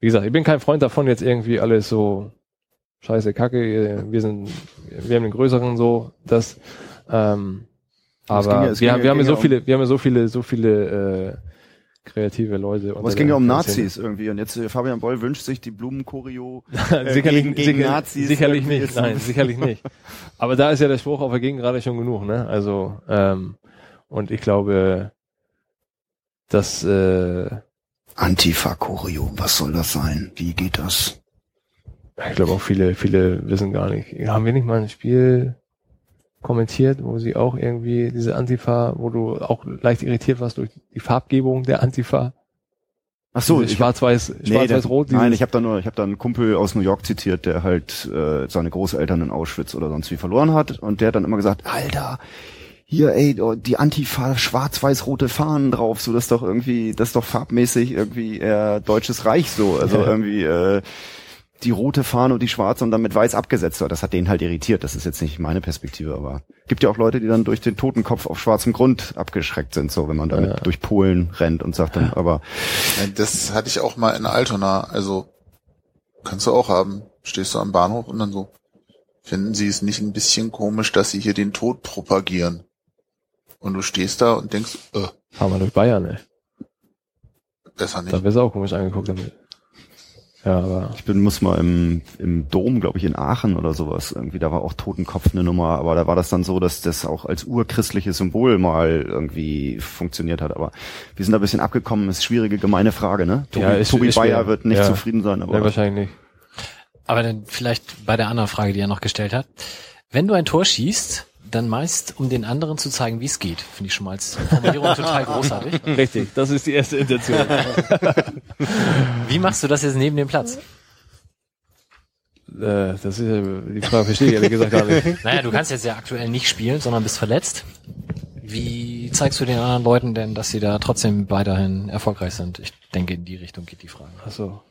wie gesagt, ich bin kein Freund davon, jetzt irgendwie alles so scheiße Kacke, wir sind, wir haben den größeren so, das, ähm, aber ja- wir, ja- wir haben ja so viele, wir haben ja so viele, so viele äh, kreative Leute. Aber es ging ja um Nazis irgendwie und jetzt äh, Fabian Boll wünscht sich die Blumenchoreo äh, sicherlich, gegen, gegen sicher- Nazis. Sicherlich nicht, ist- nein, sicherlich nicht. Aber da ist ja der Spruch auf der Gegengrade schon genug, ne? Also, ähm, und ich glaube, dass äh, Antifa-Choreo, was soll das sein? Wie geht das? Ich glaube auch viele, viele wissen gar nicht. Haben wir nicht mal ein Spiel kommentiert, wo sie auch irgendwie diese Antifa, wo du auch leicht irritiert warst durch die Farbgebung der Antifa? Ach so, schwarz-weiß, Nee, schwarz-weiß-rot. der, nein, ich habe da nur, ich habe da einen Kumpel aus New York zitiert, der halt äh, seine Großeltern in Auschwitz oder sonst wie verloren hat und der hat dann immer gesagt, Alter, hier ey, oh, die Antifa schwarz-weiß-rote Fahnen drauf, so das ist doch irgendwie, das ist doch farbmäßig irgendwie eher deutsches Reich so, also irgendwie äh, die rote Fahne und die schwarze und dann mit weiß abgesetzt wird. Das hat den halt irritiert. Das ist jetzt nicht meine Perspektive, aber gibt ja auch Leute, die dann durch den Totenkopf auf schwarzem Grund abgeschreckt sind, so wenn man damit Ja. durch Polen rennt und sagt dann, aber Das hatte ich auch mal in Altona. Also kannst du auch haben. Stehst du am Bahnhof und dann so. Finden Sie es nicht ein bisschen komisch, dass Sie hier den Tod propagieren? Und du stehst da und denkst, äh, Fahren wir durch Bayern, ey. besser nicht. Da du auch komisch angeguckt damit. Ja, aber Ich bin, muss mal im, im Dom, glaube ich, in Aachen oder sowas. Irgendwie, da war auch Totenkopf eine Nummer, aber da war das dann so, dass das auch als urchristliches Symbol mal irgendwie funktioniert hat. Aber wir sind da ein bisschen abgekommen, ist schwierige, gemeine Frage, ne? Tobi, Ja, ist- Tobi ist schwer. Bayer wird nicht Ja. zufrieden sein, aber ja, wahrscheinlich nicht. Aber dann vielleicht bei der anderen Frage, die er noch gestellt hat. Wenn du ein Tor schießt, dann meist, um den anderen zu zeigen, wie es geht. Finde ich schon mal als Formulierung total großartig. Richtig, das ist die erste Intention. Wie machst du das jetzt neben dem Platz? äh, das ist ja, die Frage verstehe ich ehrlich gesagt gar nicht. Naja, du kannst jetzt ja aktuell nicht spielen, sondern bist verletzt. Wie zeigst du den anderen Leuten denn, dass sie da trotzdem weiterhin erfolgreich sind? Ich denke, in die Richtung geht die Frage. Achso.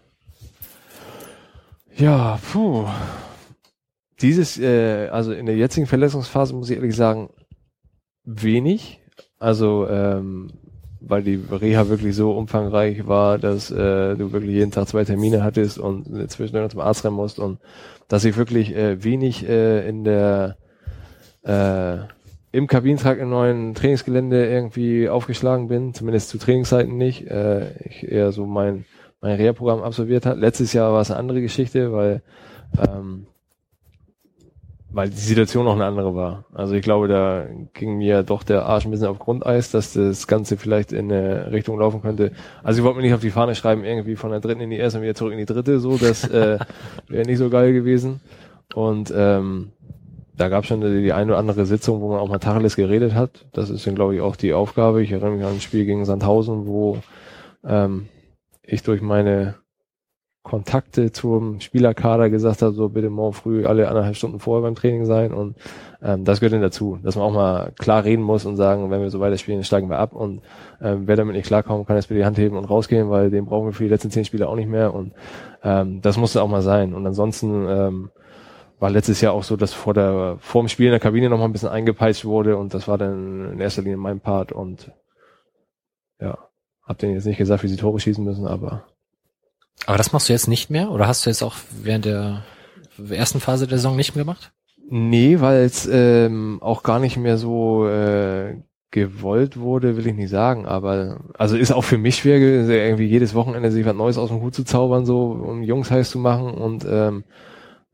Ja, puh. Dieses, äh, also in der jetzigen Verletzungsphase muss ich ehrlich sagen, wenig. Also, ähm, weil die Reha wirklich so umfangreich war, dass äh, du wirklich jeden Tag zwei Termine hattest und zwischendurch zum Arzt rennen musst und dass ich wirklich äh, wenig äh, in der äh, im Kabinentrakt im neuen Trainingsgelände irgendwie aufgeschlagen bin, zumindest zu Trainingszeiten nicht. Äh, ich eher so mein mein Reha-Programm absolviert hat. Letztes Jahr war es eine andere Geschichte, weil ähm, weil die Situation noch eine andere war. Also ich glaube, da ging mir doch der Arsch ein bisschen auf Grundeis, dass das Ganze vielleicht in eine Richtung laufen könnte. Also ich wollte mir nicht auf die Fahne schreiben, irgendwie von der dritten in die erste und wieder zurück in die dritte, so, das äh, wäre nicht so geil gewesen. Und ähm, da gab es schon die, die eine oder andere Sitzung, wo man auch mal Tacheles geredet hat. Das ist dann, glaube ich, auch die Aufgabe. Ich erinnere mich an ein Spiel gegen Sandhausen, wo ähm, ich durch meine Kontakte zum Spielerkader gesagt habe, so bitte morgen früh alle anderthalb Stunden vorher beim Training sein. Und ähm, das gehört dann dazu, dass man auch mal klar reden muss und sagen, wenn wir so weiterspielen, steigen wir ab. Und ähm, wer damit nicht klarkommt, kann jetzt bitte die Hand heben und rausgehen, weil den brauchen wir für die letzten zehn Spiele auch nicht mehr. Und ähm, das musste auch mal sein. Und ansonsten ähm, war letztes Jahr auch so, dass vor der vor dem Spiel in der Kabine noch mal ein bisschen eingepeitscht wurde. Und das war dann in erster Linie mein Part. Und ja, hab denen jetzt nicht gesagt, wie sie Tore schießen müssen, aber Aber das machst du jetzt nicht mehr? Oder hast du jetzt auch während der ersten Phase der Saison nicht mehr gemacht? Nee, weil es ähm, auch gar nicht mehr so äh, gewollt wurde, will ich nicht sagen. Aber also ist auch für mich schwer, gewesen, irgendwie jedes Wochenende sich was Neues aus dem Hut zu zaubern, so um Jungs heiß zu machen. Und ähm,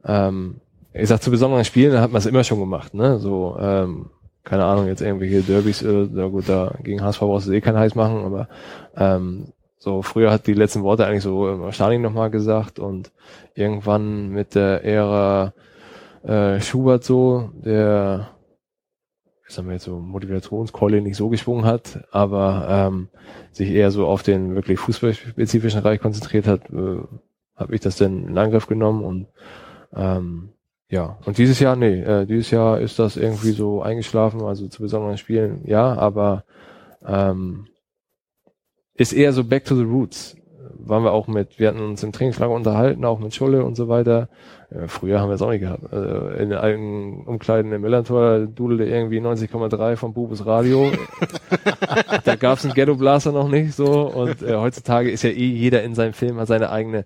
ähm, ich sag zu besonderen Spielen, da hat man es immer schon gemacht, ne? So, ähm, keine Ahnung, jetzt irgendwelche Derbys, äh, na gut, da gegen HSV brauchst du eh kein heiß machen, aber ähm, so früher hat die letzten Worte eigentlich so äh, Stalin nochmal gesagt und irgendwann mit der Ära äh, Schubert so, der ich sag mal jetzt so Motivationskeule nicht so geschwungen hat, aber ähm, sich eher so auf den wirklich fußballspezifischen Bereich konzentriert hat, äh, habe ich das dann in Angriff genommen und ähm, ja, und dieses Jahr, nee, äh, dieses Jahr ist das irgendwie so eingeschlafen, also zu besonderen Spielen, ja, aber ähm, ist eher so back to the roots. Waren wir auch mit, wir hatten uns im Trainingslager unterhalten, auch mit Schulle und so weiter. Äh, früher haben wir es auch nicht gehabt. Also in den alten Umkleiden im Millantor dudelte irgendwie 90,3 vom Bubes Radio. da gab es einen Ghetto Blaster noch nicht so und äh, heutzutage ist ja eh jeder in seinem Film hat seine eigene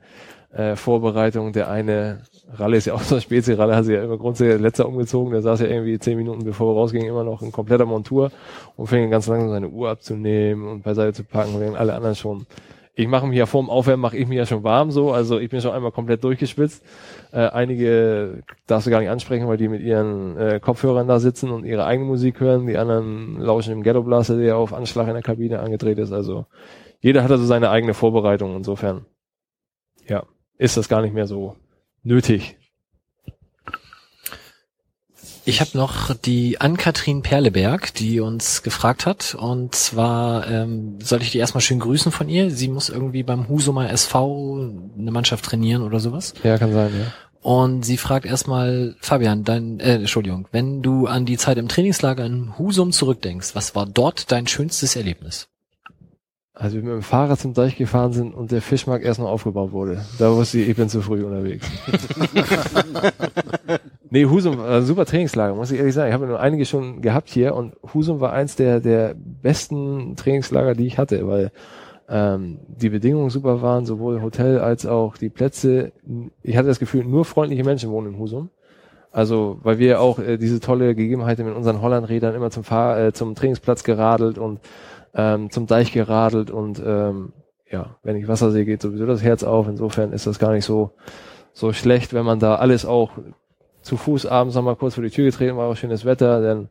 äh, Vorbereitung. Der eine Ralle ist ja auch so ein Spezi, Ralle hat sich ja immer grundsätzlich letzter umgezogen, der saß ja irgendwie zehn Minuten bevor wir rausgingen immer noch in kompletter Montur und fing ganz langsam seine Uhr abzunehmen und beiseite zu packen, während alle anderen schon ich mache mich ja vorm Aufwärmen, mache ich mich ja schon warm so, also ich bin schon einmal komplett durchgeschwitzt. Äh, einige darfst du gar nicht ansprechen, weil die mit ihren äh, Kopfhörern da sitzen und ihre eigene Musik hören. Die anderen lauschen im Ghetto Blaster, der auf Anschlag in der Kabine angedreht ist. Also jeder hat also seine eigene Vorbereitung. Insofern, ja, ist das gar nicht mehr so nötig. Ich habe noch die Ann-Kathrin Perleberg, die uns gefragt hat. Und zwar ähm, soll ich die erstmal schön grüßen von ihr. Sie muss irgendwie beim Husumer SV eine Mannschaft trainieren oder sowas. Ja, kann sein, ja. Und sie fragt erstmal, Fabian, dein, äh, Entschuldigung, wenn du an die Zeit im Trainingslager in Husum zurückdenkst, was war dort dein schönstes Erlebnis? Als wir mit dem Fahrrad zum Deich gefahren sind und der Fischmarkt erst noch aufgebaut wurde. Da wusste ich, ich bin zu früh unterwegs. nee, Husum, äh, super Trainingslager, muss ich ehrlich sagen. Ich habe nur einige schon gehabt hier und Husum war eins der, der besten Trainingslager, die ich hatte, weil ähm, die Bedingungen super waren, sowohl Hotel als auch die Plätze. Ich hatte das Gefühl, nur freundliche Menschen wohnen in Husum. Also, weil wir auch äh, diese tolle Gegebenheit mit unseren Hollandrädern immer zum Fahr äh, zum Trainingsplatz geradelt und ähm, zum Deich geradelt und ähm, ja, wenn ich Wasser sehe, geht sowieso das Herz auf. Insofern ist das gar nicht so so schlecht, wenn man da alles auch zu Fuß abends nochmal kurz vor die Tür getreten war, auch schönes Wetter, denn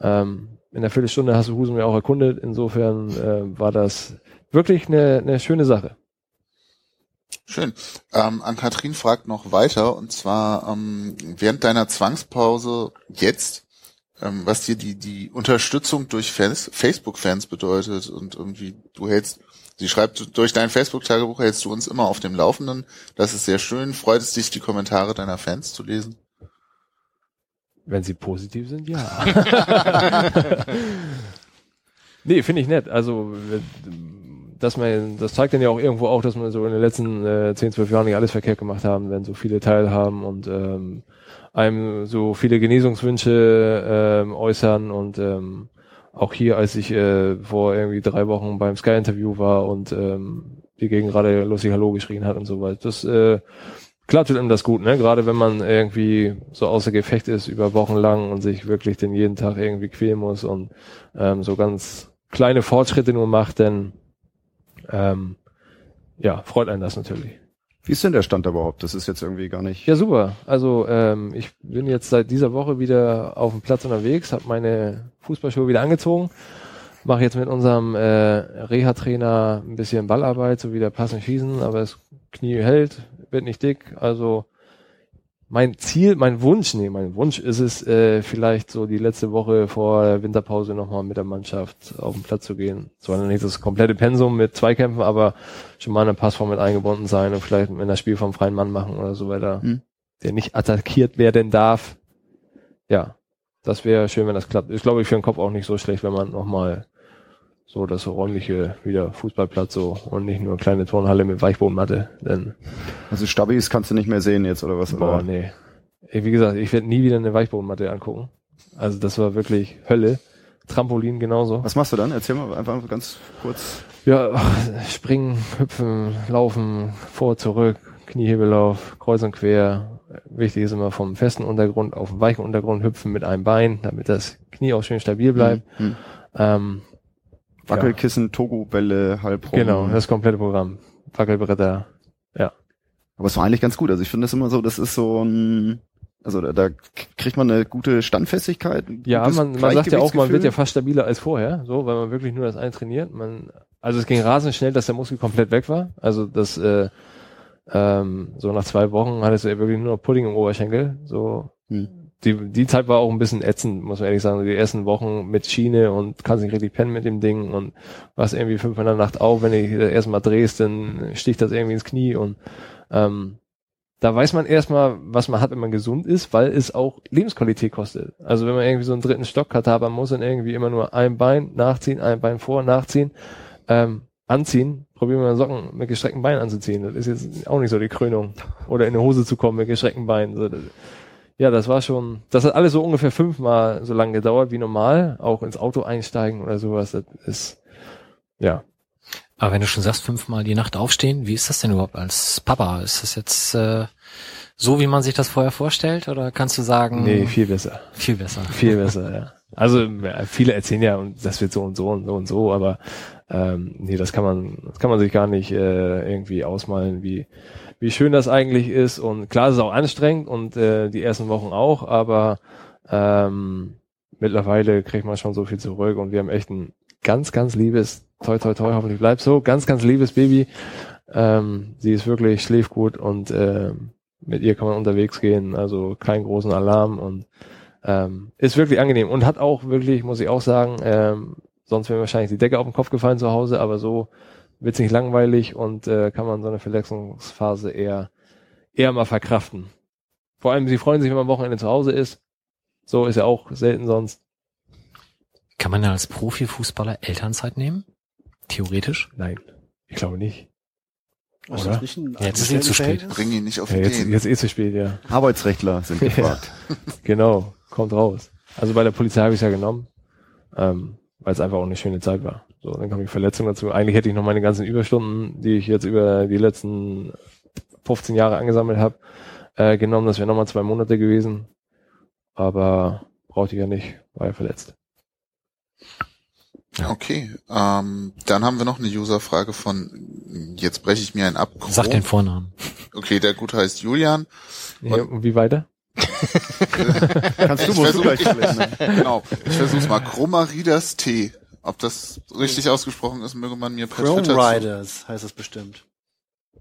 ähm, in der Viertelstunde hast du Husum ja auch erkundet. Insofern äh, war das wirklich eine, eine schöne Sache. Schön. Ähm, an Kathrin fragt noch weiter und zwar ähm, während deiner Zwangspause jetzt was dir die, die Unterstützung durch Fans, Facebook-Fans bedeutet und irgendwie du hältst, sie schreibt, durch dein Facebook-Tagebuch hältst du uns immer auf dem Laufenden. Das ist sehr schön. Freut es dich, die Kommentare deiner Fans zu lesen? Wenn sie positiv sind, ja. nee, finde ich nett. Also, dass man, das zeigt dann ja auch irgendwo auch, dass man so in den letzten äh, 10, 12 Jahren nicht alles verkehrt gemacht haben, wenn so viele teilhaben und ähm, einem so viele Genesungswünsche ähm, äußern und ähm, auch hier, als ich äh, vor irgendwie drei Wochen beim Sky-Interview war und ähm, die gegen gerade lustig Hallo geschrien hat und so weiter. Das äh, klar einem das gut, ne? Gerade wenn man irgendwie so außer Gefecht ist über Wochen lang und sich wirklich den jeden Tag irgendwie quälen muss und ähm, so ganz kleine Fortschritte nur macht, denn ähm, ja, freut einen das natürlich. Wie ist denn der Stand überhaupt? Das ist jetzt irgendwie gar nicht. Ja, super. Also ähm, ich bin jetzt seit dieser Woche wieder auf dem Platz unterwegs, habe meine Fußballschuhe wieder angezogen, mache jetzt mit unserem äh, Reha-Trainer ein bisschen Ballarbeit, so wieder passen schießen, aber das Knie hält, wird nicht dick. Also mein Ziel, mein Wunsch, nee, mein Wunsch ist es, äh, vielleicht so die letzte Woche vor der Winterpause nochmal mit der Mannschaft auf den Platz zu gehen. Zwar nicht das komplette Pensum mit Zweikämpfen, aber schon mal eine Passform mit eingebunden sein und vielleicht mit einer Spiel vom freien Mann machen oder so weiter, hm. der nicht attackiert werden darf. Ja, das wäre schön, wenn das klappt. Ist, glaube ich, für den Kopf auch nicht so schlecht, wenn man nochmal so das räumliche wieder Fußballplatz so und nicht nur kleine Turnhalle mit Weichbodenmatte. Denn also Stabis kannst du nicht mehr sehen jetzt oder was? Boah, oder? nee. Wie gesagt, ich werde nie wieder eine Weichbodenmatte angucken. Also das war wirklich Hölle. Trampolin genauso. Was machst du dann? Erzähl mal einfach ganz kurz. Ja, springen, hüpfen, laufen, vor, zurück, Kniehebellauf, kreuz und quer. Wichtig ist immer vom festen Untergrund auf den weichen Untergrund hüpfen mit einem Bein, damit das Knie auch schön stabil bleibt. Mhm. Ähm, Wackelkissen, ja. Togo-Bälle, halb rum. Genau, das komplette Programm. Wackelbretter, ja. Aber es war eigentlich ganz gut. Also ich finde das immer so, das ist so ein, also da, da kriegt man eine gute Standfestigkeit. Ja, man, man sagt ja auch, man wird ja fast stabiler als vorher, so, weil man wirklich nur das eine trainiert. Man, also es ging rasend schnell, dass der Muskel komplett weg war. Also das, äh, ähm, so nach zwei Wochen hattest du ja wirklich nur noch Pudding im Oberschenkel. So, hm die, die Zeit war auch ein bisschen ätzend, muss man ehrlich sagen. Die ersten Wochen mit Schiene und kannst nicht richtig pennen mit dem Ding und warst irgendwie fünf in der Nacht auf, wenn du erstmal drehst, dann sticht das irgendwie ins Knie und ähm, da weiß man erstmal, was man hat, wenn man gesund ist, weil es auch Lebensqualität kostet. Also wenn man irgendwie so einen dritten Stock hat, aber man muss dann irgendwie immer nur ein Bein nachziehen, ein Bein vor, nachziehen, ähm, anziehen, probieren wir mal Socken mit gestreckten Beinen anzuziehen. Das ist jetzt auch nicht so die Krönung. Oder in eine Hose zu kommen mit gestreckten Beinen. So, ja, das war schon, das hat alles so ungefähr fünfmal so lange gedauert wie normal. Auch ins Auto einsteigen oder sowas, das ist, ja. Aber wenn du schon sagst, fünfmal die Nacht aufstehen, wie ist das denn überhaupt als Papa? Ist das jetzt äh, so, wie man sich das vorher vorstellt? Oder kannst du sagen, Nee, viel besser. viel besser? Viel besser, ja. Also viele erzählen ja, und das wird so und so und so und so, aber ähm, nee, das kann man, das kann man sich gar nicht äh, irgendwie ausmalen, wie wie schön das eigentlich ist. Und klar, es ist auch anstrengend und äh, die ersten Wochen auch, aber ähm, mittlerweile kriegt man schon so viel zurück und wir haben echt ein ganz, ganz liebes, toi toi toi, hoffentlich bleibt so, ganz, ganz liebes Baby. Ähm, sie ist wirklich, schläft gut und äh, mit ihr kann man unterwegs gehen, also keinen großen Alarm und ähm, ist wirklich angenehm und hat auch wirklich, muss ich auch sagen, ähm, sonst wäre mir wahrscheinlich die Decke auf den Kopf gefallen zu Hause, aber so wird's nicht langweilig und äh, kann man so eine Verletzungsphase eher eher mal verkraften. Vor allem, sie freuen sich, wenn man am Wochenende zu Hause ist. So ist ja auch selten sonst. Kann man ja als Profifußballer Elternzeit nehmen? Theoretisch? Nein, ich glaube nicht. Ist Oder? das nicht ein jetzt ist ihm zu spät. Bring ihn nicht auf Ja, jetzt, Ideen. jetzt eh zu spät, ja. Arbeitsrechtler sind gefragt. Genau, kommt raus. Also bei der Polizei habe ich ja genommen, ähm, weil es einfach auch eine schöne Zeit war. So, dann kam die Verletzung dazu. Eigentlich hätte ich noch meine ganzen Überstunden, die ich jetzt über die letzten 15 Jahre angesammelt habe, äh, genommen. Das wäre nochmal zwei Monate gewesen. Aber brauchte ich ja nicht, war ja verletzt. Okay, ähm, dann haben wir noch eine Userfrage von, jetzt breche ich mir ein ab. Sag den Vornamen. Okay, der Gute heißt Julian. Ja, und wie weiter? Kannst du Ich wohl versuch- gleich. Genau, ich versuch's mal. Chromaridas T. Ob das richtig ausgesprochen ist, möge man mir per Chrome Twitter zu- Riders heißt es bestimmt.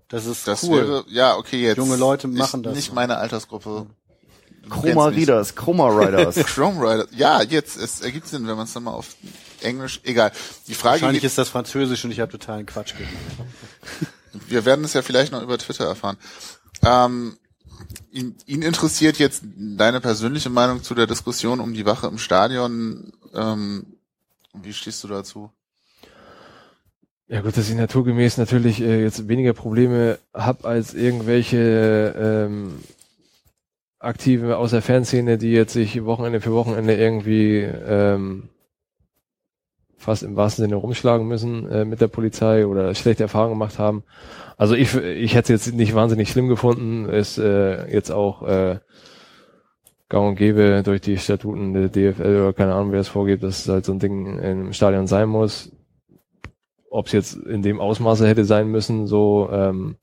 Das ist Das cool. wäre, ja, okay, jetzt. Junge Leute machen das Nicht so. meine Altersgruppe. Chroma. Readers, Chroma Riders. Chrome Rider. Ja, jetzt, es ergibt Sinn, wenn man es dann mal auf Englisch, egal. Die Frage Wahrscheinlich ist das Französisch und ich habe totalen Quatsch gemacht. wir werden es ja vielleicht noch über Twitter erfahren. Ähm, ihn, ihn interessiert jetzt deine persönliche Meinung zu der Diskussion um die Wache im Stadion. Ähm, wie stehst du dazu? Ja gut, dass ich naturgemäß natürlich äh, jetzt weniger Probleme hab als irgendwelche ähm, Aktive aus der Fanszene, die jetzt sich Wochenende für Wochenende irgendwie ähm, fast im wahrsten Sinne rumschlagen müssen äh, mit der Polizei oder schlechte Erfahrungen gemacht haben. Also ich, ich hätte es jetzt nicht wahnsinnig schlimm gefunden, ist äh, jetzt auch äh, gang und gäbe durch die Statuten der DFL oder keine Ahnung, wer es vorgeht, dass halt so ein Ding im Stadion sein muss ob es jetzt in dem Ausmaße hätte sein müssen, so ähm,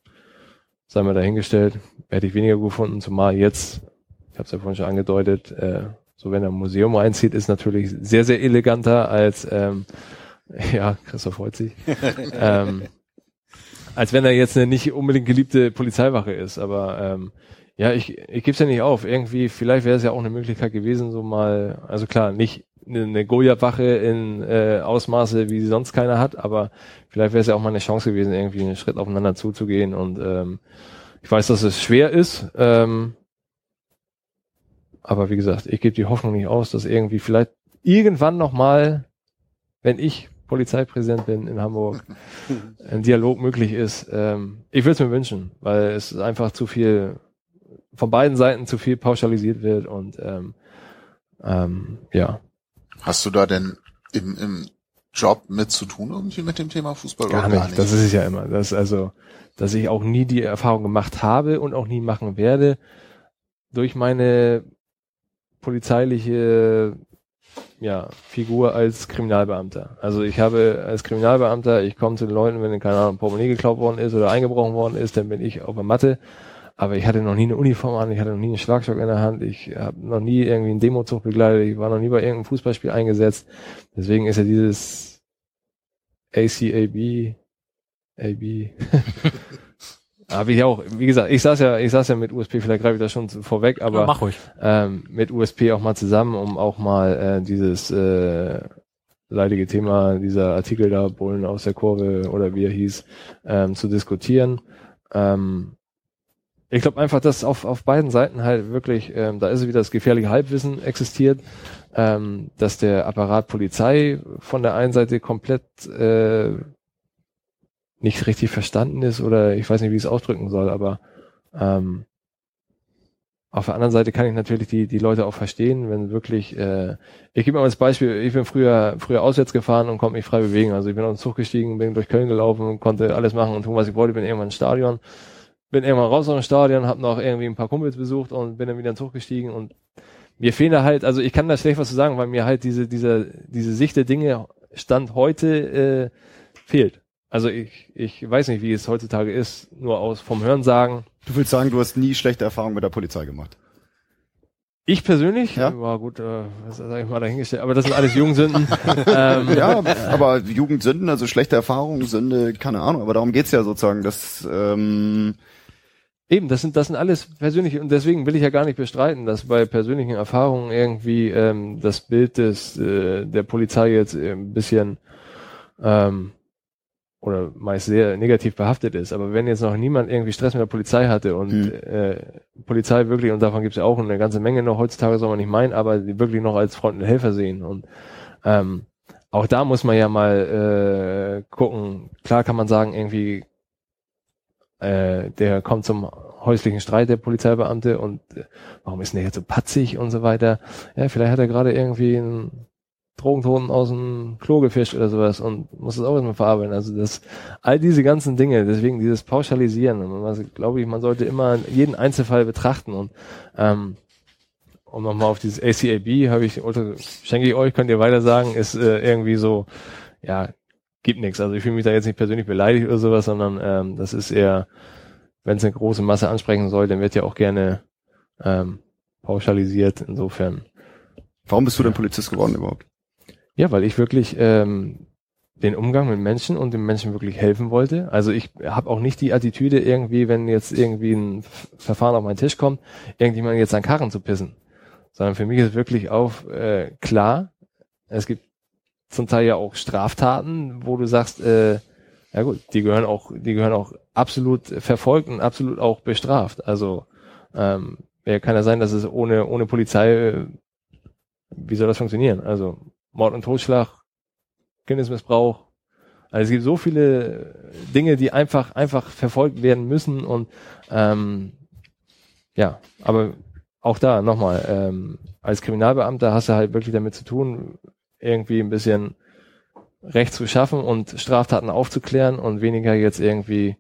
sei mal dahingestellt, hätte ich weniger gefunden, zumal jetzt, ich habe es ja vorhin schon angedeutet, äh, so wenn er ein Museum reinzieht, ist natürlich sehr, sehr eleganter als, ähm, ja, Christoph freut sich, ähm, als wenn er jetzt eine nicht unbedingt geliebte Polizeiwache ist, aber ähm, ja, ich, ich gebe es ja nicht auf. Irgendwie, vielleicht wäre es ja auch eine Möglichkeit gewesen, so mal, also klar, nicht eine, eine Goliath-Wache in äh, Ausmaße, wie sie sonst keiner hat, aber vielleicht wäre es ja auch mal eine Chance gewesen, irgendwie einen Schritt aufeinander zuzugehen. Und ähm, ich weiß, dass es schwer ist, ähm, aber wie gesagt, ich gebe die Hoffnung nicht aus, dass irgendwie vielleicht irgendwann nochmal, wenn ich Polizeipräsident bin in Hamburg, ein Dialog möglich ist. Ähm, ich würde es mir wünschen, weil es einfach zu viel, von beiden Seiten zu viel pauschalisiert wird und ähm, ähm, ja, Hast du da denn im, im Job mit zu tun irgendwie mit dem Thema Fußball gar oder nicht. Das ist es ja immer. Das also, dass ich auch nie die Erfahrung gemacht habe und auch nie machen werde durch meine polizeiliche ja, Figur als Kriminalbeamter. Also ich habe als Kriminalbeamter, ich komme zu den Leuten, wenn keine Ahnung, Portemonnaie geklaut worden ist oder eingebrochen worden ist, dann bin ich auf der Matte. Aber ich hatte noch nie eine Uniform an, ich hatte noch nie einen Schlagstock in der Hand, ich habe noch nie irgendwie einen Demozug begleitet, ich war noch nie bei irgendeinem Fußballspiel eingesetzt. Deswegen ist ja dieses ACAB, AB, habe ich auch, wie gesagt, ich saß ja, ich saß ja mit USP, vielleicht greife ich das schon vorweg, aber Ja, ähm, mit USP auch mal zusammen, um auch mal äh, dieses äh, leidige Thema, dieser Artikel da, Bullen aus der Kurve oder wie er hieß, ähm, zu diskutieren. Ähm, ich glaube einfach, dass auf, auf beiden Seiten halt wirklich, ähm, da ist wieder das gefährliche Halbwissen existiert, ähm, dass der Apparat Polizei von der einen Seite komplett äh, nicht richtig verstanden ist oder ich weiß nicht, wie ich es ausdrücken soll, aber ähm, auf der anderen Seite kann ich natürlich die, die Leute auch verstehen, wenn wirklich, äh, ich gebe mal als Beispiel, ich bin früher, früher auswärts gefahren und konnte mich frei bewegen. Also ich bin auf den Zug gestiegen, bin durch Köln gelaufen konnte alles machen und tun, was ich wollte, bin irgendwann ins Stadion, bin irgendwann raus aus dem Stadion, habe noch irgendwie ein paar Kumpels besucht und bin dann wieder in den Zug gestiegen und mir fehlen da halt, also ich kann da schlecht was zu sagen, weil mir halt diese, diese, diese Sicht der Dinge Stand heute äh, fehlt. Also ich, ich weiß nicht, wie es heutzutage ist, nur aus vom Hörensagen. Du willst sagen, du hast nie schlechte Erfahrungen mit der Polizei gemacht. Ich persönlich, Ja. war gut, äh, was sag ich mal dahingestellt, aber das sind alles Jugendsünden. ähm, Ja, aber Jugendsünden, also schlechte Erfahrungen, Sünde, keine Ahnung, aber darum geht's ja sozusagen, dass ähm, Eben, das sind, das sind alles persönliche, und deswegen will ich ja gar nicht bestreiten, dass bei persönlichen Erfahrungen irgendwie ähm, das Bild des, äh, der Polizei jetzt äh, ein bisschen ähm, oder meist sehr negativ behaftet ist. Aber wenn jetzt noch niemand irgendwie Stress mit der Polizei hatte und Hm. äh, Polizei wirklich, und davon gibt es ja auch eine ganze Menge noch, heutzutage soll man nicht meinen, aber die wirklich noch als Freund und Helfer sehen. Und ähm, auch da muss man ja mal äh, gucken. Klar kann man sagen, irgendwie äh, der kommt zum häuslichen Streit, der Polizeibeamte, und äh, warum ist denn der jetzt so patzig und so weiter? Ja, vielleicht hat er gerade irgendwie einen Drogentoten aus dem Klo gefischt oder sowas und muss das auch erstmal verarbeiten. Also das, all diese ganzen Dinge, deswegen dieses Pauschalisieren, und was, glaube ich, man sollte immer jeden Einzelfall betrachten und ähm, um nochmal auf dieses ACAB habe ich, oder schenke ich euch, könnt ihr weiter sagen, ist äh, irgendwie so, ja, gibt nichts. Also ich fühle mich da jetzt nicht persönlich beleidigt oder sowas, sondern ähm, das ist eher, wenn es eine große Masse ansprechen soll, dann wird ja auch gerne ähm, pauschalisiert. Insofern, warum bist du denn Polizist geworden überhaupt? Ja, weil ich wirklich ähm, den Umgang mit Menschen und den Menschen wirklich helfen wollte. Also ich habe auch nicht die Attitüde irgendwie, wenn jetzt irgendwie ein Verfahren auf meinen Tisch kommt, irgendjemand jetzt an Karren zu pissen. Sondern für mich ist wirklich auf äh, klar, es gibt zum Teil ja auch Straftaten, wo du sagst, äh, ja gut, die gehören auch, die gehören auch absolut verfolgt und absolut auch bestraft. Also ähm, ja, kann ja sein, dass es ohne ohne Polizei, äh, wie soll das funktionieren? Also Mord und Totschlag, Kindesmissbrauch. Also es gibt so viele Dinge, die einfach einfach verfolgt werden müssen und ähm, ja, aber auch da nochmal, ähm, als Kriminalbeamter hast du halt wirklich damit zu tun, irgendwie ein bisschen Recht zu schaffen und Straftaten aufzuklären und weniger jetzt irgendwie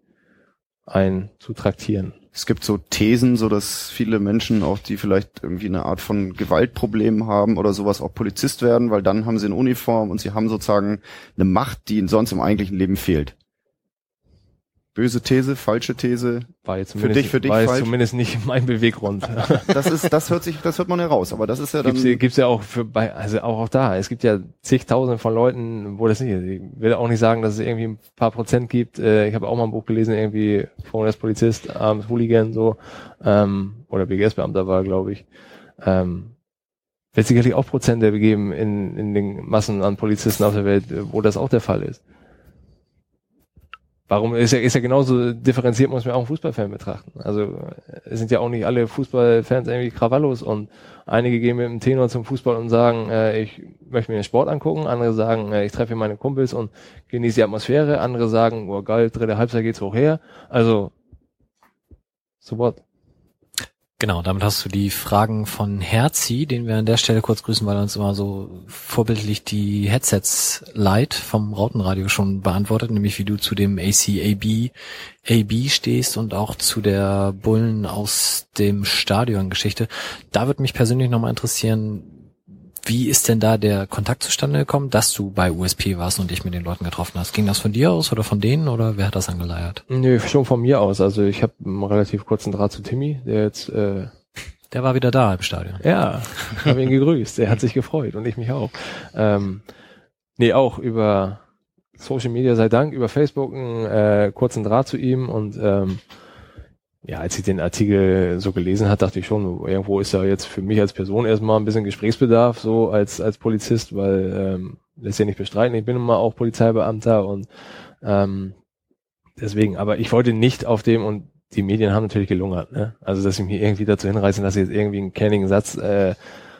ein zu traktieren. Es gibt so Thesen, so dass viele Menschen auch, die vielleicht irgendwie eine Art von Gewaltproblem haben oder sowas, auch Polizist werden, weil dann haben sie eine Uniform und sie haben sozusagen eine Macht, die ihnen sonst im eigentlichen Leben fehlt. Böse These, falsche These. War jetzt Für zumindest, dich- für dich war falsch? zumindest nicht mein Beweggrund. Das ist, das hört sich, das hört man heraus, aber das ist ja dann. gibt's, gibt's ja auch für bei, also auch, auch da. Es gibt ja zigtausende von Leuten, wo das nicht ist. Ich will auch nicht sagen, dass es irgendwie ein paar Prozent gibt. Äh, ich habe auch mal ein Buch gelesen, irgendwie vorhin als Polizist, abends Hooligan, so, ähm, oder BGS-Beamter war, glaube ich. Ähm, wird sicherlich auch Prozente geben in, in den Massen an Polizisten auf der Welt, wo das auch der Fall ist. Warum ist ja, ist ja genauso differenziert, muss man auch einen Fußballfan betrachten. Also es sind ja auch nicht alle Fußballfans irgendwie Krawallos und einige gehen mit dem Tenor zum Fußball und sagen, äh, ich möchte mir den Sport angucken, andere sagen, äh, ich treffe hier meine Kumpels und genieße die Atmosphäre, andere sagen, oh geil, dritte Halbzeit geht's hoch her. Also so what? Genau, damit hast du die Fragen von Herzi, den wir an der Stelle kurz grüßen, weil er uns immer so vorbildlich die Headsets Light vom Rautenradio schon beantwortet, nämlich wie du zu dem ACAB AB stehst und auch zu der Bullen aus dem Stadion Geschichte. Da würde mich persönlich nochmal interessieren, wie ist denn da der Kontakt zustande gekommen, dass du bei USP warst und dich mit den Leuten getroffen hast? Ging das von dir aus oder von denen oder wer hat das angeleiert? Nö, schon von mir aus. Also ich habe einen relativ kurzen Draht zu Timmy, der jetzt äh, Der war wieder da im Stadion. Ja, ich habe ihn gegrüßt. Er hat sich gefreut und ich mich auch. Ähm, nee, auch über Social Media sei Dank, über Facebook einen äh, kurzen Draht zu ihm und ähm, ja, als ich den Artikel so gelesen hat, dachte ich schon, irgendwo ist ja jetzt für mich als Person erstmal ein bisschen Gesprächsbedarf, so als als Polizist, weil ähm, lässt ja nicht bestreiten, ich bin mal auch Polizeibeamter und ähm, deswegen, aber ich wollte nicht auf dem und die Medien haben natürlich gelungert, ne? Also dass ich mich irgendwie dazu hinreißen lasse, jetzt irgendwie einen kennigen Satz äh,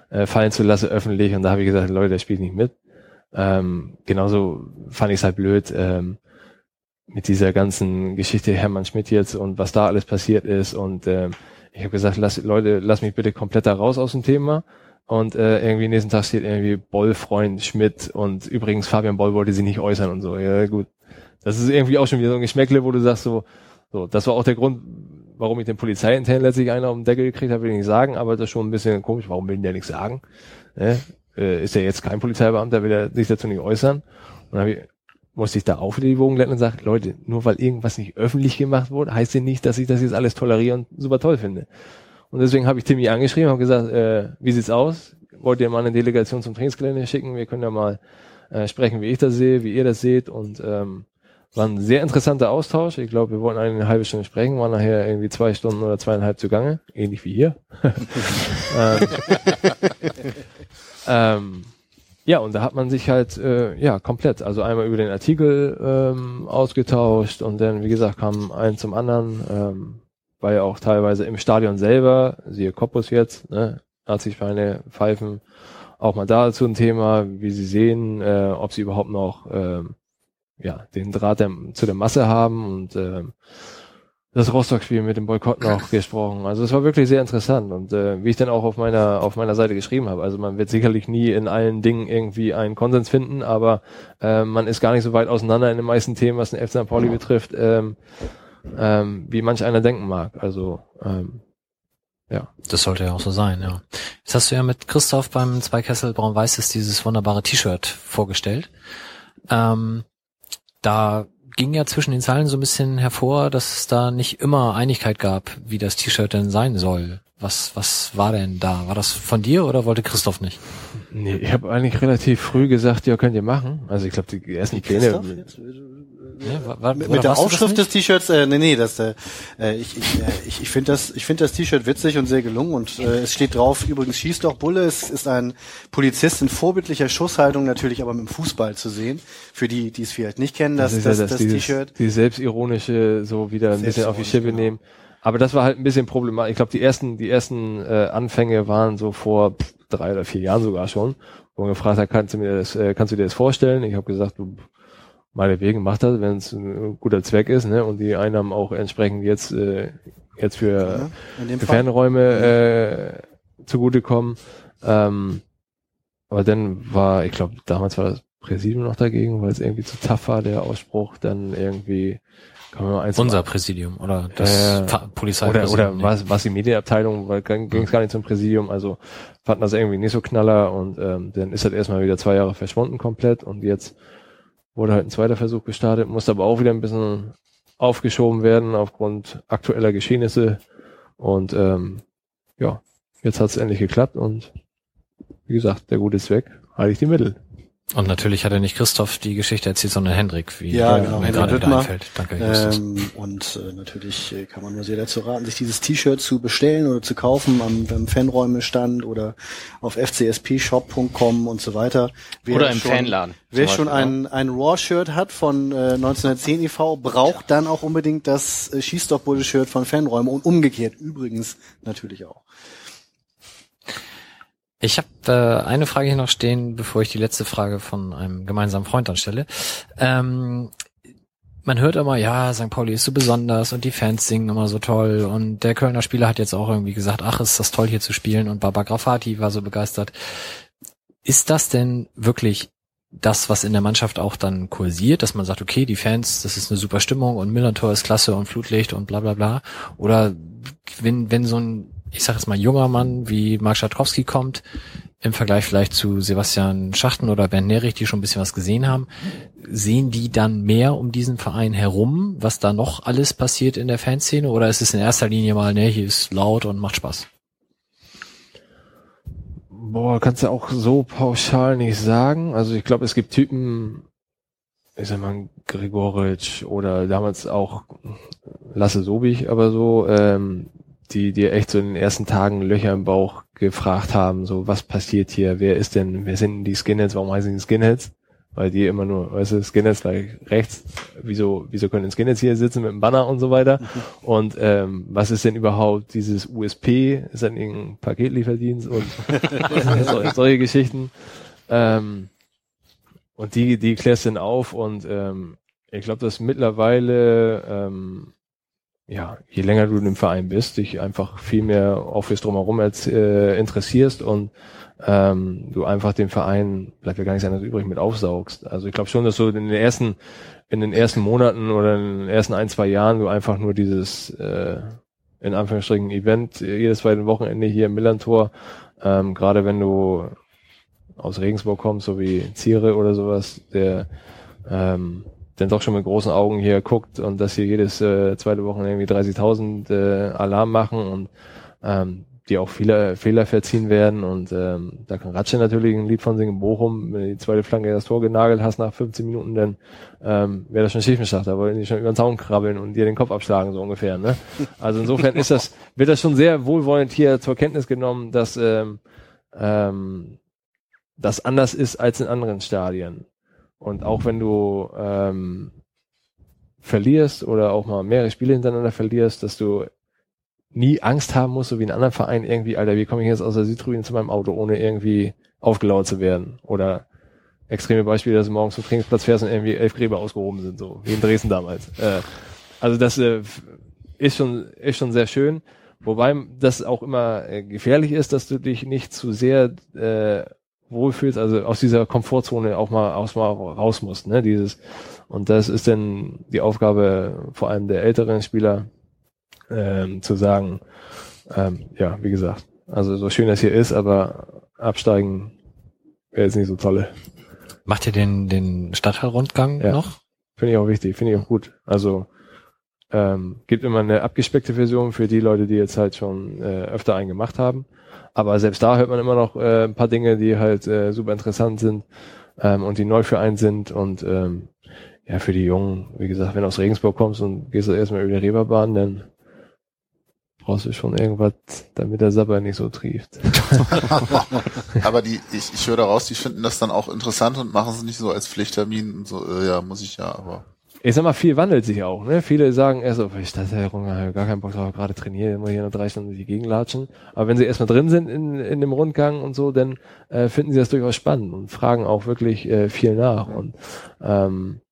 äh, fallen zu lassen öffentlich und da habe ich gesagt, Leute, der spielt nicht mit. Ähm, genauso fand ich es halt blöd ähm, mit dieser ganzen Geschichte Hermann Schmidt jetzt und was da alles passiert ist und ähm, Ich habe gesagt, lass, Leute, lass mich bitte komplett da raus aus dem Thema. Und äh, irgendwie nächsten Tag steht irgendwie Boll-Freund Schmidt und übrigens Fabian Boll wollte sie nicht äußern und so. Ja gut, das ist irgendwie auch schon wieder so ein Geschmäckle, wo du sagst so, so, das war auch der Grund, warum ich den Polizeiintern letztlich einer auf den Deckel gekriegt habe, will ich nicht sagen, aber das ist schon ein bisschen komisch, warum will der nichts sagen? Ne? Äh, ist er jetzt kein Polizeibeamter, will er sich dazu nicht äußern? Und dann habe ich, musste ich da auch wieder die Wogen glätten und sagen, Leute, nur weil irgendwas nicht öffentlich gemacht wurde, heißt ja nicht, dass ich das jetzt alles toleriere und super toll finde. Und deswegen habe ich Timmy angeschrieben und gesagt, äh, wie sieht's aus? Wollt ihr mal eine Delegation zum Trainingsgelände schicken? Wir können ja mal äh, sprechen, wie ich das sehe, wie ihr das seht. Und ähm, war ein sehr interessanter Austausch. Ich glaube, wir wollten eine halbe Stunde sprechen, waren nachher irgendwie zwei Stunden oder zweieinhalb zugange, ähnlich wie hier. ähm, ähm, ja, und da hat man sich halt äh, ja komplett, also einmal über den Artikel ähm, ausgetauscht und dann, wie gesagt, kam ein zum anderen. Ähm, war ja auch teilweise im Stadion selber, siehe Koppus jetzt, ne, Nazi-Vereine pfeifen, auch mal dazu ein Thema, wie sie sehen, äh, ob sie überhaupt noch ähm, ja, den Draht der, zu der Masse haben und ähm, das Rostock-Spiel mit dem Boykott noch gesprochen. Also es war wirklich sehr interessant und äh, wie ich dann auch auf meiner auf meiner Seite geschrieben habe. Also man wird sicherlich nie in allen Dingen irgendwie einen Konsens finden, aber äh, man ist gar nicht so weit auseinander in den meisten Themen, was den FC St. Pauli betrifft, ähm, ähm, wie manch einer denken mag. Also ähm, ja. Das sollte ja auch so sein, ja. Jetzt hast du ja mit Christoph beim Zweikessel Braun-Weißes dieses wunderbare T-Shirt vorgestellt. Ähm, da ging ja zwischen den Zeilen so ein bisschen hervor, dass es da nicht immer Einigkeit gab, wie das T-Shirt denn sein soll. Was, was war denn da? War das von dir oder wollte Christoph nicht? Nee, ich habe eigentlich relativ früh gesagt, ja, könnt ihr machen. Also ich glaube, die ersten Pläne. Ja, war, war, mit der Aufschrift des T-Shirts, äh, nee, nee, das, äh, ich, ich, äh, ich, ich finde das, ich finde das T-Shirt witzig und sehr gelungen und äh, es steht drauf, übrigens schießt doch Bulle, es ist ein Polizist in vorbildlicher Schusshaltung, natürlich aber mit dem Fußball zu sehen. Für die, die es vielleicht nicht kennen, das, das, das, das T-Shirt. Die selbstironische, so wieder ein bisschen auf die Schippe genau. nehmen. Aber das war halt ein bisschen problematisch. Ich glaube, die ersten, die ersten äh, Anfänge waren so vor pff, drei oder vier Jahren sogar schon, wo man gefragt hat, kannst du mir das, äh, kannst du dir das vorstellen? Ich habe gesagt, du meinetwegen macht das, wenn es ein guter Zweck ist, ne? Und die Einnahmen auch entsprechend jetzt äh, jetzt für, ja, für Fernräume äh, zugutekommen. Ähm, aber dann war, ich glaube, damals war das Präsidium noch dagegen, weil es irgendwie zu tough war, der Ausspruch, dann irgendwie kann man eins Unser Präsidium oder das äh, Polizeipräsidium. Oder, oder was, was die Medienabteilung, weil ging es mhm. gar nicht zum Präsidium, also fanden das irgendwie nicht so knaller und ähm, dann ist das erstmal wieder zwei Jahre verschwunden komplett und jetzt wurde halt ein zweiter Versuch gestartet, musste aber auch wieder ein bisschen aufgeschoben werden aufgrund aktueller Geschehnisse. Und ähm, ja, jetzt hat es endlich geklappt und wie gesagt, der gute Zweck, ich die Mittel. Und natürlich hat er nicht Christoph die Geschichte erzählt, sondern Hendrik, wie ja, genau, mir gerade wieder einfällt. Danke, ähm, Und äh, natürlich äh, kann man nur sehr dazu raten, sich dieses T-Shirt zu bestellen oder zu kaufen am, am Fanräumestand oder auf fcspshop.com und so weiter. Wer oder im schon, Fanladen. Wer schon ein, ein Raw-Shirt hat von äh, 1910 e.V., braucht dann auch unbedingt das äh, Schießdorf-Bulle-Shirt von Fanräume und umgekehrt übrigens natürlich auch. Ich habe äh, eine Frage hier noch stehen, bevor ich die letzte Frage von einem gemeinsamen Freund anstelle. Ähm, man hört immer, ja, St. Pauli ist so besonders und die Fans singen immer so toll und der Kölner Spieler hat jetzt auch irgendwie gesagt, ach, ist das toll hier zu spielen und Baba Grafati war so begeistert. Ist das denn wirklich das, was in der Mannschaft auch dann kursiert, dass man sagt, okay, die Fans, das ist eine super Stimmung und Millantor ist klasse und Flutlicht und bla bla bla? Oder wenn, wenn so ein ich sag jetzt mal, junger Mann wie Mark Schatkowski kommt, im Vergleich vielleicht zu Sebastian Schachten oder Bernd Nerich, die schon ein bisschen was gesehen haben, sehen die dann mehr um diesen Verein herum, was da noch alles passiert in der Fanszene, oder ist es in erster Linie mal, ne, hier ist laut und macht Spaß? Boah, kannst du auch so pauschal nicht sagen. Also ich glaube, es gibt Typen, ich sag mal, Gregoritsch oder damals auch Lasse Sobich, aber so, ähm, die dir echt so in den ersten Tagen Löcher im Bauch gefragt haben, so was passiert hier, wer ist denn, wer sind denn die Skinheads, warum heißen die Skinheads? Weil die immer nur, weißt du, Skinheads gleich rechts, wieso, wieso können Skinheads hier sitzen mit dem Banner und so weiter? Mhm. Und ähm, was ist denn überhaupt dieses USP? Ist dann irgendein Paketlieferdienst und so, solche Geschichten. Ähm, und die, die klärst dann auf und ähm, ich glaube, dass mittlerweile ähm, ja, je länger du dem Verein bist, dich einfach viel mehr auch fürs Drumherum als, äh, interessierst und ähm, du einfach den Verein, bleibt ja gar nichts anderes übrig, mit aufsaugst. Also ich glaube schon, dass so in den ersten, in den ersten Monaten oder in den ersten ein, zwei Jahren du einfach nur dieses äh, in Anführungsstrichen Event jedes zweite Wochenende hier im Millantor, ähm, gerade wenn du aus Regensburg kommst, so wie Ziere oder sowas, der ähm, dann doch schon mit großen Augen hier guckt und dass hier jedes äh, zweite Wochenende irgendwie 30.000 äh, Alarm machen und ähm, die auch viele Fehler verziehen werden und ähm, da kann Ratsche natürlich ein Lied von singen, Bochum, wenn du die zweite Flanke das Tor genagelt hast nach 15 Minuten, dann ähm, wäre das schon Schiefenschach, da wollen die schon über den Zaun krabbeln und dir den Kopf abschlagen, so ungefähr. Ne? Also insofern ist das, wird das schon sehr wohlwollend hier zur Kenntnis genommen, dass ähm, ähm, das anders ist als in anderen Stadien. Und auch wenn du ähm, verlierst oder auch mal mehrere Spiele hintereinander verlierst, dass du nie Angst haben musst, so wie in anderen Vereinen irgendwie, Alter, wie komme ich jetzt aus der Südtribüne zu meinem Auto, ohne irgendwie aufgelauert zu werden? Oder extreme Beispiele, dass du morgens zum Trainingsplatz fährst und irgendwie elf Gräber ausgehoben sind, so wie in Dresden damals. Äh, also das äh, ist schon ist schon sehr schön, wobei das auch immer äh, gefährlich ist, dass du dich nicht zu sehr äh, wohlfühlst, also aus dieser Komfortzone auch mal aus mal raus musst, ne? Dieses und das ist dann die Aufgabe vor allem der älteren Spieler ähm, zu sagen, ähm, ja, wie gesagt, also so schön das hier ist, aber absteigen wäre jetzt nicht so tolle. Macht ihr den, den Stadtteilrundgang Ja. noch? Finde ich auch wichtig, finde ich auch gut. Also ähm, gibt immer eine abgespeckte Version für die Leute, die jetzt halt schon äh, öfter einen gemacht haben. Aber selbst da hört man immer noch äh, ein paar Dinge, die halt äh, super interessant sind ähm, und die neu für einen sind. Und ähm, ja, für die Jungen, wie gesagt, wenn du aus Regensburg kommst und gehst du erstmal über die Reeperbahn, dann brauchst du schon irgendwas, damit der Sabber nicht so trieft. Aber die, ich, ich höre daraus, die finden das dann auch interessant und machen es nicht so als Pflichttermin und so, äh, ja, muss ich ja, aber. Ich sag mal, viel wandelt sich auch. Ne? Viele sagen erst so, ich Runger, habe gar keinen Bock drauf, gerade trainieren, immer hier noch drei Stunden durch die Gegend latschen. Aber wenn sie erstmal drin sind in, in dem Rundgang und so, dann äh, finden sie das durchaus spannend und fragen auch wirklich äh, viel nach. Und ähm,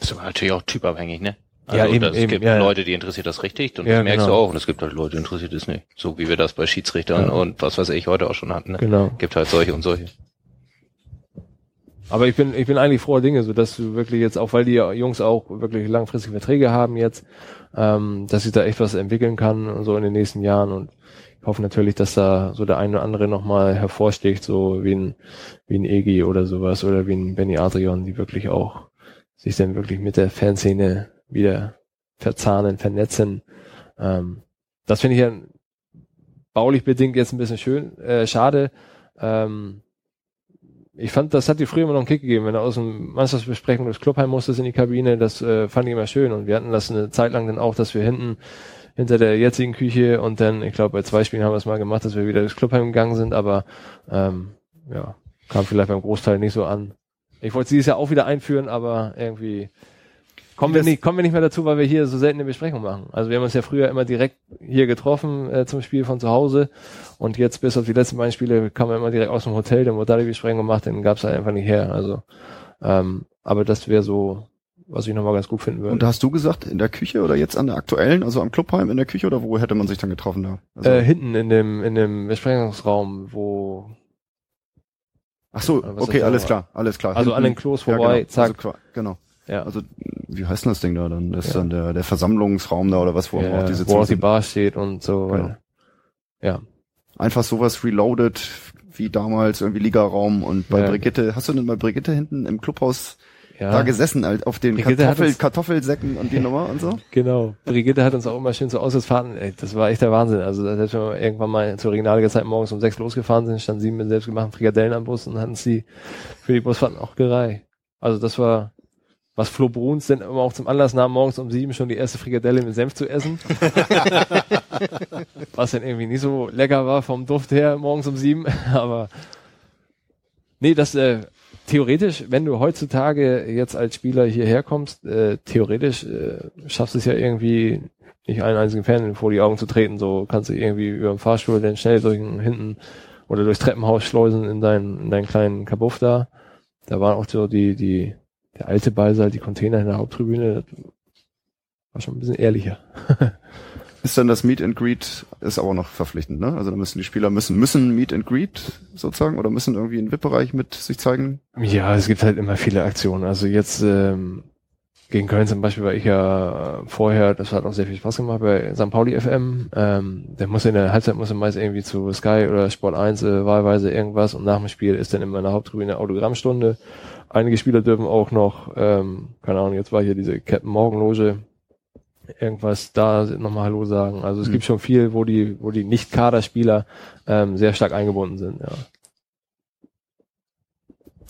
Ist aber natürlich auch typabhängig, ne? Ja, eben, das, eben, es gibt ja. Leute, die interessiert das richtig und Ja, das merkst genau. du auch. Und es gibt halt Leute, die interessiert es nicht. So wie wir das bei Schiedsrichtern Ja. und was weiß ich heute auch schon hatten. Ne? genau. Gibt halt solche und solche. Aber ich bin, ich bin eigentlich froher Dinge, so dass du wirklich jetzt, auch weil die Jungs auch wirklich langfristige Verträge haben jetzt, ähm, dass sich da echt was entwickeln kann und so in den nächsten Jahren und ich hoffe natürlich, dass da so der eine oder andere nochmal hervorsticht, so wie ein, wie ein Egi oder sowas oder wie ein Benny Adrian, die wirklich auch sich dann wirklich mit der Fanszene wieder verzahnen, vernetzen. Ähm, das finde ich ja baulich bedingt jetzt ein bisschen schön, äh, schade. Ähm, ich fand, das hat dir früher immer noch einen Kick gegeben, wenn du aus dem Mannschaftsbesprechung durchs Clubheim musstest in die Kabine, das äh, fand ich immer schön und wir hatten das eine Zeit lang dann auch, dass wir hinten hinter der jetzigen Küche und dann, ich glaube, bei zwei Spielen haben wir es mal gemacht, dass wir wieder durchs Clubheim gegangen sind, aber ähm, ja, kam vielleicht beim Großteil nicht so an. Ich wollte es dieses Jahr auch wieder einführen, aber irgendwie kommen wir nicht, kommen wir nicht mehr dazu, weil wir hier so selten eine Besprechung machen. Also wir haben uns ja früher immer direkt hier getroffen äh, zum Spiel von zu Hause und jetzt bis auf die letzten beiden Spiele kam man immer direkt aus dem Hotel, dann wurde da die Besprechung gemacht, dann gab es halt einfach nicht her. Also ähm, aber das wäre so, was ich nochmal ganz gut finden würde. Und hast du gesagt, in der Küche oder jetzt an der aktuellen, also am Clubheim in der Küche oder wo hätte man sich dann getroffen da? Also, äh, hinten in dem in dem Besprechungsraum, wo ach so, okay, alles war. klar, alles klar. also an den Hinten- Klos ja, vorbei, genau. zack. Also, genau. Ja. Also wie heißt denn das Ding da dann? Das ist Ja. dann der, der Versammlungsraum da oder was, wo ja, auch diese wo auch die. Bar steht und so. Genau. Ja. Einfach sowas reloaded wie damals irgendwie Ligaraum und bei Ja. Brigitte, hast du denn bei Brigitte hinten im Clubhaus Ja, da gesessen, halt auf den Brigitte Kartoffel, uns- Kartoffelsäcken und die Nummer und so? genau. Brigitte hat uns auch immer schön zu Auswärtsfahrten, ey, das war echt der Wahnsinn. Also selbst wenn wir irgendwann mal zur regionalen Zeit morgens um sechs losgefahren sind, standen sie mit selbstgemachten Frikadellen am Bus und hatten sie für die Busfahrten auch gereicht. Also das war, was Flo Bruns denn immer auch zum Anlass nahm, morgens um sieben schon die erste Frikadelle mit Senf zu essen. was dann irgendwie nicht so lecker war vom Duft her morgens um sieben, aber nee, das äh, theoretisch, wenn du heutzutage jetzt als Spieler hierher kommst, äh, theoretisch äh, schaffst du es ja irgendwie nicht einen einzigen Fan vor die Augen zu treten, so kannst du irgendwie über den Fahrstuhl dann schnell durch den hinten oder durchs Treppenhaus schleusen in deinen, in deinen kleinen Kabuff da. Da waren auch so die, die, der alte Ballsaal, die Container in der Haupttribüne, das war schon ein bisschen ehrlicher. Ist dann das Meet and Greet ist aber noch verpflichtend, ne? Also da müssen die Spieler müssen müssen Meet and Greet sozusagen oder müssen irgendwie einen VIP-Bereich mit sich zeigen. Ja, es gibt halt immer viele Aktionen. Also jetzt ähm, gegen Köln zum Beispiel war ich ja vorher, das hat auch sehr viel Spaß gemacht bei St. Pauli FM. Ähm, der muss in der Halbzeit muss er meist irgendwie zu Sky oder Sport 1 äh, wahlweise irgendwas und nach dem Spiel ist dann immer in der Haupttribüne Autogrammstunde. Einige Spieler dürfen auch noch, ähm, keine Ahnung, jetzt war hier diese Captain Morgenloge, irgendwas da nochmal Hallo sagen. Also es Mhm. gibt schon viel, wo die, wo die Nicht-Kaderspieler ähm, sehr stark eingebunden sind, ja.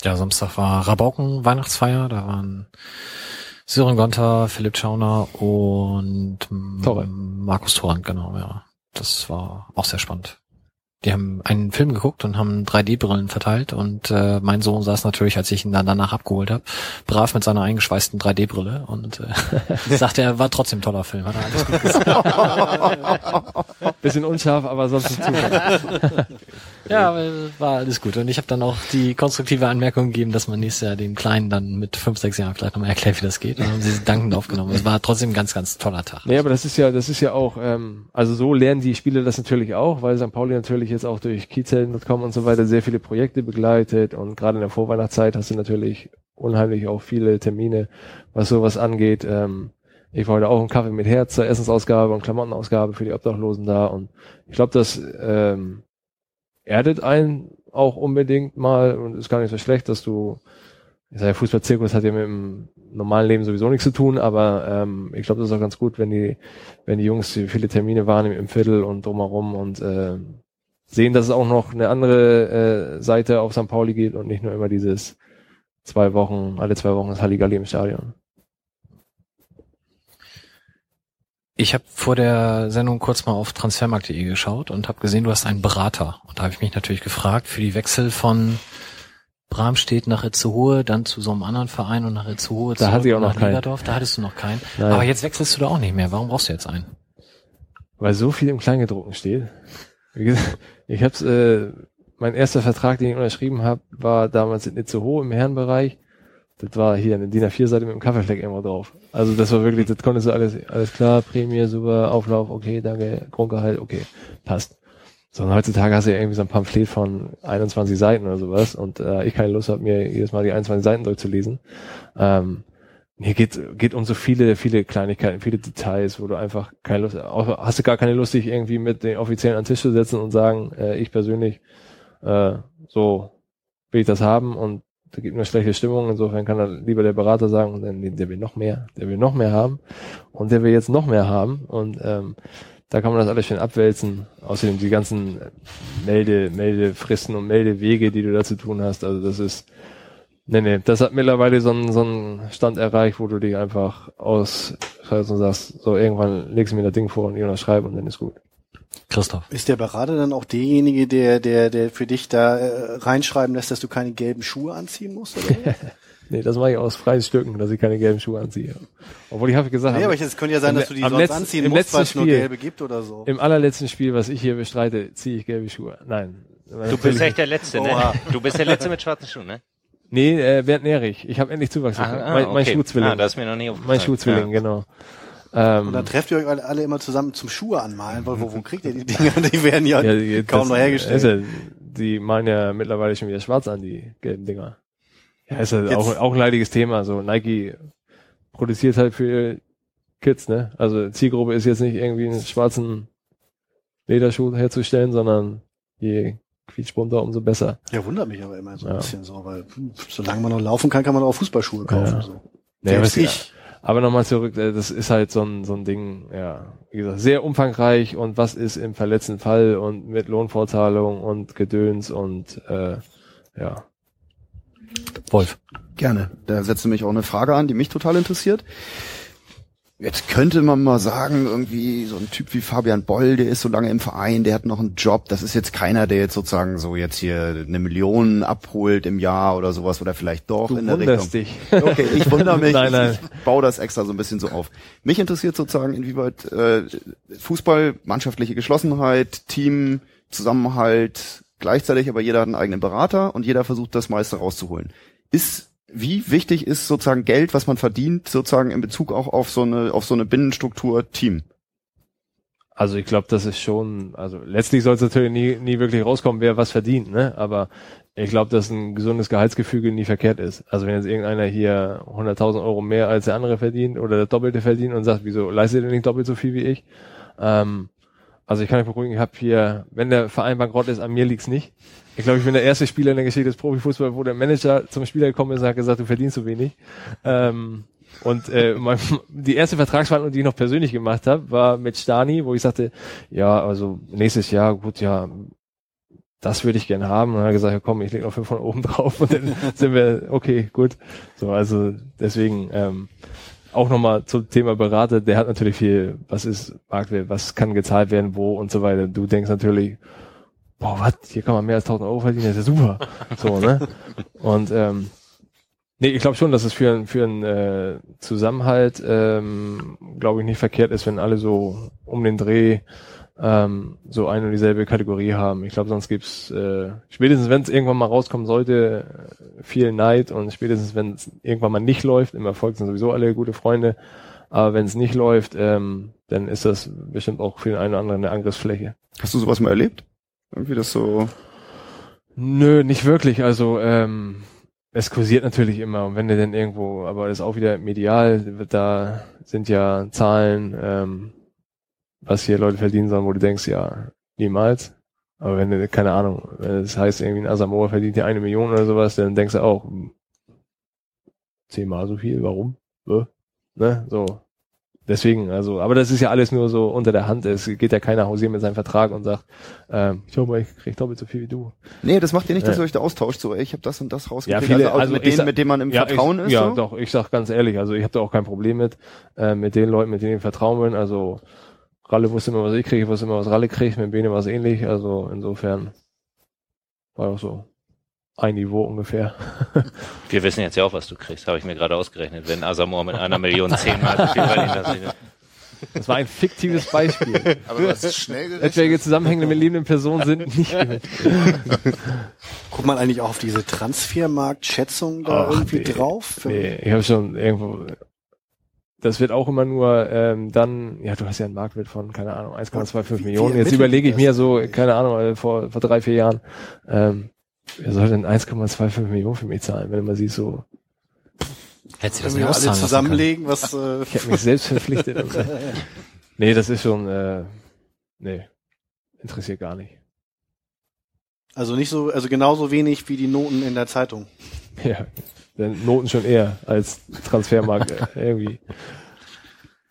Ja, Samstag war Rabauken Weihnachtsfeier, da waren Sören Gonter, Philipp Schauner und Torrent. Markus Torrent, genau, ja. Das war auch sehr spannend. Die haben einen Film geguckt und haben 3D-Brillen verteilt und äh, mein Sohn saß natürlich, als ich ihn dann danach abgeholt habe, brav mit seiner eingeschweißten 3D-Brille und äh, sagte, er war trotzdem ein toller Film. Hat er alles gut gesagt. Bisschen unscharf, aber sonst nicht zu. Ja, war alles gut. Und ich habe dann auch die konstruktive Anmerkung gegeben, dass man nächstes Jahr dem Kleinen dann mit fünf, sechs Jahren vielleicht nochmal erklärt, wie das geht. Und dann haben sie dankend aufgenommen. Es war trotzdem ein ganz, ganz toller Tag. Nee, aber das ist ja, das ist ja auch, ähm, also so lernen die Spieler das natürlich auch, weil St. Pauli natürlich jetzt auch durch Kiezhelden.com und so weiter sehr viele Projekte begleitet und gerade in der Vorweihnachtszeit hast du natürlich unheimlich auch viele Termine, was sowas angeht. Ähm, ich war heute auch einen Kaffee mit Herz zur Essensausgabe und Klamottenausgabe für die Obdachlosen da und ich glaube, das ähm, erdet einen auch unbedingt mal und ist gar nicht so schlecht, dass du ich sage, Fußballzirkus hat ja mit dem normalen Leben sowieso nichts zu tun, aber ähm, ich glaube, das ist auch ganz gut, wenn die, wenn die Jungs viele Termine wahrnehmen im Viertel und drumherum und äh, sehen, dass es auch noch eine andere äh, Seite auf St. Pauli geht und nicht nur immer dieses zwei Wochen, alle zwei Wochen das Halligalli im Stadion. Ich habe vor der Sendung kurz mal auf transfermarkt.de geschaut und habe gesehen, du hast einen Berater. Und da habe ich mich natürlich gefragt, für die Wechsel von Bramstedt nach Itzehoe, dann zu so einem anderen Verein und nach Itzehoe Da hatte ich auch noch nach keinen. Niederdorf, da hattest du noch keinen. Nein. Aber jetzt wechselst du da auch nicht mehr. Warum brauchst du jetzt einen? Weil so viel im Kleingedruckten steht. Wie gesagt, Ich hab's, äh, mein erster Vertrag, den ich unterschrieben habe, war damals in Itzehoe im Herrenbereich. Das war hier eine DIN A4-Seite mit einem Kaffeefleck irgendwo drauf. Also das war wirklich, das konntest du alles, alles klar, Prämie, super, Auflauf, okay, danke, Grundgehalt, okay, passt. So, und heutzutage hast du ja irgendwie so ein Pamphlet von 21 Seiten oder sowas und äh, ich keine Lust habe, mir jedes Mal die 21 Seiten durchzulesen. Ähm, hier geht, geht um so viele, viele Kleinigkeiten, viele Details, wo du einfach keine Lust, hast du gar keine Lust, dich irgendwie mit den Offiziellen an den Tisch zu setzen und sagen, äh, ich persönlich, äh, so will ich das haben und da gibt nur schlechte Stimmung, insofern kann dann lieber der Berater sagen, der will noch mehr, der will noch mehr haben und der will jetzt noch mehr haben und ähm, da kann man das alles schön abwälzen. Außerdem die ganzen Melde, Meldefristen und Meldewege, die du da zu tun hast. Also das ist, nee, nee, das hat mittlerweile so einen, so einen Stand erreicht, wo du dich einfach aus, und sagst, so irgendwann legst du mir das Ding vor und ich unterschreibe und dann ist gut. Christoph. Ist der Berater dann auch derjenige, der, der, der für dich da äh, reinschreiben lässt, dass du keine gelben Schuhe anziehen musst? Oder? Nee, das mache ich aus freien Stücken, dass ich keine gelben Schuhe anziehe. Obwohl ich habe gesagt, nee, aber es könnte ja sein, dass du die sonst letzten- anziehen im musst, weil es nur gelbe gibt oder so. im allerletzten Spiel, was ich hier bestreite, ziehe ich gelbe Schuhe. Nein. Du bist echt der Letzte, ne? Oha. Du bist der Letzte mit schwarzen Schuhen, ne? Nee, äh, Bernd Nährich. Ich habe endlich Zuwachs. Ah, ah, mein, mein okay. Schuhzwilling. Ah, das ist mir noch nie aufgefallen. mein Schuhzwilling, Ja. genau. Ähm, Und dann trefft ihr euch alle, immer zusammen zum Schuhe anmalen, weil wo, wo kriegt ihr die Dinger? Die werden ja, ja, kaum das noch hergestellt. Ja, die malen ja mittlerweile schon wieder schwarz an, die gelben Dinger. Ja, ist ja Jetzt- auch, auch ein leidiges Thema. So Nike produziert halt für Kids, ne? Also Zielgruppe ist jetzt nicht irgendwie einen schwarzen Lederschuh herzustellen, sondern je quietschbunter, umso besser. Ja, wundert mich aber immer so ein Ja. bisschen so, weil solange man noch laufen kann, kann man auch Fußballschuhe kaufen. Ja. So. Selbst was- ich. Aber nochmal zurück, äh, das ist halt so ein, so ein Ding, ja, wie gesagt, sehr umfangreich und was ist im verletzten Fall und mit Lohnfortzahlung und Gedöns und äh, ja. Wolf. Gerne. Da setzt nämlich auch eine Frage an, die mich total interessiert. Jetzt könnte man mal sagen, irgendwie so ein Typ wie Fabian Boll, der ist so lange im Verein, der hat noch einen Job. Das ist jetzt keiner, der jetzt sozusagen so jetzt hier eine Million abholt im Jahr oder sowas oder vielleicht doch Du in der Richtung. dich. Okay, ich wundere mich. Nein, nein. Ich baue das extra so ein bisschen so auf. Mich interessiert sozusagen, inwieweit äh, Fußball, mannschaftliche Geschlossenheit, Team, Zusammenhalt, gleichzeitig aber jeder hat einen eigenen Berater und jeder versucht das meiste rauszuholen. Ist wie wichtig ist sozusagen Geld, was man verdient, sozusagen in Bezug auch auf so eine, auf so eine Binnenstruktur Team? Also ich glaube, das ist schon, also letztlich soll es natürlich nie, nie wirklich rauskommen, wer was verdient, ne? Aber ich glaube, dass ein gesundes Gehaltsgefüge nie verkehrt ist. Also wenn jetzt irgendeiner hier 100.000 Euro mehr als der andere verdient oder das Doppelte verdient und sagt, wieso leistet ihr nicht doppelt so viel wie ich? Ähm, also ich kann euch beruhigen, ich habe hier, wenn der Verein bankrott ist, an mir liegt's nicht. Ich glaube, ich bin der erste Spieler in der Geschichte des Profifußballs, wo der Manager zum Spieler gekommen ist und hat gesagt, du verdienst zu wenig. Ähm, und äh, mein, die erste Vertragsverhandlung, die ich noch persönlich gemacht habe, war mit Stani, wo ich sagte, ja, also nächstes Jahr, gut, ja, das würde ich gerne haben. Und dann hat er gesagt, ja komm, ich lege noch fünf von oben drauf und dann sind wir, okay, gut. So, also deswegen ähm, auch nochmal zum Thema Berater, der hat natürlich viel, was ist Marktwert, was kann gezahlt werden, wo und so weiter. Du denkst natürlich, boah, was, hier kann man mehr als 1000 Euro verdienen, das ist ja super. So, ne? Und ähm, Nee, ich glaube schon, dass es für, für einen äh, Zusammenhalt, ähm, glaube ich, nicht verkehrt ist, wenn alle so um den Dreh ähm, so eine und dieselbe Kategorie haben. Ich glaube, sonst gibt's äh, spätestens, wenn es irgendwann mal rauskommen sollte, viel Neid und spätestens, wenn es irgendwann mal nicht läuft, im Erfolg sind sowieso alle gute Freunde, aber wenn es nicht läuft, ähm, dann ist das bestimmt auch für den einen oder anderen eine Angriffsfläche. Hast du sowas mal erlebt? Irgendwie das so. Nö, nicht wirklich. Also ähm, es kursiert natürlich immer und wenn du denn irgendwo, aber das ist auch wieder medial, da sind ja Zahlen, ähm, was hier Leute verdienen sollen, wo du denkst, ja, niemals. Aber wenn du, keine Ahnung, wenn das heißt, irgendwie ein Asamoah verdient ja eine Million oder sowas, dann denkst du auch, hm, zehnmal so viel, warum? Ne? So. Deswegen, also, aber das ist ja alles nur so unter der Hand. Es geht ja keiner hausieren mit seinem Vertrag und sagt, ähm, schau mal, ich krieg doppelt so viel wie du. Nee, das macht ihr nicht, dass Ja. ihr euch da austauscht, so, ey, ich habe das und das rausgekriegt. Ja, viele- also, also mit ich denen, sag- mit denen man im ja, Vertrauen ich, ist. Ja, so? doch, ich sag ganz ehrlich, also ich habe da auch kein Problem mit, äh, mit den Leuten, mit denen ich vertrauen bin. Also Ralle wusste immer, was ich kriege, ich wusste immer, was Ralle kriegt, mit Bene war es ähnlich. Also insofern war auch so ein Niveau ungefähr. Wir wissen jetzt ja auch, was du kriegst, habe ich mir gerade ausgerechnet. Wenn Asamoah mit einer Million zehnmal so viel verdient, Das war ein fiktives Beispiel. Aber du hast schnell gerechnet. Etwaige Zusammenhänge mit lebenden Personen sind nicht gewählt. Guckt man eigentlich auch auf diese Transfermarktschätzung da Ach, irgendwie nee. drauf? Nee, ich habe schon irgendwo. Das wird auch immer nur ähm, dann, ja, du hast ja einen Marktwert von, keine Ahnung, 1,25 Wie- wie Millionen. Jetzt überlege ich mir so, keine Ahnung, vor, vor drei, vier Jahren, ähm, wer soll denn 1,25 Millionen für mich zahlen, wenn du mal siehst, so, Hätte sie Wenn das nicht alle zusammenlegen, was äh, ich habe mich selbst verpflichtet. Und so. Nee, das ist schon, äh, nee, interessiert gar nicht. also nicht so, also genauso wenig wie die Noten in der Zeitung. Ja, denn Noten schon eher als Transfermarkt äh, irgendwie.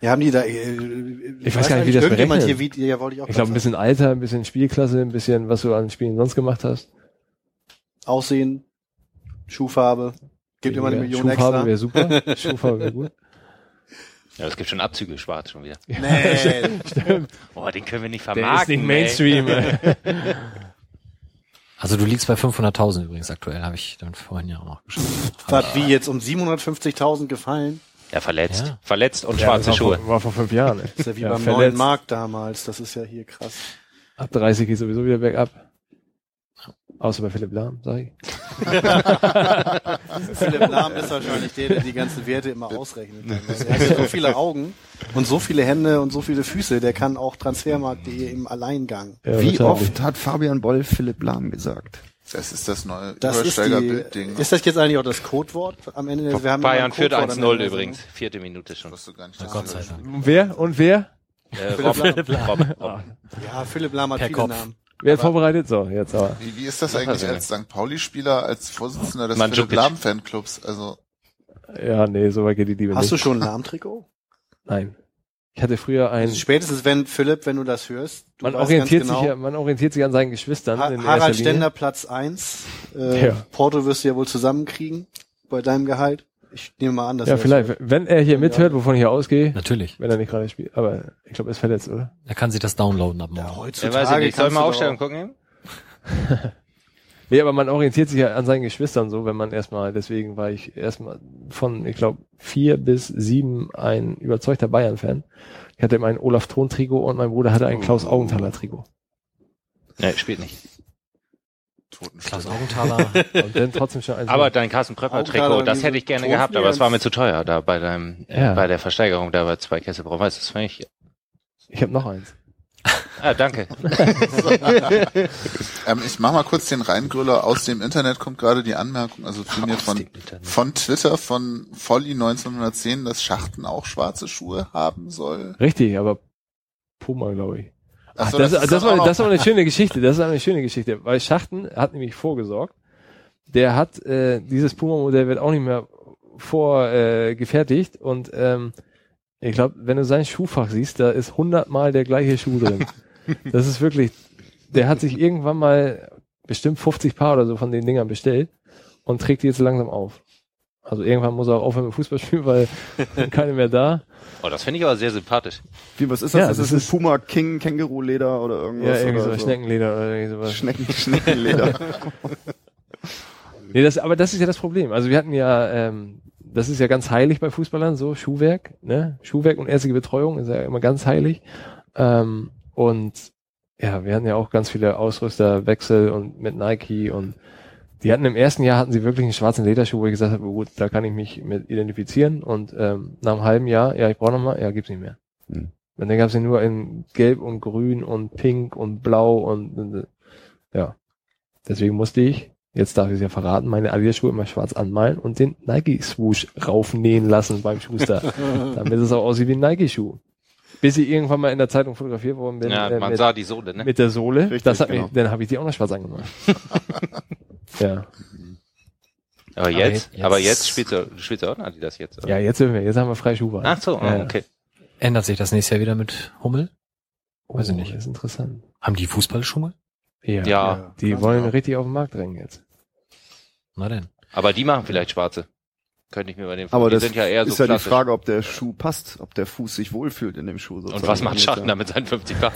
Ja, haben die da, äh, Ich weiß gar nicht, wie das berechnet. hier, wie, ja, wollte ich glaube, ein bisschen Alter, ein bisschen Spielklasse, ein bisschen, was du an Spielen sonst gemacht hast. Aussehen, Schuhfarbe, gibt immer eine Million Schuhfarbe extra. wäre super. Schuhfarbe wäre gut. Ja, es gibt schon Abzüge, schwarz schon wieder. Nee, Stimmt. Boah, den können wir nicht Der vermarkten. ist nicht Mainstream. ey. Also du liegst bei 500.000 übrigens aktuell, habe ich dann vorhin ja auch noch geschaut. was wie jetzt um 750.000 gefallen? Ja, verletzt. Ja. Verletzt und Ja, schwarze Schuhe. Vor, war vor fünf Jahren. Ey. Das ist ja wie Ja, beim verletzt. neuen Markt damals. Das ist ja hier krass. Ab 30 geht sowieso wieder bergab. Außer bei Philipp Lahm, sag ich. Philipp Lahm ist wahrscheinlich der, der die ganzen Werte immer ausrechnet. Er hat ja so viele Augen und so viele Hände und so viele Füße, der kann auch Transfermarkt.de im Alleingang. Ja, Wie oft hat Fabian Boll Philipp Lahm gesagt? Das ist das neue Das ist, die, Übersteiger-Bildding. ist das jetzt eigentlich auch das Codewort am Ende? Wir haben Bayern führt Codewort am 1-0 Ende. übrigens. Vierte Minute schon. Was du gar nicht Gott sei Dank. Und wer? Und wer? Äh, Rob, Rob, Rob. Ja, Philipp Lahm hat Per viele Kopf. Namen. Wer hat vorbereitet? So, jetzt aber. Wie, wie ist das eigentlich als St. Pauli-Spieler, als Vorsitzender des. Philipp Lahm Fanclubs? Also, Ja, nee, so weit geht die Liebe Hast du nicht. schon ein Lahmtrikot? Nein. Ich hatte früher ein, Spätestens wenn, Philipp, wenn du das hörst, du man orientiert ganz sich genau, ja, man orientiert sich an seinen Geschwistern Ha Harald. Stender Platz eins. Äh, Ja. Porto wirst du ja wohl zusammenkriegen bei deinem Gehalt. Ich nehme mal an, dass Ja, er vielleicht, wenn er hier mithört, wovon ich hier ausgehe, Natürlich. wenn er nicht gerade spielt, aber ich glaube, er ist verletzt, oder? Er kann sich das downloaden ab morgen. Ja, Ja, heutzutage weiß ich nicht. Soll ich mal du Aufstellung doch- gucken? Nee, aber man orientiert sich ja an seinen Geschwistern so, wenn man erstmal, deswegen war ich erstmal von, ich glaube, vier bis sieben ein überzeugter Bayern-Fan. Ich hatte immer ein Olaf Thon-Trikot und mein Bruder hatte ein Klaus Augenthaler-Trikot. Nee, spielt nicht. Klaus. Augenthaler. Und dann trotzdem schon eins. Aber dein Carsten gerade Trikot, das hätte ich gerne gehabt, aber es war mir zu teuer da bei deinem, Ja. äh, bei der Versteigerung da bei zwei Kessel Brauweiß. Das fand ich, ich habe noch eins. ah, danke. Ähm, ich mach mal kurz den Reingrüller. Aus dem Internet kommt gerade die Anmerkung, also zu mir von, von Twitter von Volli 1910, dass Schachten auch schwarze Schuhe haben soll. Richtig, aber Puma, glaube ich. Ach so, das, das das, war, auch das war eine schöne Geschichte. Das ist eine schöne Geschichte, weil Schachten hat nämlich vorgesorgt. Der hat äh, dieses Puma-Modell wird auch nicht mehr vorgefertigt äh, und ähm, ich glaube, wenn du sein Schuhfach siehst, da ist hundertmal der gleiche Schuh drin. das ist wirklich, der hat sich irgendwann mal bestimmt 50 Paar oder so von den Dingern bestellt und trägt die jetzt langsam auf. Also irgendwann muss er auch aufhören mit Fußball spielen, weil keine mehr da. Oh, das finde ich aber sehr sympathisch. Wie, was ist das? Ja, ist das das ein ist- Puma King Känguru-Leder oder Ja, irgendwas? irgendwie oder so Schneckenleder oder irgendwie sowas. Schnecken, Schneckenleder. Nee, das, aber das ist ja das Problem. Also wir hatten ja, ähm, das ist ja ganz heilig bei Fußballern, so Schuhwerk, ne? Schuhwerk und ärztliche Betreuung ist ja immer ganz heilig. Ähm, und ja, wir hatten ja auch ganz viele Ausrüsterwechsel und mit Nike und die hatten im ersten Jahr hatten sie wirklich einen schwarzen Lederschuh, wo ich gesagt habe, gut, da kann ich mich mit identifizieren. Und ähm, nach einem halben Jahr, ja, ich brauche nochmal, ja, gibt's nicht mehr. Hm. Und dann gab's ja nur in Gelb und Grün und Pink und Blau und, und ja. Deswegen musste ich, jetzt darf ich es ja verraten, meine Adidas-Schuhe immer schwarz anmalen und den Nike-Swoosh raufnähen lassen beim Schuster, damit es auch aussieht wie ein Nike-Schuh. Bis ich irgendwann mal in der Zeitung fotografiert worden bin Ja, äh, man mit, sah die Sohle, ne? mit der Sohle. Richtig, das hat genau. mich, dann habe ich die auch noch schwarz angemalt. ja. Aber jetzt, jetzt- aber jetzt spielst du, spielst du auch Adidas jetzt, oder? ja, jetzt sind wir, jetzt haben wir freie Schuhwahl. Ach so, Ja. okay. Ändert sich das nächste Jahr wieder mit Hummel? Weiß ich nicht. Oh, Das ist interessant. Haben die Fußballschuhe? Ja. Ja, Die ganz wollen genau. richtig auf den Markt drängen jetzt. Na denn. aber die machen vielleicht schwarze. Könnte ich mir bei den Aber die das sind ja eher so ist ja die klassisch. Frage, ob der Schuh passt, ob der Fuß sich wohlfühlt in dem Schuh. Und sozusagen. was macht Jetzt Schachten ja- da mit seinen 50 Paar?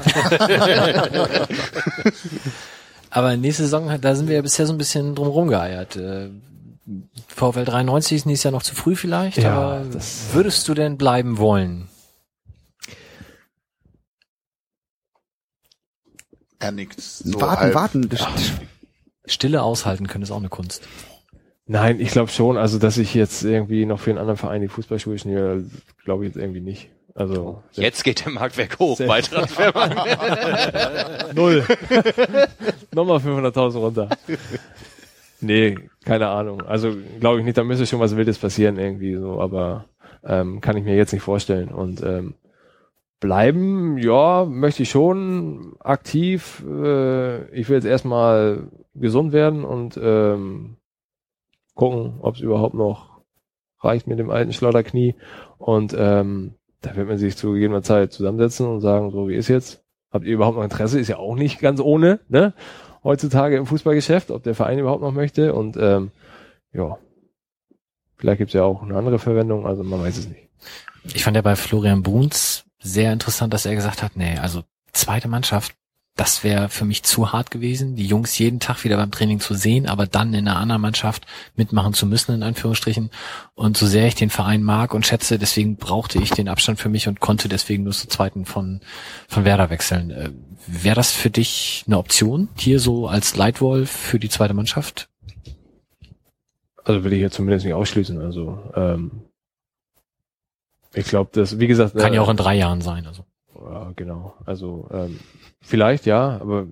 Aber nächste Saison, da sind wir ja bisher so ein bisschen drum rumgeeiert. Äh, VfL 93 ist nächstes Jahr noch zu früh vielleicht, Ja, aber das- würdest du denn bleiben wollen? Er nickt. So warten, halb. warten. Stille aushalten können ist auch eine Kunst. Nein, ich glaube schon. Also, dass ich jetzt irgendwie noch für einen anderen Verein die Fußballschuhe schnüre, glaube ich jetzt irgendwie nicht. Also, Jetzt geht der Marktwert hoch bei Transfermarkt. null. Nochmal 500.000 runter. Nee, keine Ahnung. Also, glaube ich nicht, da müsste schon was Wildes passieren irgendwie so, aber ähm, kann ich mir jetzt nicht vorstellen. Und ähm, bleiben, ja, möchte ich schon aktiv. Äh, ich will jetzt erstmal gesund werden und ähm, gucken, ob es überhaupt noch reicht mit dem alten Schleuderknie. Und ähm, da wird man sich zu gegebener Zeit zusammensetzen und sagen, so wie ist jetzt? Habt ihr überhaupt noch Interesse? Ist ja auch nicht ganz ohne, ne? Heutzutage im Fußballgeschäft, ob der Verein überhaupt noch möchte. Und ähm, ja, vielleicht gibt's ja auch eine andere Verwendung, also man weiß es nicht. Ich fand ja bei Florian Bruns sehr interessant, dass er gesagt hat, nee, also zweite Mannschaft, das wäre für mich zu hart gewesen, die Jungs jeden Tag wieder beim Training zu sehen, aber dann in einer anderen Mannschaft mitmachen zu müssen, in Anführungsstrichen. Und so sehr ich den Verein mag und schätze, deswegen brauchte ich den Abstand für mich und konnte deswegen nur zur zweiten von, von Werder wechseln. Äh, Wäre das für dich eine Option, hier so als Leitwolf für die zweite Mannschaft? Also will ich jetzt zumindest nicht ausschließen. Also ähm, ich glaube, das, wie gesagt, Kann äh, ja auch in drei Jahren sein. Also. Ja, genau. Also ähm, vielleicht ja, aber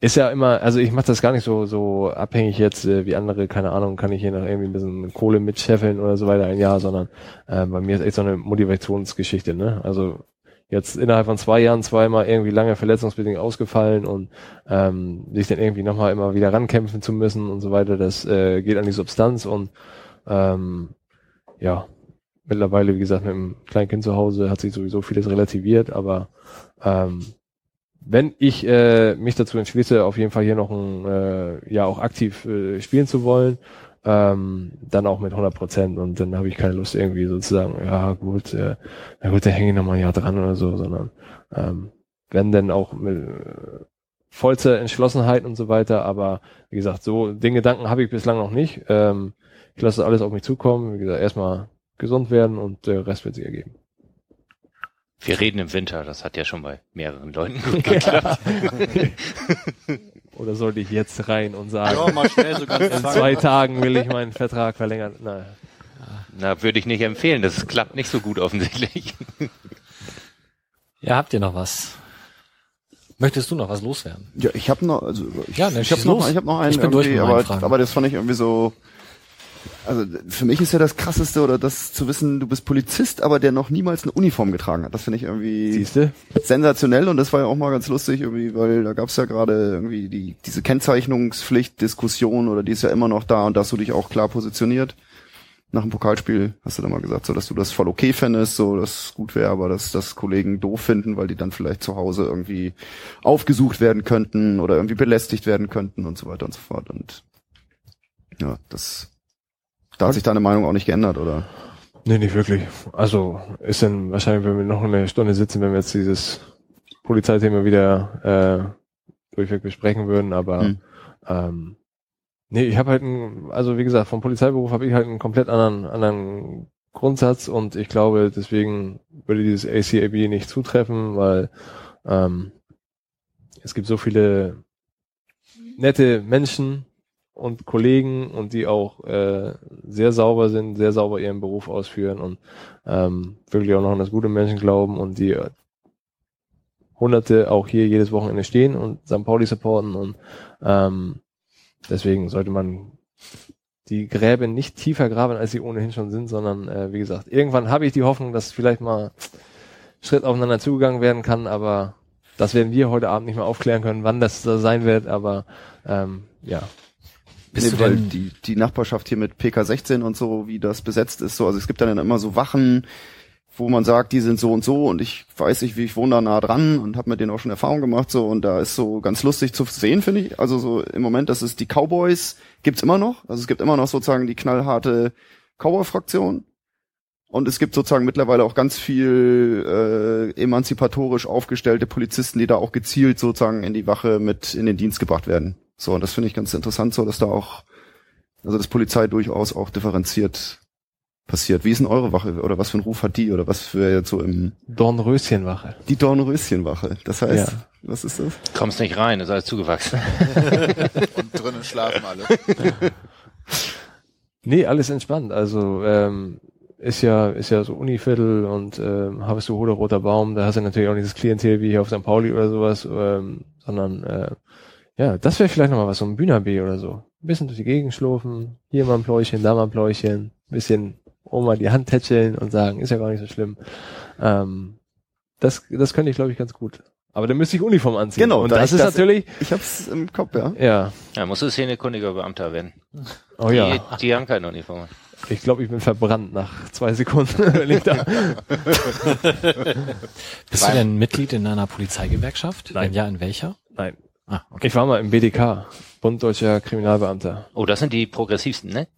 ist ja immer, also ich mache das gar nicht so so abhängig jetzt äh, wie andere, keine Ahnung, kann ich hier noch irgendwie ein bisschen Kohle mitscheffeln oder so weiter ein Jahr, sondern äh, bei mir ist echt so eine Motivationsgeschichte, ne? Also jetzt innerhalb von zwei Jahren zweimal irgendwie lange verletzungsbedingt ausgefallen und ähm, sich dann irgendwie nochmal immer wieder rankämpfen zu müssen und so weiter, das äh, geht an die Substanz und ähm, ja, mittlerweile, wie gesagt, mit einem kleinen Kind zu Hause hat sich sowieso vieles relativiert, aber ähm, wenn ich äh, mich dazu entschließe, auf jeden Fall hier noch ein äh, ja auch aktiv äh, spielen zu wollen, ähm, dann auch mit 100 Prozent und dann habe ich keine Lust irgendwie sozusagen, ja gut, äh, na gut, da hänge ich noch mal ein Jahr dran oder so, sondern ähm, wenn denn auch mit äh, vollster Entschlossenheit und so weiter, aber wie gesagt, so den Gedanken habe ich bislang noch nicht. Ähm, ich lasse alles auf mich zukommen, wie gesagt, erstmal gesund werden und der Rest wird sich ergeben. Wir reden im Winter, das hat ja schon bei mehreren Leuten gut geklappt. Oder sollte ich jetzt rein und sagen, Ja, mal schnell so ganz in zwei Tagen will ich meinen Vertrag verlängern? Nein. Na, würde ich nicht empfehlen. Das klappt nicht so gut offensichtlich. Ja, habt ihr noch was? Möchtest du noch was loswerden? Ja, ich habe noch, also ich, Ja, dann ich habe noch, ich habe noch einen Ich bin durch aber, aber das fand ich irgendwie so. Also für mich ist ja das krasseste oder das zu wissen, du bist Polizist, aber der noch niemals eine Uniform getragen hat. Das finde ich irgendwie Siehste? sensationell und das war ja auch mal ganz lustig irgendwie, weil da gab's ja gerade irgendwie die diese Kennzeichnungspflicht Diskussion oder die ist ja immer noch da und da hast du dich auch klar positioniert. Nach dem Pokalspiel hast du dann mal gesagt, so dass du das voll okay fändest, so dass es gut wäre, aber dass das Kollegen doof finden, weil die dann vielleicht zu Hause irgendwie aufgesucht werden könnten oder irgendwie belästigt werden könnten und so weiter und so fort und ja, das da hat sich deine Meinung auch nicht geändert, oder? Nee, nicht wirklich. Also ist dann wahrscheinlich, wenn wir noch eine Stunde sitzen, wenn wir jetzt dieses Polizeithema wieder äh, durchweg besprechen würden, aber Hm. ähm, nee, ich habe halt ein, also wie gesagt, vom Polizeiberuf habe ich halt einen komplett anderen, anderen Grundsatz und ich glaube, deswegen würde dieses ACAB nicht zutreffen, weil ähm, es gibt so viele nette Menschen und Kollegen und die auch äh, sehr sauber sind, sehr sauber ihren Beruf ausführen und ähm, wirklich auch noch an das gute Menschen glauben und die äh, Hunderte auch hier jedes Wochenende stehen und St. Pauli supporten und ähm, deswegen sollte man die Gräben nicht tiefer graben, als sie ohnehin schon sind, sondern äh, wie gesagt, irgendwann habe ich die Hoffnung, dass vielleicht mal Schritt aufeinander zugegangen werden kann, aber das werden wir heute Abend nicht mehr aufklären können, wann das da sein wird, aber ähm, ja, Bist nee, weil die, die Nachbarschaft hier mit PK16 und so, wie das besetzt ist, so, also es gibt dann immer so Wachen, wo man sagt, die sind so und so und ich weiß nicht, wie ich wohne da nah dran und habe mit denen auch schon Erfahrung gemacht so und da ist so ganz lustig zu sehen, finde ich. Also so im Moment, das ist die Cowboys, gibt's immer noch. Also es gibt immer noch sozusagen die knallharte Cowboy-Fraktion. Und es gibt sozusagen mittlerweile auch ganz viel äh, emanzipatorisch aufgestellte Polizisten, die da auch gezielt sozusagen in die Wache mit in den Dienst gebracht werden. So, und das finde ich ganz interessant, so dass da auch, also das Polizei durchaus auch differenziert passiert. Wie ist denn eure Wache oder was für einen Ruf hat die oder was für jetzt so im Dornröschenwache. die Dornröschenwache? Das heißt, Ja. was ist das? Kommst nicht rein, ist alles zugewachsen. Und drinnen schlafen alle. Nee, alles entspannt. Also ähm, ist ja ist ja so Univiertel und ähm, hast du Hoder roter Baum, da hast du natürlich auch nicht das Klientel wie hier auf St. Pauli oder sowas, ähm, sondern äh, ja, das wäre vielleicht nochmal was, so ein Bühner B oder so. Ein bisschen durch die Gegend schlurfen, hier mal ein Pläuchchen, da mal ein Pläuchchen, bisschen Oma die Hand tätscheln und sagen, ist ja gar nicht so schlimm. Ähm, das, das könnte ich, glaube ich, ganz gut. Aber dann müsste ich Uniform anziehen. Genau, und da das ich ist das- natürlich, Ich hab's im Kopf, ja. ja, Ja, musst du szenekundiger Beamter werden. oh ja. Die, die haben keine Uniform. Ich glaube, ich bin verbrannt nach zwei Sekunden, wenn ich da. bist du denn Mitglied in einer Polizeigewerkschaft? Nein. Wenn ja, in welcher? Nein. Ah, okay. Ich war mal im BDK, Bund Deutscher Kriminalbeamter. Oh, das sind die progressivsten, ne?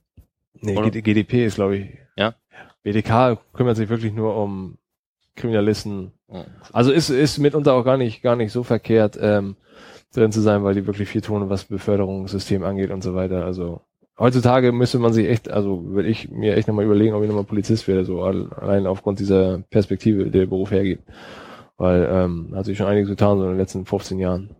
Nee, Oder? GD GDP ist, glaube ich. Ja. BDK kümmert sich wirklich nur um Kriminalisten. Also ist, ist mitunter auch gar nicht, gar nicht so verkehrt, ähm, drin zu sein, weil die wirklich viel tun, was Beförderungssystem angeht und so weiter. Also heutzutage müsste man sich echt, also würde ich mir echt nochmal überlegen, ob ich nochmal Polizist werde, so al- allein aufgrund dieser Perspektive, die der Beruf hergibt. Weil ähm, hat sich schon einiges getan so in den letzten 15 Jahren.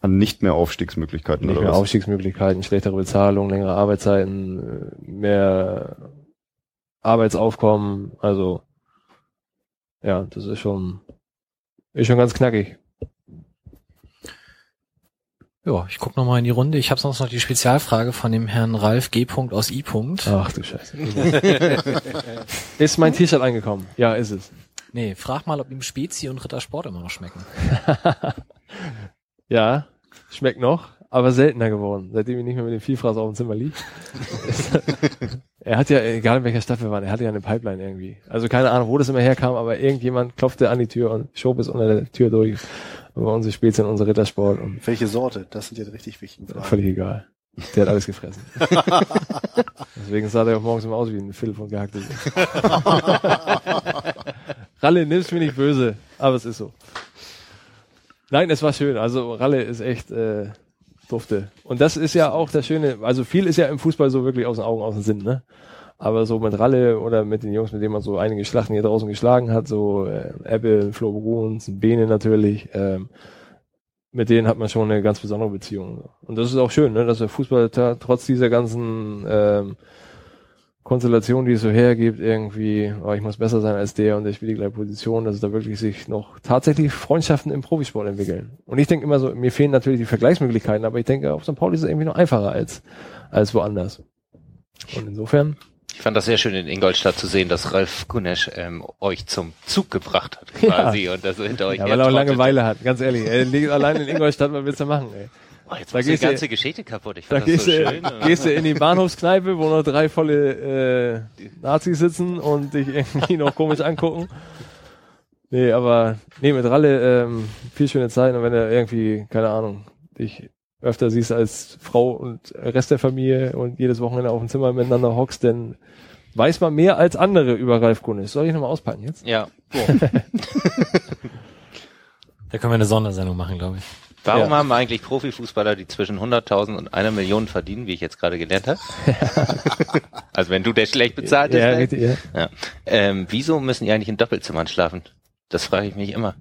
An nicht mehr Aufstiegsmöglichkeiten. Nicht mehr was? Aufstiegsmöglichkeiten, schlechtere Bezahlung, längere Arbeitszeiten, mehr Arbeitsaufkommen. Also ja, das ist schon ist schon ganz knackig. Ja, ich guck noch mal in die Runde. Ich habe sonst noch die Spezialfrage von dem Herrn Ralf G. aus I. Ach du Scheiße. ist mein T-Shirt angekommen? Ja, ist es. Nee, frag mal, ob ihm Spezi und Rittersport immer noch schmecken. Ja, schmeckt noch, aber seltener geworden, seitdem ich nicht mehr mit dem Vielfraß auf dem Zimmer liegt. er hat ja, egal in welcher Stadt wir waren, er hatte ja eine Pipeline irgendwie. Also keine Ahnung, wo das immer herkam, aber irgendjemand klopfte an die Tür und schob es unter der Tür durch. Und bei unsere Spezien, unsere Rittersport und Welche Sorte? Das sind ja die richtig wichtigen Fragen. völlig egal. Der hat alles gefressen. Deswegen sah der auch morgens immer aus wie ein Philipp von gehackte. Ralle, nimm's mir nicht böse, aber es ist so. Nein, es war schön. Also Ralle ist echt äh, dufte. Und das ist ja auch das Schöne. Also viel ist ja im Fußball so wirklich aus den Augen, aus dem Sinn, ne? Aber so mit Ralle oder mit den Jungs, mit denen man so einige Schlachten hier draußen geschlagen hat, so äh, Ebbe, Flo Bruns, Bene natürlich, ähm, mit denen hat man schon eine ganz besondere Beziehung. Und das ist auch schön, ne, dass der Fußball trotz dieser ganzen ähm, Konstellation, die es so hergibt, irgendwie, oh, ich muss besser sein als der und der spielt die gleiche Position, dass da wirklich sich noch tatsächlich Freundschaften im Profisport entwickeln. Und ich denke immer so, mir fehlen natürlich die Vergleichsmöglichkeiten, aber ich denke, auf St. Pauli ist es irgendwie noch einfacher als, als woanders. Und insofern, Ich fand das sehr schön in Ingolstadt zu sehen, dass Ralf Gunesch ähm, euch zum Zug gebracht hat Ja. quasi und das hinter euch ja, weil er auch. Langeweile hat, ganz ehrlich. Er liegt allein in Ingolstadt, was willst du machen, ey? Oh, jetzt Da die gehst du- ganze Geschichte kaputt. Ich Da fand das gehst, so schön. gehst du in die Bahnhofskneipe, wo noch drei volle äh, Nazis sitzen und dich irgendwie noch komisch angucken. Nee, aber nee, mit Ralle ähm, viel schöne Zeit und wenn er irgendwie, keine Ahnung, dich öfter siehst als Frau und Rest der Familie und jedes Wochenende auf dem Zimmer miteinander hockst, dann weiß man mehr als andere über Ralf Gunnis. Soll ich nochmal auspacken jetzt? ja. Da können wir eine Sondersendung machen, glaube ich. Warum Ja. haben eigentlich Profifußballer, die zwischen 100.000 und einer Million verdienen, wie ich jetzt gerade gelernt habe? also wenn du der schlecht bezahlt ja, ist. richtig, ja. Ja. Ähm, wieso müssen die eigentlich in Doppelzimmern schlafen? Das frage ich mich immer.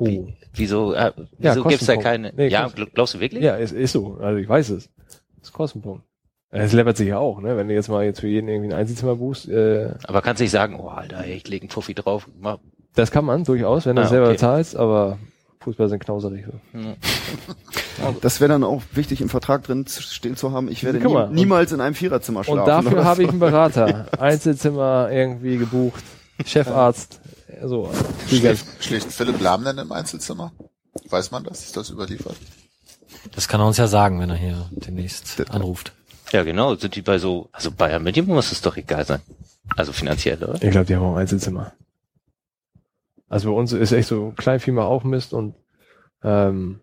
Oh. Wieso, äh, Ja, wieso gibt's da keine? Nee, ja, glaubst du wirklich? Ja, es ist so. Also ich weiß es. Das ist Kostenpunkt. Es läppert sich ja auch, ne? Wenn du jetzt mal jetzt für jeden irgendwie ein Einzelzimmer buchst, äh, Aber kannst nicht sagen, oh Alter, ich lege einen Fuffi drauf. Mach. das kann man durchaus, wenn du Ah, es selber okay. zahlst, aber Fußball sind knauserig so. Hm. Das wäre dann auch wichtig im Vertrag drin zu stehen zu haben. Ich werde mal, nie, niemals in einem Viererzimmer schlafen. Und dafür habe so. ich einen Berater. Einzelzimmer irgendwie gebucht. Chefarzt. So. Ganzen- Schläft, schläft Philipp Lahm denn im Einzelzimmer? Weiß man das? Ist das überliefert? Das kann er uns ja sagen, wenn er hier demnächst anruft. Ja, genau. Sind die bei so, also Bayern München muss es doch egal sein. Also finanziell, oder? Ich glaube, die haben auch ein Einzelzimmer. Also bei uns ist echt so Kleinvieh mal aufmisst und ähm,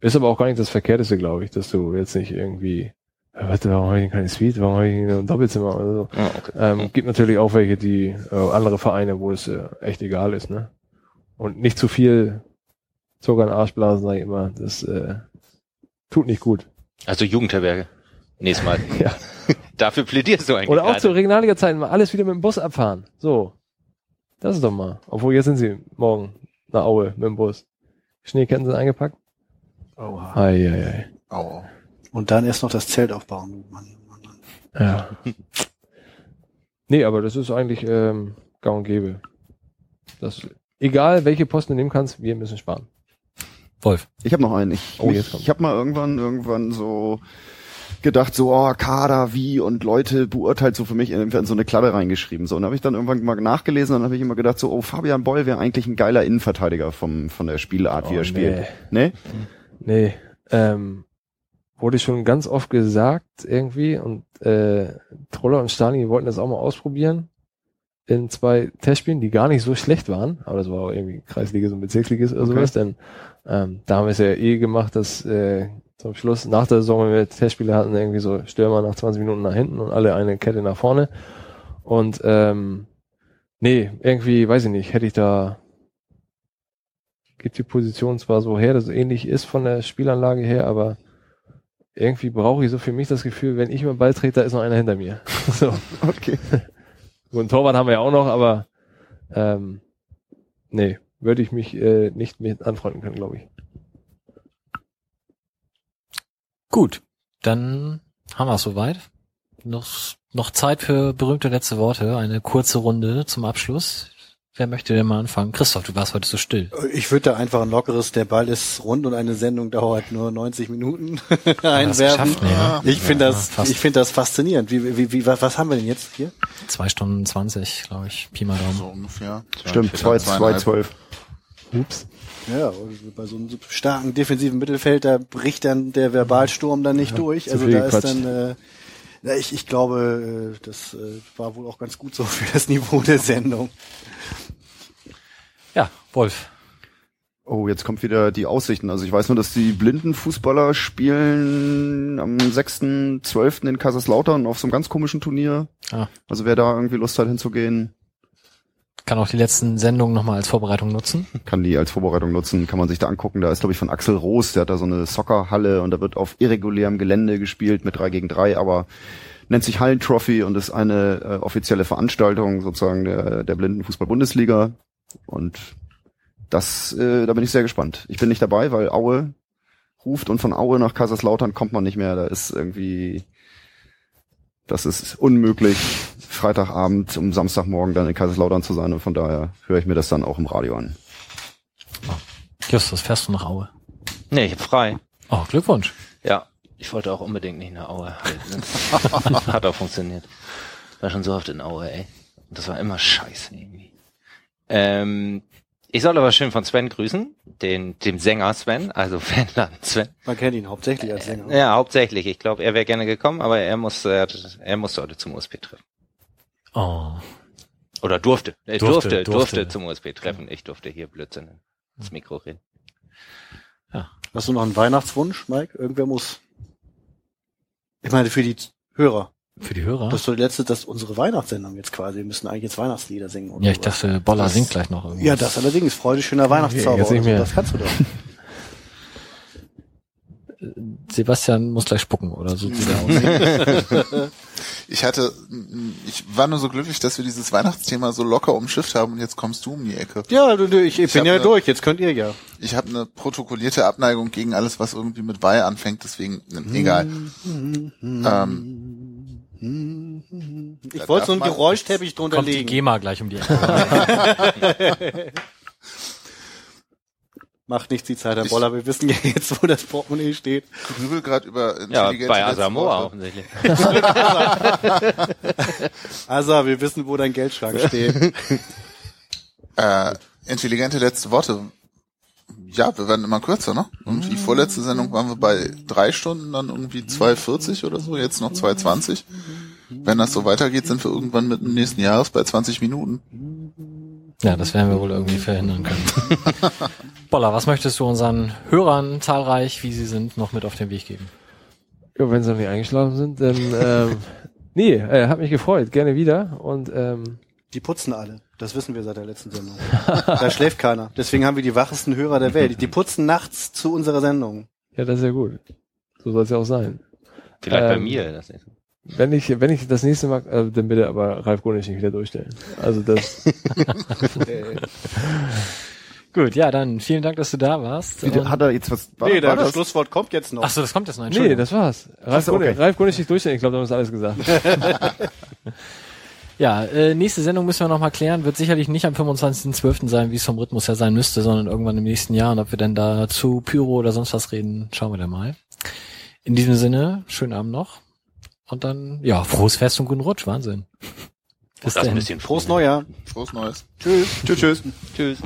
ist aber auch gar nicht das Verkehrteste, glaube ich, dass du jetzt nicht irgendwie, warte, warum habe ich denn keine Suite, warum habe ich denn ein Doppelzimmer oder so. Ja, okay. Ähm, gibt natürlich auch welche, die äh, andere Vereine, wo es äh, echt egal ist, ne? Und nicht zu viel Zucker in den Arsch blasen, sag ich immer. Das äh, tut nicht gut. Also Jugendherberge. Nächstes Mal. Ja. Dafür plädierst du eigentlich Oder auch gerade. zu Regionalliga-Zeiten mal alles wieder mit dem Bus abfahren. So. Das ist doch mal. Obwohl, jetzt sind sie morgen nach Aue mit dem Bus. Schneeketten sind eingepackt. Oha. Ei, ei, ei. Oh. Und dann erst noch das Zelt aufbauen. Mann, Mann, Mann. Ja. nee, aber das ist eigentlich ähm, gang und gäbe. Das, egal, welche Posten du nehmen kannst, wir müssen sparen. Wolf. Ich habe noch einen. Ich, Oh, jetzt ich, habe mal irgendwann irgendwann so gedacht, so oh, Kader, wie und Leute beurteilt so für mich irgendwie in so eine Kladde reingeschrieben. So, und habe ich dann irgendwann mal nachgelesen und habe ich immer gedacht, so, oh, Fabian Boll wäre eigentlich ein geiler Innenverteidiger vom, von der Spielart, wie Oh, er spielt. nee. Ne? Nee, ähm, wurde schon ganz oft gesagt irgendwie und äh, Troller und Stalin wollten das auch mal ausprobieren in zwei Testspielen, die gar nicht so schlecht waren, aber das war auch irgendwie Kreisliga und Bezirksliga oder Okay. sowas, denn ähm, da haben wir es ja eh gemacht, dass äh, zum Schluss nach der Saison, wenn wir Testspiele hatten, irgendwie so Stürmer nach 20 Minuten nach hinten und alle eine Kette nach vorne und ähm, nee, irgendwie, weiß ich nicht, hätte ich da gibt die Position zwar so her, dass es ähnlich ist von der Spielanlage her, aber irgendwie brauche ich so für mich das Gefühl, wenn ich den Ball trete, da ist noch einer hinter mir. so. Okay. Gut, einen Torwart haben wir ja auch noch, aber ähm, nee, würde ich mich äh, nicht mit anfreunden können, glaube ich. Gut, dann haben wir es soweit. Noch, noch Zeit für berühmte letzte Worte. Eine kurze Runde zum Abschluss. Wer möchte denn mal anfangen? Christoph, du warst heute so still. Ich würde da einfach ein lockeres, der Ball ist rund und eine Sendung dauert nur 90 Minuten einwerfen. Nee, ne? Ich finde Ja, das, fast. ich finde das faszinierend. Wie, wie, wie, was, was haben wir denn jetzt hier? Zwei Stunden zwanzig, glaube ich. Pi mal Daumen. So ungefähr. Stimmt, zwei, zwei, zwölf. Ups. Ja, bei so einem starken defensiven Mittelfeld, da bricht dann der Verbalsturm dann nicht durch. zu Also da ist Quatsch. dann, äh, ja, ich, ich glaube, äh, das äh, war wohl auch ganz gut so für das Niveau der Sendung. Ja, Wolf. Oh, jetzt kommt wieder die Aussichten. Also ich weiß nur, dass die blinden Fußballer spielen am 6.12. in Kaiserslautern auf so einem ganz komischen Turnier. Ah. Also wer da irgendwie Lust hat hinzugehen, Kann auch die letzten Sendungen nochmal als Vorbereitung nutzen. kann die als Vorbereitung nutzen, kann man sich da angucken. Da ist, glaube ich, von Axel Roos, der hat da so eine Soccerhalle und da wird auf irregulärem Gelände gespielt mit drei gegen drei, aber nennt sich Hallentrophy und ist eine äh, offizielle Veranstaltung sozusagen der, der Blindenfußball-Bundesliga. Und das, äh, da bin ich sehr gespannt. Ich bin nicht dabei, weil Aue ruft und von Aue nach Kaiserslautern kommt man nicht mehr. Da ist irgendwie, das ist unmöglich, Freitagabend um Samstagmorgen dann in Kaiserslautern zu sein und von daher höre ich mir das dann auch im Radio an. Justus, fährst du nach Aue? Nee, ich hab frei. Oh, Glückwunsch. Ja, ich wollte auch unbedingt nicht nach Aue. Hat auch funktioniert. War schon so oft in Aue, ey. Und das war immer scheiße irgendwie. Ähm, ich soll aber schön von Sven grüßen, den, dem Sänger Sven, also Fanladen Sven. Man kennt ihn hauptsächlich als Sänger. Ja, hauptsächlich. Ich glaube, er wäre gerne gekommen, aber er muss, er, er musste heute zum USB treffen. Oh. Oder durfte. Er Durfte, durfte, durfte, durfte. zum USB treffen. Ich durfte hier Blödsinn ins Mikro reden. Hast du noch einen Weihnachtswunsch, Mike? Irgendwer muss. Ich meine, für die Hörer. Für die Hörer? Das ist doch die letzte, das ist unsere Weihnachtssendung jetzt quasi. Wir müssen eigentlich jetzt Weihnachtslieder singen. Oder ja, ich dachte, Boller Das- singt gleich noch irgendwie. Ja, das allerdings. Freude schöner Weihnachtszauber. oder so. Das kannst du doch. Sebastian muss gleich spucken, oder so sieht er aus. Ich hatte, ich war nur so glücklich, dass wir dieses Weihnachtsthema so locker umschifft haben und jetzt kommst du um die Ecke. Ja, du, du, ich, ich, Ich bin ja ne- durch. Jetzt könnt ihr ja. Ich habe eine protokollierte Abneigung gegen alles, was irgendwie mit Weih anfängt, deswegen egal. Ähm, Ich wollte so einen man- Geräuschteppich drunter Kommt die legen. GEMA gleich um die Ecke. Macht nichts die Zeit, Herr Ich- Boller. Wir wissen ja jetzt, wo das Portemonnaie steht. grübel gerade über Ja, intelligente bei Asamoah offensichtlich. Also, wir wissen, wo dein Geldschrank steht. Äh, intelligente letzte Worte. Ja, wir werden immer kürzer, ne? Irgendwie vorletzte Sendung waren wir bei drei Stunden, dann irgendwie 2,40 oder so, jetzt noch 2,20. Wenn das so weitergeht, sind wir irgendwann mit dem nächsten Jahres bei 20 Minuten. Ja, das werden wir wohl irgendwie verhindern können. Boller, was möchtest du unseren Hörern zahlreich, wie sie sind, noch mit auf den Weg geben? Ja, wenn sie noch nicht eingeschlafen sind, dann ähm, nee, äh, hat mich gefreut, gerne wieder und ähm, Die putzen alle. Das wissen wir seit der letzten Sendung. da schläft keiner. Deswegen haben wir die wachesten Hörer der Welt. Die putzen nachts zu unserer Sendung. ja, das ist ja gut. So soll es ja auch sein. Vielleicht bei Ähm, mir. Das ist. Wenn ich, wenn ich das nächste Mal, äh, dann bitte aber Ralf Gunisch nicht wieder durchstellen. Also das, Gut, ja, dann vielen Dank, dass du da warst. Wie, hat er jetzt was, war, nee, war der, das das? Schlusswort kommt jetzt noch. Ach so, das kommt jetzt noch. nee, das war's. Ralf, so, okay. Ralf Gunisch nicht durchstellen, ich glaube, da ist alles gesagt. Ja, äh, nächste Sendung müssen wir noch mal klären. Wird sicherlich nicht am 25.12. sein, wie es vom Rhythmus her sein müsste, sondern irgendwann im nächsten Jahr. Und ob wir denn da zu Pyro oder sonst was reden, schauen wir dann mal. In diesem Sinne, schönen Abend noch. Und dann, ja, frohes Fest und guten Rutsch. Wahnsinn. Bis Das ist ein dann. bisschen Frohes ne? Neujahr. Frohes Neues. Tschüss. Tschüss, tschüss. Tschüss.